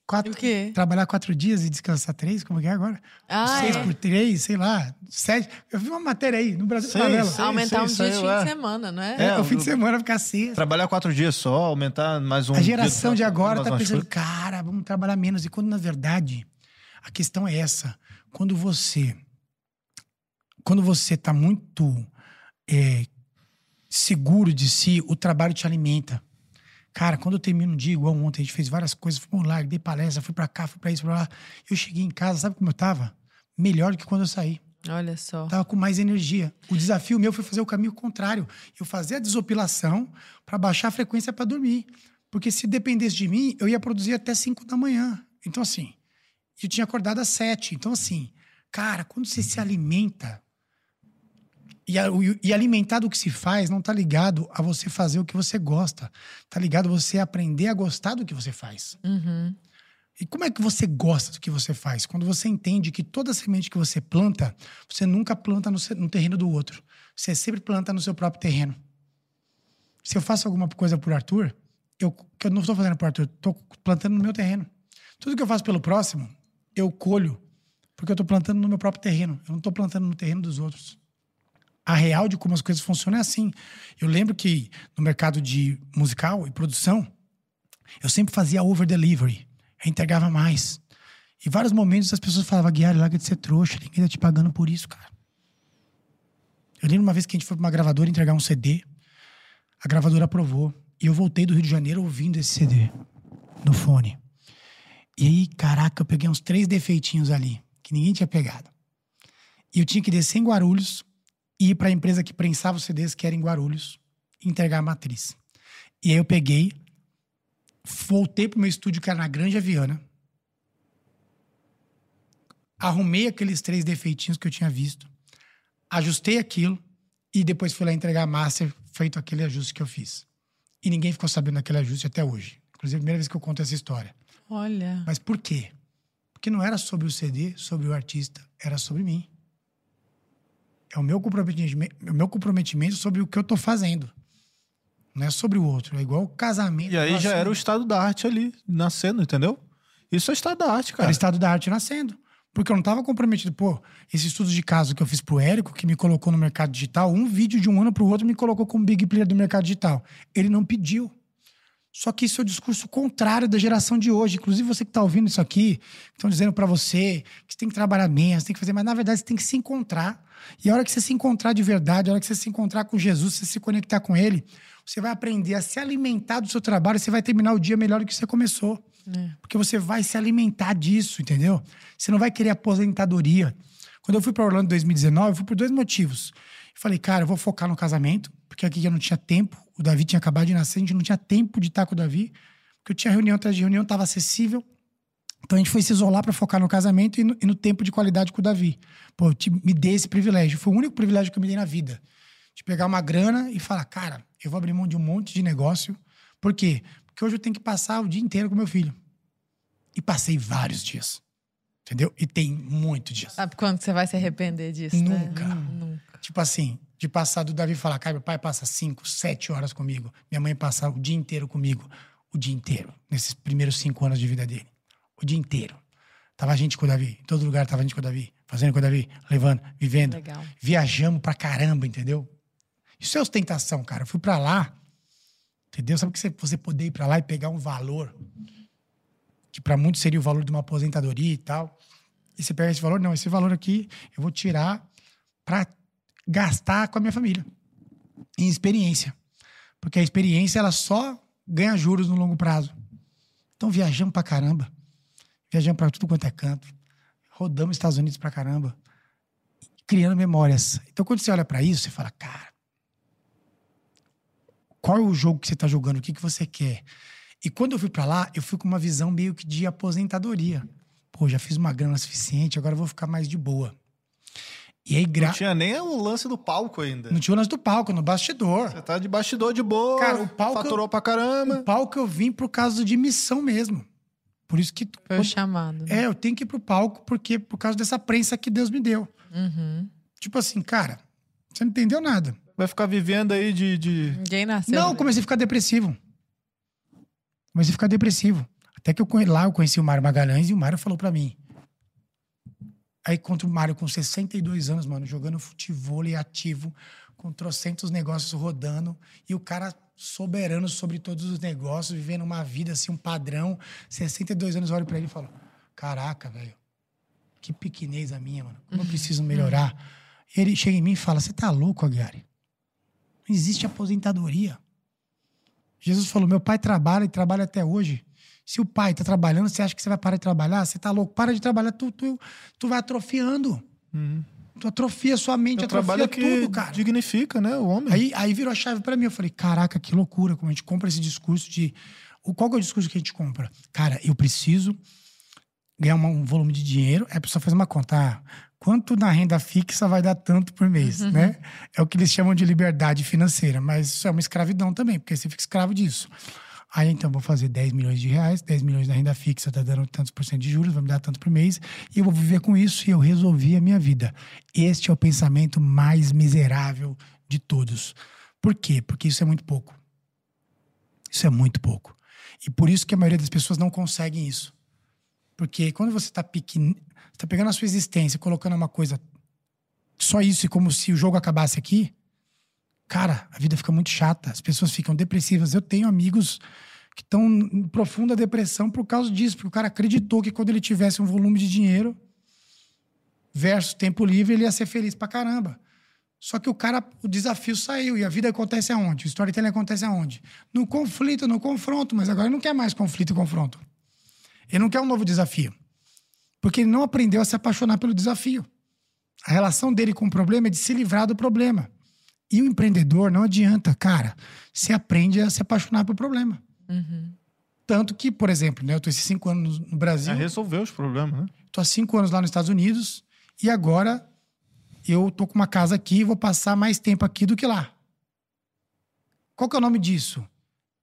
quatro, O quê? trabalhar quatro dias e descansar três? Como que é agora? Ah, Seis é. por três, sei lá, sete. Eu vi uma matéria aí no Brasil Sei, Paralelo. sei. Aumentar um dia de saiu, fim é. de semana, não é? É, É, o fim de semana ficar sexta. Trabalhar quatro dias só, aumentar mais um. A geração dia de agora tá pensando, cara, vamos trabalhar menos. E quando, na verdade, a questão é essa. Quando você. Quando você tá muito é, seguro de si, o trabalho te alimenta. Cara, quando eu termino um dia, igual ontem, a gente fez várias coisas, fomos lá, dei palestra, fui pra cá, fui pra isso, pra lá. Eu cheguei em casa, sabe como eu tava? Melhor do que quando eu saí. Olha só. Tava com mais energia. O desafio meu foi fazer o caminho contrário. Eu fazer a desopilação para baixar a frequência para dormir. Porque se dependesse de mim, eu ia produzir até 5 da manhã. Então, assim, eu tinha acordado às 7. Então, assim, cara, quando você se alimenta. E, a- e alimentar do que se faz não tá ligado a você fazer o que você gosta. Tá ligado a você aprender a gostar do que você faz. Uhum. E como é que você gosta do que você faz? Quando você entende que toda semente que você planta, você nunca planta no, no terreno do outro. Você sempre planta no seu próprio terreno. Se eu faço alguma coisa por Arthur, eu, que eu não estou fazendo por Arthur, estou plantando no meu terreno. Tudo que eu faço pelo próximo, eu colho, porque eu estou plantando no meu próprio terreno. Eu não estou plantando no terreno dos outros. A real de como as coisas funcionam é assim. Eu lembro que no mercado de musical e produção, eu sempre fazia over-delivery. Eu entregava mais. E vários momentos as pessoas falavam, Guiari, larga de ser trouxa, ninguém tá te pagando por isso, cara. Eu lembro uma vez que a gente foi pra uma gravadora entregar um CD, a gravadora aprovou. E eu voltei do Rio de Janeiro ouvindo esse CD no fone. E aí, caraca, eu peguei uns três defeitinhos ali, que ninguém tinha pegado. E eu tinha que descer em Guarulhos e ir pra empresa que prensava os CDs, que era em Guarulhos, entregar a matriz. E aí eu peguei, voltei pro meu estúdio, que era na Granja Viana. Arrumei aqueles três defeitinhos que eu tinha visto. Ajustei aquilo e depois fui lá entregar a master, feito aquele ajuste que eu fiz. E ninguém ficou sabendo daquele ajuste até hoje. Inclusive, é a primeira vez que eu conto essa história. Olha. Mas por quê? Porque não era sobre o CD, sobre o artista, era sobre mim. É o meu comprometimento, o meu comprometimento sobre o que eu tô fazendo. Não é sobre o outro. É igual o casamento. E aí já era o estado da arte ali, nascendo, entendeu? Isso é estado da arte, Era cara. o estado da arte nascendo. Porque eu não estava comprometido. Pô, esse estudo de caso que eu fiz pro Érico, que me colocou no mercado digital, um vídeo de um ano pro outro me colocou como big player do mercado digital. Ele não pediu. Só que isso é o discurso contrário da geração de hoje. Inclusive, você que está ouvindo isso aqui, estão dizendo para você que você tem que trabalhar menos, tem que fazer, mas na verdade você tem que se encontrar. E a hora que você se encontrar de verdade, a hora que você se encontrar com Jesus, você se conectar com Ele, você vai aprender a se alimentar do seu trabalho e você vai terminar o dia melhor do que você começou. Porque você vai se alimentar disso, entendeu? Você não vai querer aposentadoria. Quando eu fui para Orlando em 2019, eu fui por dois motivos. Eu falei, cara, eu vou focar no casamento, porque aqui eu não tinha tempo. O Davi tinha acabado de nascer, a gente não tinha tempo de estar com o Davi, porque eu tinha reunião atrás de reunião, estava acessível. Então a gente foi se isolar para focar no casamento e no, e no tempo de qualidade com o Davi. Pô, eu te- me dei esse privilégio. Foi o único privilégio que eu me dei na vida. De pegar uma grana e falar, cara, eu vou abrir mão de um monte de negócio. Por quê? Porque hoje eu tenho que passar o dia inteiro com meu filho. E passei vários dias. Entendeu? E tem muito dias. Sabe quando você vai se arrepender disso, Nunca. né? Nunca. Tipo assim, de passar do Davi falar, cara, meu pai passa cinco, sete horas comigo. Minha mãe passa o dia inteiro comigo. O dia inteiro. Nesses primeiros cinco anos de vida dele. O dia inteiro. Tava a gente com o Davi. Em todo lugar tava a gente com o Davi. Fazendo com o Davi. Levando, vivendo. Legal. Viajamos pra caramba, entendeu? Isso é ostentação, cara. Eu fui pra lá. Entendeu? Sabe que você, você poder ir pra lá e pegar um valor que pra muitos seria o valor de uma aposentadoria e tal. E você pega esse valor, não, esse valor aqui eu vou tirar pra gastar com a minha família. Em experiência. Porque a experiência, ela só ganha juros no longo prazo. Então viajamos pra caramba. Viajamos pra tudo quanto é canto. Rodamos os Estados Unidos pra caramba. Criando memórias. Então quando você olha pra isso, você fala, cara, qual é o jogo que você tá jogando? O que, que você quer? E quando eu fui pra lá, eu fui com uma visão meio que de aposentadoria. Pô, já fiz uma grana suficiente, agora eu vou ficar mais de boa. E aí, gra... Não tinha nem o lance do palco ainda. não tinha o lance do palco, no bastidor. Você tá de bastidor de boa. Cara, o palco- Faturou pra caramba. O palco eu vim por causa de missão mesmo. Por isso que. Foi o chamado. né? É, eu tenho que ir pro palco porque por causa dessa prensa que Deus me deu. Uhum. Tipo assim, cara, você não entendeu nada. Vai ficar vivendo aí de. de... Ninguém nasceu. Não, eu comecei a ficar depressivo. Comecei a ficar depressivo. Até que eu lá eu conheci o Mário Magalhães e o Mário falou pra mim. Aí contra o Mário com 62 anos, mano, jogando futebol ativo, com trocentos negócios rodando, e o cara soberano sobre todos os negócios, vivendo uma vida assim, um padrão. 62 anos, eu olho pra ele e falo: Caraca, velho, que pequenez a minha, mano. Como eu preciso melhorar. Ele chega em mim e fala: Você tá louco, Aguiari? Não existe aposentadoria. Jesus falou: Meu pai trabalha e trabalha até hoje. Se o pai tá trabalhando, você acha que você vai parar de trabalhar? Você tá louco? Para de trabalhar, tu, tu, tu vai atrofiando. Uhum. Tu atrofia sua mente, É um atrofia trabalho que tudo, cara. dignifica, né? O homem. Aí, aí virou a chave pra mim. Eu falei, caraca, que loucura como a gente compra esse discurso de. O, qual que é o discurso que a gente compra? Cara, eu preciso ganhar uma- um volume de dinheiro. A pessoa faz uma conta. Ah, quanto na renda fixa vai dar tanto por mês, né? É o que eles chamam de liberdade financeira. Mas isso é uma escravidão também, porque você fica escravo disso. Aí então vou fazer 10 milhões de reais, 10 milhões na renda fixa, tá dando tantos por cento de juros, vai me dar tanto por mês, e eu vou viver com isso e eu resolvi a minha vida. Este é o pensamento mais miserável de todos. Por quê? Porque isso é muito pouco. Isso é muito pouco. E por isso que a maioria das pessoas não conseguem isso. Porque quando você está pequeno, você tá pegando a sua existência, colocando uma coisa só isso e como se o jogo acabasse aqui, cara, a vida fica muito chata. As pessoas ficam depressivas. Eu tenho amigos que estão em profunda depressão por causa disso, porque o cara acreditou que quando ele tivesse um volume de dinheiro versus tempo livre, ele ia ser feliz pra caramba. Só que o cara, o desafio saiu. E a vida acontece aonde? O storytelling acontece aonde? No conflito, no confronto. Mas agora ele não quer mais conflito e confronto. Ele não quer um novo desafio. Porque ele não aprendeu a se apaixonar pelo desafio. A relação dele com o problema é de se livrar do problema. E o empreendedor não adianta, cara. Você aprende a se apaixonar pelo problema. Uhum. Tanto que, por exemplo, né, eu tô esses cinco anos no Brasil. É resolver os problemas, né? Tô há cinco anos lá nos Estados Unidos e agora eu tô com uma casa aqui e vou passar mais tempo aqui do que lá. Qual que é o nome disso?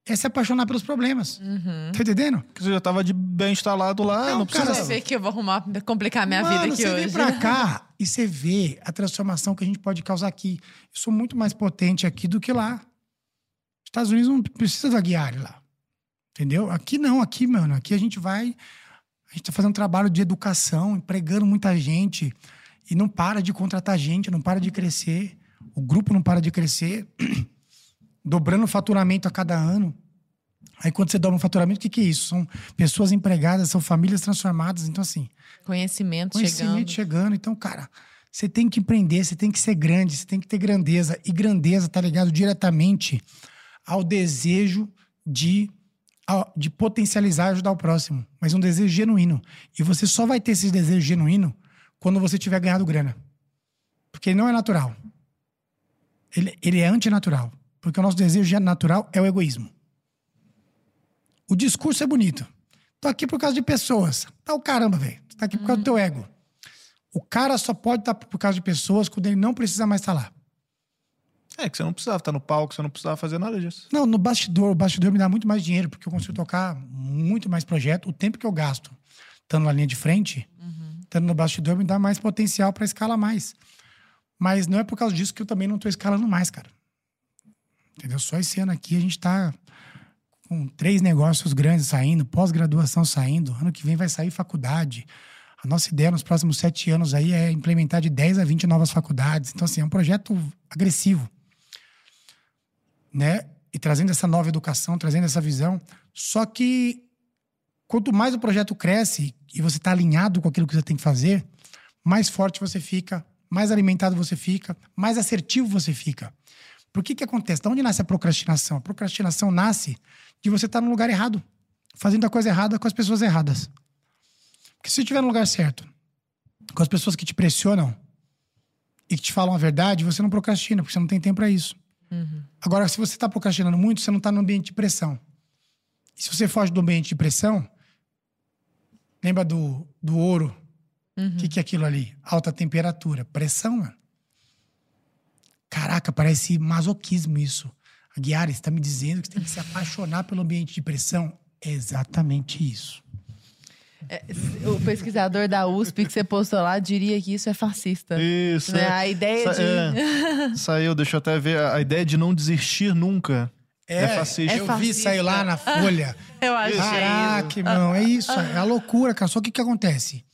É se apaixonar pelos problemas. Uhum. Tá entendendo? Porque você já tava de bem instalado lá, Não, não, cara. Você vê que eu vou arrumar, complicar minha Mano, vida aqui você hoje. vem pra cá e você vê a transformação que a gente pode causar aqui. Eu sou muito mais potente aqui do que lá. Os Estados Unidos não precisa da Guiari lá. Entendeu? Aqui não, aqui, mano. Aqui a gente vai. A gente tá fazendo um trabalho de educação, empregando muita gente. E não para de contratar gente, não para de crescer. O grupo não para de crescer. Dobrando o faturamento a cada ano. Aí quando você dobra o faturamento, o que, que é isso? São pessoas empregadas, são famílias transformadas. Então, assim, Conhecimento, conhecimento chegando. chegando. Então, cara, você tem que empreender, você tem que ser grande, você tem que ter grandeza. E grandeza tá ligado diretamente ao desejo de, de potencializar e ajudar o próximo. Mas um desejo genuíno. E você só vai ter esse desejo genuíno quando você tiver ganhado grana. Porque ele não é natural. Ele, ele é antinatural. Porque o nosso desejo natural é o egoísmo. O discurso é bonito. Tô aqui por causa de pessoas. Tá o caramba, velho. Tá aqui por causa do teu ego. O cara só pode estar por causa de pessoas quando ele não precisa mais estar lá. É que você não precisava estar no palco, você não precisava fazer nada disso. Não, no bastidor, o bastidor me dá muito mais dinheiro, porque eu consigo tocar muito mais projeto. O tempo que eu gasto estando na linha de frente, estando no bastidor, me dá mais potencial para escalar mais. Mas não é por causa disso que eu também não tô escalando mais, cara. Entendeu? Só esse ano aqui a gente tá com três negócios grandes saindo, pós-graduação saindo. Ano que vem vai sair faculdade. A nossa ideia nos próximos sete anos aí é implementar de 10 a 20 novas faculdades. Então, assim, é um projeto agressivo né? E trazendo essa nova educação, trazendo essa visão. Só que quanto mais o projeto cresce e você está alinhado com aquilo que você tem que fazer, mais forte você fica, mais alimentado você fica, mais assertivo você fica. Por que que acontece? De onde nasce a procrastinação? A procrastinação nasce de você estar no lugar errado, fazendo a coisa errada com as pessoas erradas. Porque se você estiver no lugar certo, com as pessoas que te pressionam e que te falam a verdade, você não procrastina, porque você não tem tempo para isso. Agora, se você está procrastinando muito, você não está no ambiente de pressão. E se você foge do ambiente de pressão, lembra do, do ouro? O que, que é aquilo ali? Alta temperatura. Pressão, mano. Caraca, parece masoquismo isso. A Guiara está me dizendo que você tem que se apaixonar pelo ambiente de pressão. É exatamente isso. É, o pesquisador da USP que você postou lá diria que isso é fascista. Isso. Né? é. A ideia Sa- de. é. Saiu, deixa eu até ver. A ideia de não desistir nunca. É, fascista. é eu vi, saiu lá na Folha. Eu achei. Caraca, irmão, é isso. É a loucura, cara. Só o que que acontece?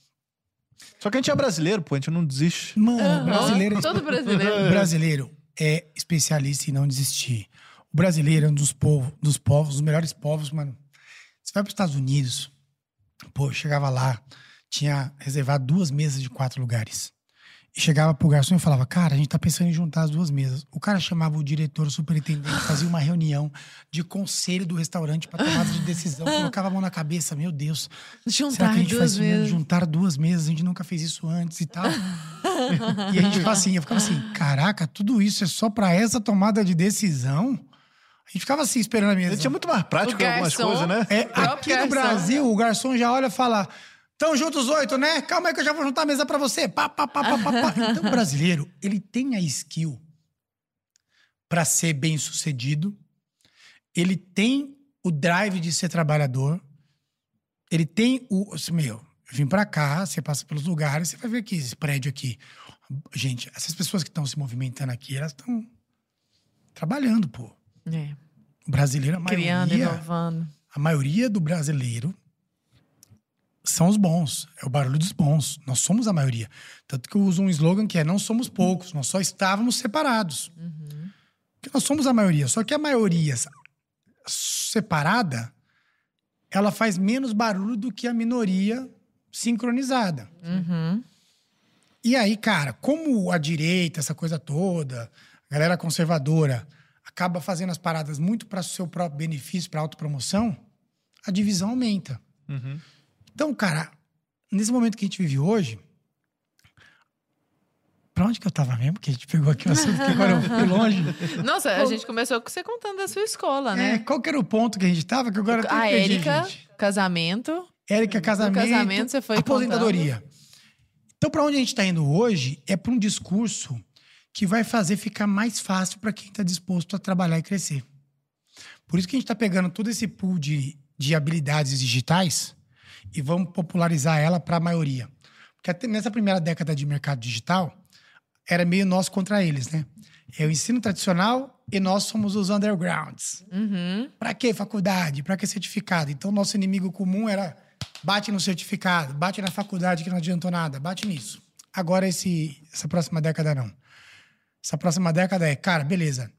Só que a gente é brasileiro, pô, a gente não desiste. Mano, brasileiro... Todo brasileiro. O brasileiro é especialista em não desistir. O brasileiro é um dos povos, dos povos, dos melhores povos, mano. Você vai para os Estados Unidos, pô, eu chegava lá, tinha reservado duas mesas de quatro lugares. E chegava pro garçom e falava, cara, a gente tá pensando em juntar as duas mesas. O cara chamava o diretor, o superintendente, fazia uma reunião de conselho do restaurante para tomada de decisão, colocava a mão na cabeça, meu Deus, será Juntar que a gente duas faz vezes. juntar duas mesas? A gente nunca fez isso antes e tal. e a gente ficava assim, eu ficava assim, caraca, tudo isso é só pra essa tomada de decisão? A gente ficava assim esperando a mesa. gente é muito mais prático em algumas coisas, né? É, aqui no garçom. Brasil, o garçom já olha e fala: Tão juntos oito, né? Calma aí que eu já vou juntar a mesa pra você. Pá, pá, pá, pá, pá, pá. Então, o brasileiro, ele tem a skill pra ser bem sucedido, ele tem o drive de ser trabalhador, ele tem o. assim, Meu, eu vim pra cá, você passa pelos lugares, você vai ver aqui, esse prédio aqui. Gente, essas pessoas que estão se movimentando aqui, elas estão trabalhando, pô. É. O brasileiro, a Criando, maioria, inovando. a maioria do brasileiro são os bons. É o barulho dos bons. Nós somos a maioria. Tanto que eu uso um slogan que é não somos poucos, nós só estávamos separados. Porque nós somos a maioria. Só que a maioria separada, ela faz menos barulho do que a minoria sincronizada. Uhum. E aí, cara, como a direita, essa coisa toda, a galera conservadora, acaba fazendo as paradas muito para o seu próprio benefício, para autopromoção, a divisão aumenta. Uhum. Então, cara, nesse momento que a gente vive hoje. Pra onde que eu tava mesmo? Que a gente pegou aqui o assunto, que agora eu fui longe. Nossa, a gente começou com você contando da sua escola, É, né? qual que era o ponto que a gente tava? Que agora eu a Érica, gente. casamento. Érica, casamento. casamento, você foi Aposentadoria. Então, para onde a gente está indo hoje é para um discurso que vai fazer ficar mais fácil para quem está disposto a trabalhar e crescer. Por isso que a gente está pegando todo esse pool de, de habilidades digitais e vamos popularizar ela para a maioria. Porque até nessa primeira década de mercado digital, era meio nós contra eles, né? É o ensino tradicional e nós somos os undergrounds. Uhum. Pra que faculdade? Pra que certificado? Então, nosso inimigo comum era bate no certificado, bate na faculdade que não adiantou nada, bate nisso. Agora, esse, essa próxima década, não. Essa próxima década é, cara, beleza.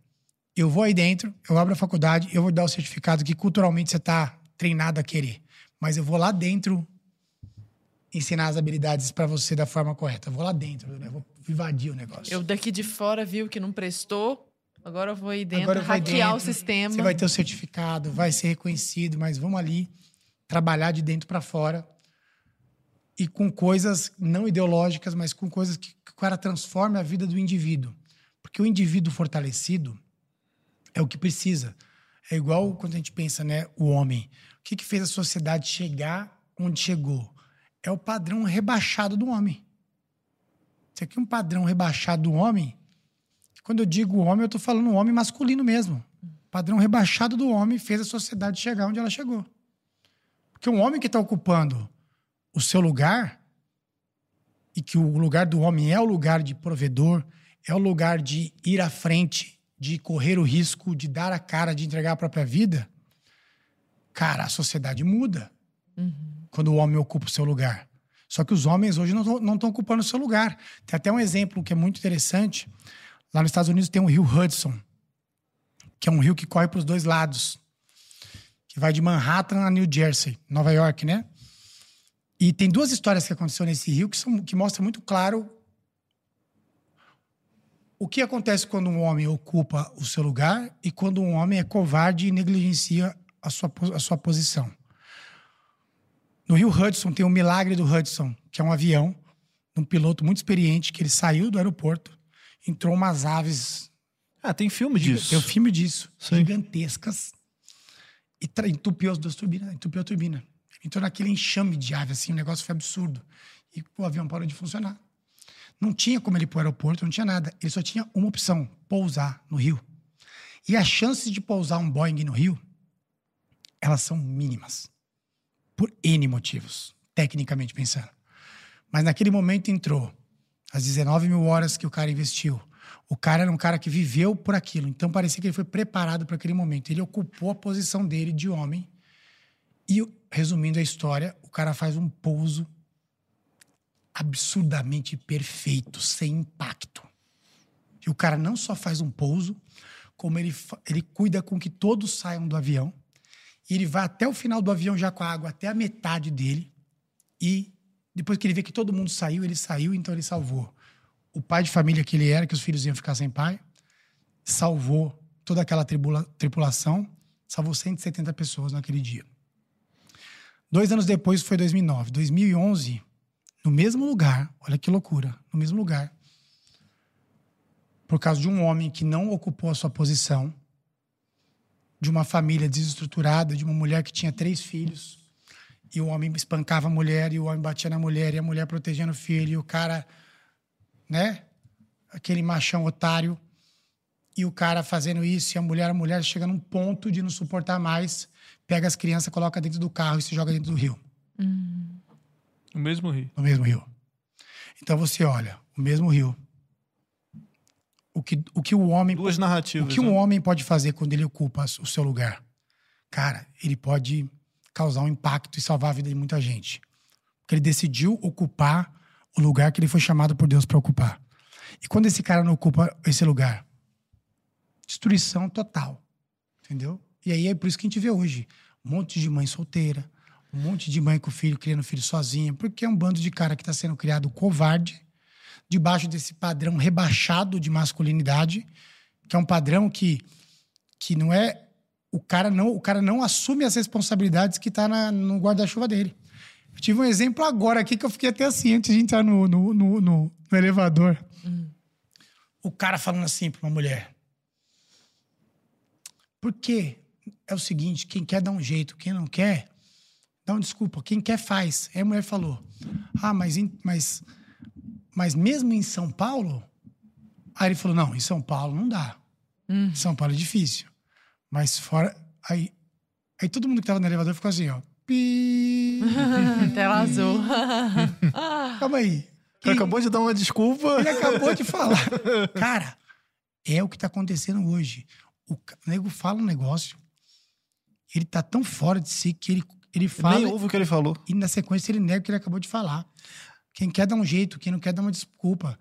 Eu vou aí dentro, eu abro a faculdade, eu vou dar o certificado que culturalmente você tá treinado a querer. Mas eu vou lá dentro ensinar as habilidades pra você da forma correta. Eu vou lá dentro, né? Vou invadir o negócio. Eu daqui de fora viu que não prestou. Agora eu vou ir dentro, Agora hackear o dentro, sistema. Você vai ter o certificado, vai ser reconhecido, mas vamos ali trabalhar de dentro para fora e com coisas não ideológicas, mas com coisas que, que o cara transforme a vida do indivíduo. Porque o indivíduo fortalecido é o que precisa. É igual quando a gente pensa, né, o homem. O que, que fez a sociedade chegar onde chegou? É o padrão rebaixado do homem. Isso aqui é um padrão rebaixado do homem. Quando eu digo homem, eu estou falando homem masculino mesmo. O padrão rebaixado do homem fez a sociedade chegar onde ela chegou. Porque um homem que está ocupando o seu lugar, e que o lugar do homem é o lugar de provedor, é o lugar de ir à frente, de correr o risco, de dar a cara, de entregar a própria vida, cara, a sociedade muda quando o homem ocupa o seu lugar. Só que os homens hoje não estão ocupando o seu lugar. Tem até um exemplo que é muito interessante. Lá nos Estados Unidos tem o rio Hudson, que é um rio que corre para os dois lados, que vai de Manhattan a New Jersey, Nova York, né? E tem duas histórias que aconteceram nesse rio que, são, que mostram muito claro o que acontece quando um homem ocupa o seu lugar e quando um homem é covarde e negligencia a sua, a sua posição. No Rio Hudson tem o Milagre do Hudson, que é um avião de um piloto muito experiente que ele saiu do aeroporto, entrou umas aves, Ah, tem filme disso. tem um filme disso, Sim. gigantescas, e entupiu as duas turbinas, entupiu a turbina. Entrou naquele enxame de ave, assim, o negócio foi absurdo. E o avião parou de funcionar. Não tinha como ele ir para o aeroporto, não tinha nada. Ele só tinha uma opção: pousar no Rio. E as chances de pousar um Boeing no Rio, elas são mínimas. Por N motivos. tecnicamente pensando. Mas naquele momento entrou as 19 mil horas que o cara investiu. O cara era um cara que viveu por aquilo. Então parecia que ele foi preparado para aquele momento. Ele ocupou a posição dele de homem. E, resumindo a história, o cara faz um pouso absurdamente perfeito, sem impacto. E o cara não só faz um pouso, como ele, ele cuida com que todos saiam do avião. E ele vai até o final do avião já com a água até a metade dele. E depois que ele vê que todo mundo saiu, ele saiu, então ele salvou o pai de família que ele era, que os filhos iam ficar sem pai, salvou toda aquela tribula, tripulação, salvou 170 pessoas naquele dia. Dois anos depois foi 2009. 2011, no mesmo lugar, olha que loucura, no mesmo lugar, por causa de um homem que não ocupou a sua posição, de uma família desestruturada, de uma mulher que tinha três filhos, e o homem espancava a mulher, e o homem batia na mulher, e a mulher protegendo o filho, e o cara, né? Aquele machão otário, e o cara fazendo isso, e a mulher, a mulher chega num ponto de não suportar mais, pega as crianças, coloca dentro do carro e se joga dentro do rio. Hum. No mesmo rio. No mesmo rio. Então você olha, o mesmo rio o que o, que o homem. Duas narrativas. O que né? um homem pode fazer quando ele ocupa o seu lugar? Cara, ele pode causar um impacto e salvar a vida de muita gente. Porque ele decidiu ocupar o lugar que ele foi chamado por Deus para ocupar. E quando esse cara não ocupa esse lugar? Destruição total. Entendeu? E aí é por isso que a gente vê hoje um monte de mãe solteira, um monte de mãe com filho criando filho sozinha, porque é um bando de cara que está sendo criado covarde debaixo desse padrão rebaixado de masculinidade, que é um padrão que, que não é o cara não o cara não assume as responsabilidades que está no guarda-chuva dele. Eu tive um exemplo agora aqui que eu fiquei até assim antes de entrar no, no, no, no, no elevador. Uhum. O cara falando assim para uma mulher. Porque é o seguinte, quem quer dá um jeito, quem não quer, dá uma desculpa. Quem quer faz. Aí a mulher falou: Ah, mas, mas mas mesmo em São Paulo, aí ele falou: não, em São Paulo não dá. Hum. Em São Paulo é difícil. Mas fora. Aí, aí todo mundo que tava no elevador ficou assim, ó. Pi. Tela azul. Calma aí. Ele acabou de dar uma desculpa. Ele acabou de falar. Cara, é o que tá acontecendo hoje. O nego fala um negócio, ele tá tão fora de si que ele, ele fala. Nem ouve o que ele falou. E na sequência ele nega o que ele acabou de falar. Quem quer dar um jeito, quem não quer dar uma desculpa.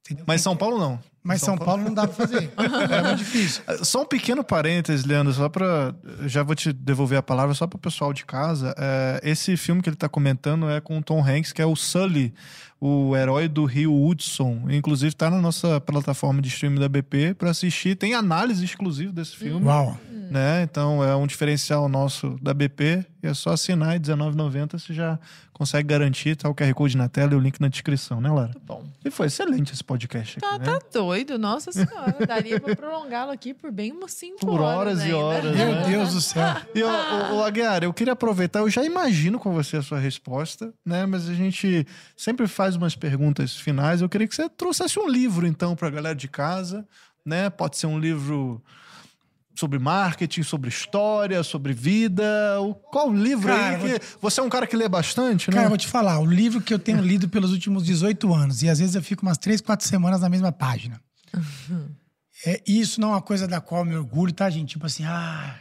Entendeu? Mas São Paulo não. Mas São, São Paulo... Paulo... não dá pra fazer. é muito difícil. Só um pequeno parênteses, Leandro, só pra. Já vou te devolver a palavra só pro pessoal de casa. É, esse filme que ele tá comentando é com o Tom Hanks, que é o Sully, o herói do Rio Hudson. Inclusive tá na nossa plataforma de streaming da BP para assistir. Tem análise exclusiva desse filme. Uau! Né? Então é um diferencial nosso da BP. E é só assinar e R$19,90 você já consegue garantir. Tá o QR Code na tela e o link na descrição, né, Lara? Muito bom. E foi excelente esse podcast tá, aqui, né? Tá doido, nossa senhora. Daria pra prolongá-lo aqui por bem umas 5 Por horas, horas e horas. Meu né? Deus do céu. E, o, o Aguiar, eu queria aproveitar, eu já imagino com você a sua resposta, né? Mas a gente sempre faz umas perguntas finais. Eu queria que você trouxesse um livro, então, pra galera de casa, né? Pode ser um livro sobre marketing, sobre história, sobre vida. Qual livro cara, aí? Que... Te... Você é um cara que lê bastante, né? Cara, eu vou te falar, o livro que eu tenho lido pelos últimos 18 anos, e às vezes eu fico umas 3, 4 semanas na mesma página. Uhum. É, isso não é uma coisa da qual eu me orgulho, tá, gente? Tipo assim, ah,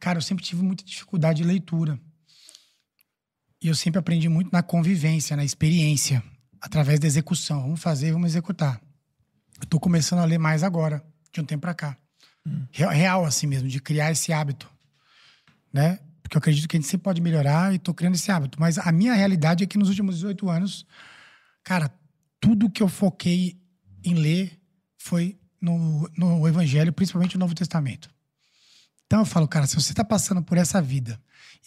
cara, eu sempre tive muita dificuldade de leitura. E eu sempre aprendi muito na convivência, na experiência, através da execução. Vamos fazer, vamos executar. Eu tô começando a ler mais agora, de um tempo pra cá. Real, assim mesmo, de criar esse hábito. Né? Porque eu acredito que a gente sempre pode melhorar e tô criando esse hábito. Mas a minha realidade é que nos últimos 18 anos, cara, tudo que eu foquei em ler foi no, no Evangelho, principalmente o Novo Testamento. Então eu falo, cara, se você está passando por essa vida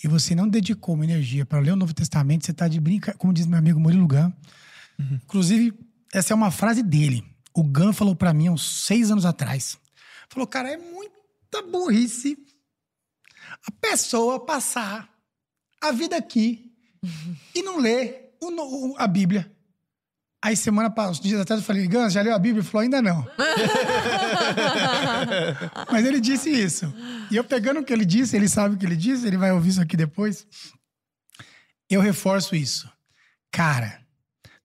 e você não dedicou uma energia para ler o Novo Testamento, você está de brinca, como diz meu amigo Murilo Gun. Uhum. Inclusive, essa é uma frase dele. O Gun falou para mim uns seis anos atrás. Falou, cara, é muita burrice a pessoa passar a vida aqui e não ler o, a Bíblia. Aí semana passada, dias atrás eu falei, Gans, já leu a Bíblia? Ele falou, ainda não. Mas ele disse isso. E eu pegando o que ele disse, ele sabe o que ele disse, ele vai ouvir isso aqui depois. Eu reforço isso. Cara,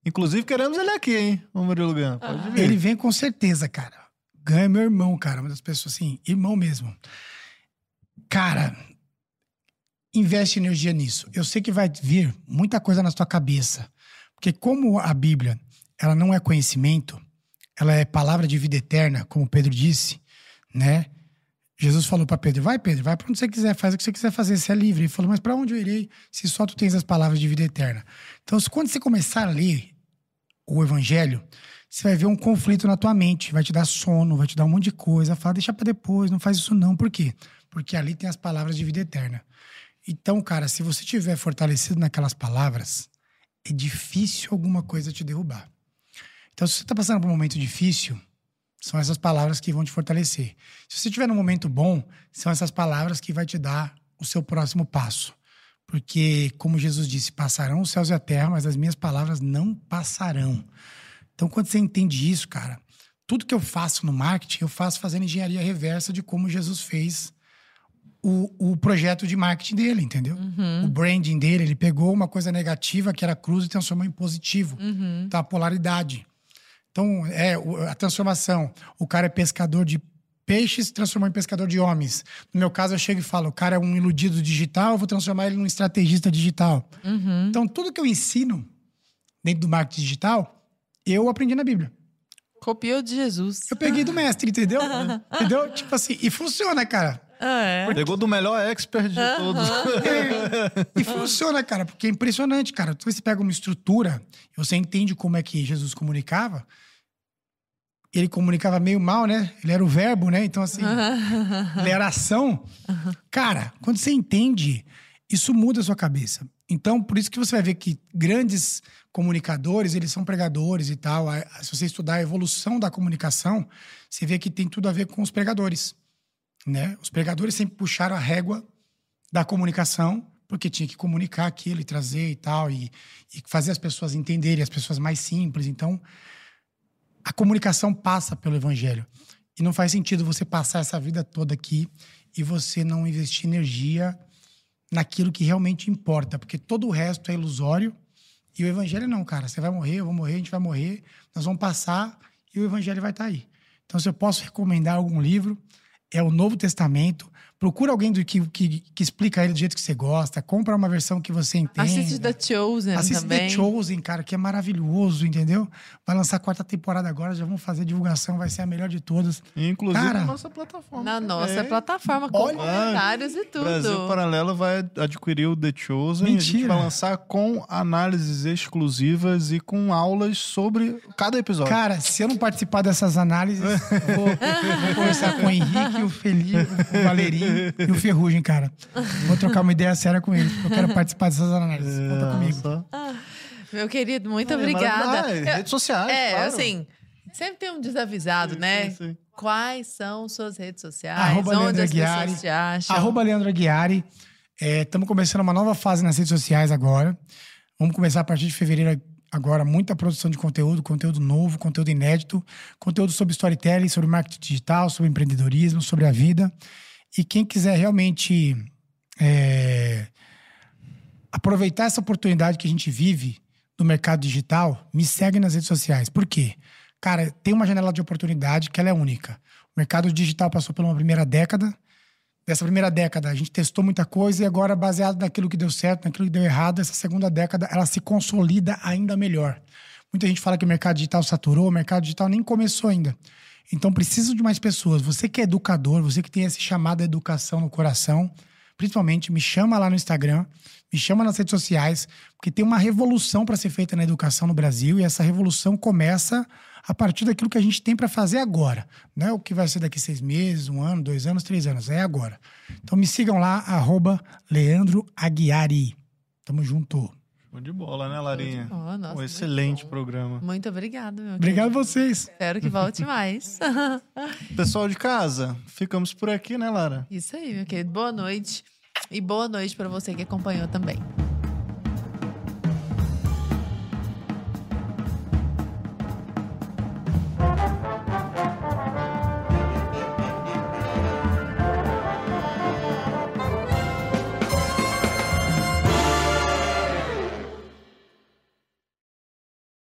Inclusive, queremos ele aqui, hein? O Murilo Gun. Pode vir. ele vem com certeza, cara. Ganha meu irmão, cara. Uma das pessoas assim, irmão mesmo. Cara, investe energia nisso. Eu sei que vai vir muita coisa na sua cabeça. Porque como a Bíblia, ela não é conhecimento, ela é palavra de vida eterna, como Pedro disse, né? Jesus falou para Pedro: Vai, Pedro, vai para onde você quiser, faz o que você quiser fazer, você é livre. Ele falou: Mas para onde eu irei se só tu tens as palavras de vida eterna? Então, quando você começar a ler o evangelho, você vai ver um conflito na tua mente, vai te dar sono, vai te dar um monte de coisa, fala, deixa para depois, não faz isso não. Por quê? Porque ali tem as palavras de vida eterna. Então, cara, se você tiver fortalecido naquelas palavras, é difícil alguma coisa te derrubar. Então, se você está passando por um momento difícil, são essas palavras que vão te fortalecer. Se você estiver num momento bom, são essas palavras que vai te dar o seu próximo passo. Porque, como Jesus disse, passarão os céus e a terra, mas as minhas palavras não passarão. Então, quando você entende isso, cara, tudo que eu faço no marketing, eu faço fazendo engenharia reversa de como Jesus fez o, o projeto de marketing dele, entendeu? O branding dele, ele pegou uma coisa negativa, que era cruz, e transformou em positivo. Então, a polaridade. Então, é a transformação. O cara é pescador de peixes, transformou em pescador de homens. No meu caso, eu chego e falo: o cara é um iludido digital, eu vou transformar ele num estrategista digital. Então, tudo que eu ensino dentro do marketing digital, eu aprendi na Bíblia. Copiou de Jesus. Eu peguei do mestre, entendeu? entendeu? Tipo assim, e funciona, cara. Ah, é. Pegou do melhor expert de todos. E funciona, cara, porque é impressionante, cara. Então, você pega uma estrutura você entende como é que Jesus comunicava. Ele comunicava meio mal, né? Ele era o verbo, né? Então, assim, ele era ação. Cara, quando você entende, isso muda a sua cabeça. Então, por isso que você vai ver que grandes comunicadores, eles são pregadores e tal. Se você estudar a evolução da comunicação, você vê que tem tudo a ver com os pregadores, né? Os pregadores sempre puxaram a régua da comunicação, porque tinha que comunicar aquilo e trazer e tal, e, e fazer as pessoas entenderem, as pessoas mais simples. Então, a comunicação passa pelo evangelho. E não faz sentido você passar essa vida toda aqui e você não investir energia naquilo que realmente importa, porque todo o resto é ilusório. E o evangelho não, cara. Você vai morrer, eu vou morrer, a gente vai morrer, nós vamos passar e o evangelho vai estar aí. Então, se eu posso recomendar algum livro, é o Novo Testamento. Procura alguém do que, que, que explica ele do jeito que você gosta. Compra uma versão que você entende. Assiste The Chosen Assiste também. The Chosen, cara, que é maravilhoso, entendeu? Vai lançar a quarta temporada agora, já vamos fazer divulgação, vai ser a melhor de todas. Inclusive Cara, na nossa plataforma. Na também. nossa plataforma, com Olha- comentários e tudo. Brasil Paralelo vai adquirir o The Chosen. A gente Mentira. vai lançar com análises exclusivas e com aulas sobre cada episódio. Cara, se eu não participar dessas análises, eu vou, vou conversar com o Henrique, o Felipe, o Valerinho e o Ferrugem, cara. Vou trocar uma ideia séria com eles. Eu quero participar dessas análises. Conta comigo. Nossa. Meu querido, muito É, obrigada. Ah, Eu- redes sociais, É, claro. assim, sempre tem um desavisado, né? Sim, sim. Quais são suas redes sociais? Arroba onde Leandro as Aguiari. pessoas te acham? Arroba Leandro Aguiari. Estamos começando uma nova fase nas redes sociais agora. Vamos começar a partir de fevereiro agora muita produção de conteúdo, conteúdo novo, conteúdo inédito, conteúdo sobre storytelling, sobre marketing digital, sobre empreendedorismo, sobre a vida. E quem quiser realmente é, aproveitar essa oportunidade que a gente vive no mercado digital, me segue nas redes sociais. Por quê? Cara, tem uma janela de oportunidade que ela é única. O mercado digital passou por uma primeira década. Dessa primeira década, a gente testou muita coisa e agora, baseado naquilo que deu certo, naquilo que deu errado, essa segunda década, ela se consolida ainda melhor. Muita gente fala que o mercado digital saturou, o mercado digital nem começou ainda. Então, preciso de mais pessoas. Você que é educador, você que tem esse chamado à educação no coração, principalmente, me chama lá no Instagram, me chama nas redes sociais, porque tem uma revolução para ser feita na educação no Brasil e essa revolução começa a partir daquilo que a gente tem para fazer agora. Não é o que vai ser daqui seis meses, um ano, dois anos, três anos. É agora. Então me sigam lá, arroba Leandro Aguiari. Tamo junto. Show de bola, né, Larinha? bola, nossa, um excelente bom. programa. Muito obrigada, meu Obrigado a querido. vocês. Espero que volte mais. Pessoal de casa, ficamos por aqui, né, Lara? Isso aí, meu querido. Boa noite. E boa noite para você que acompanhou também.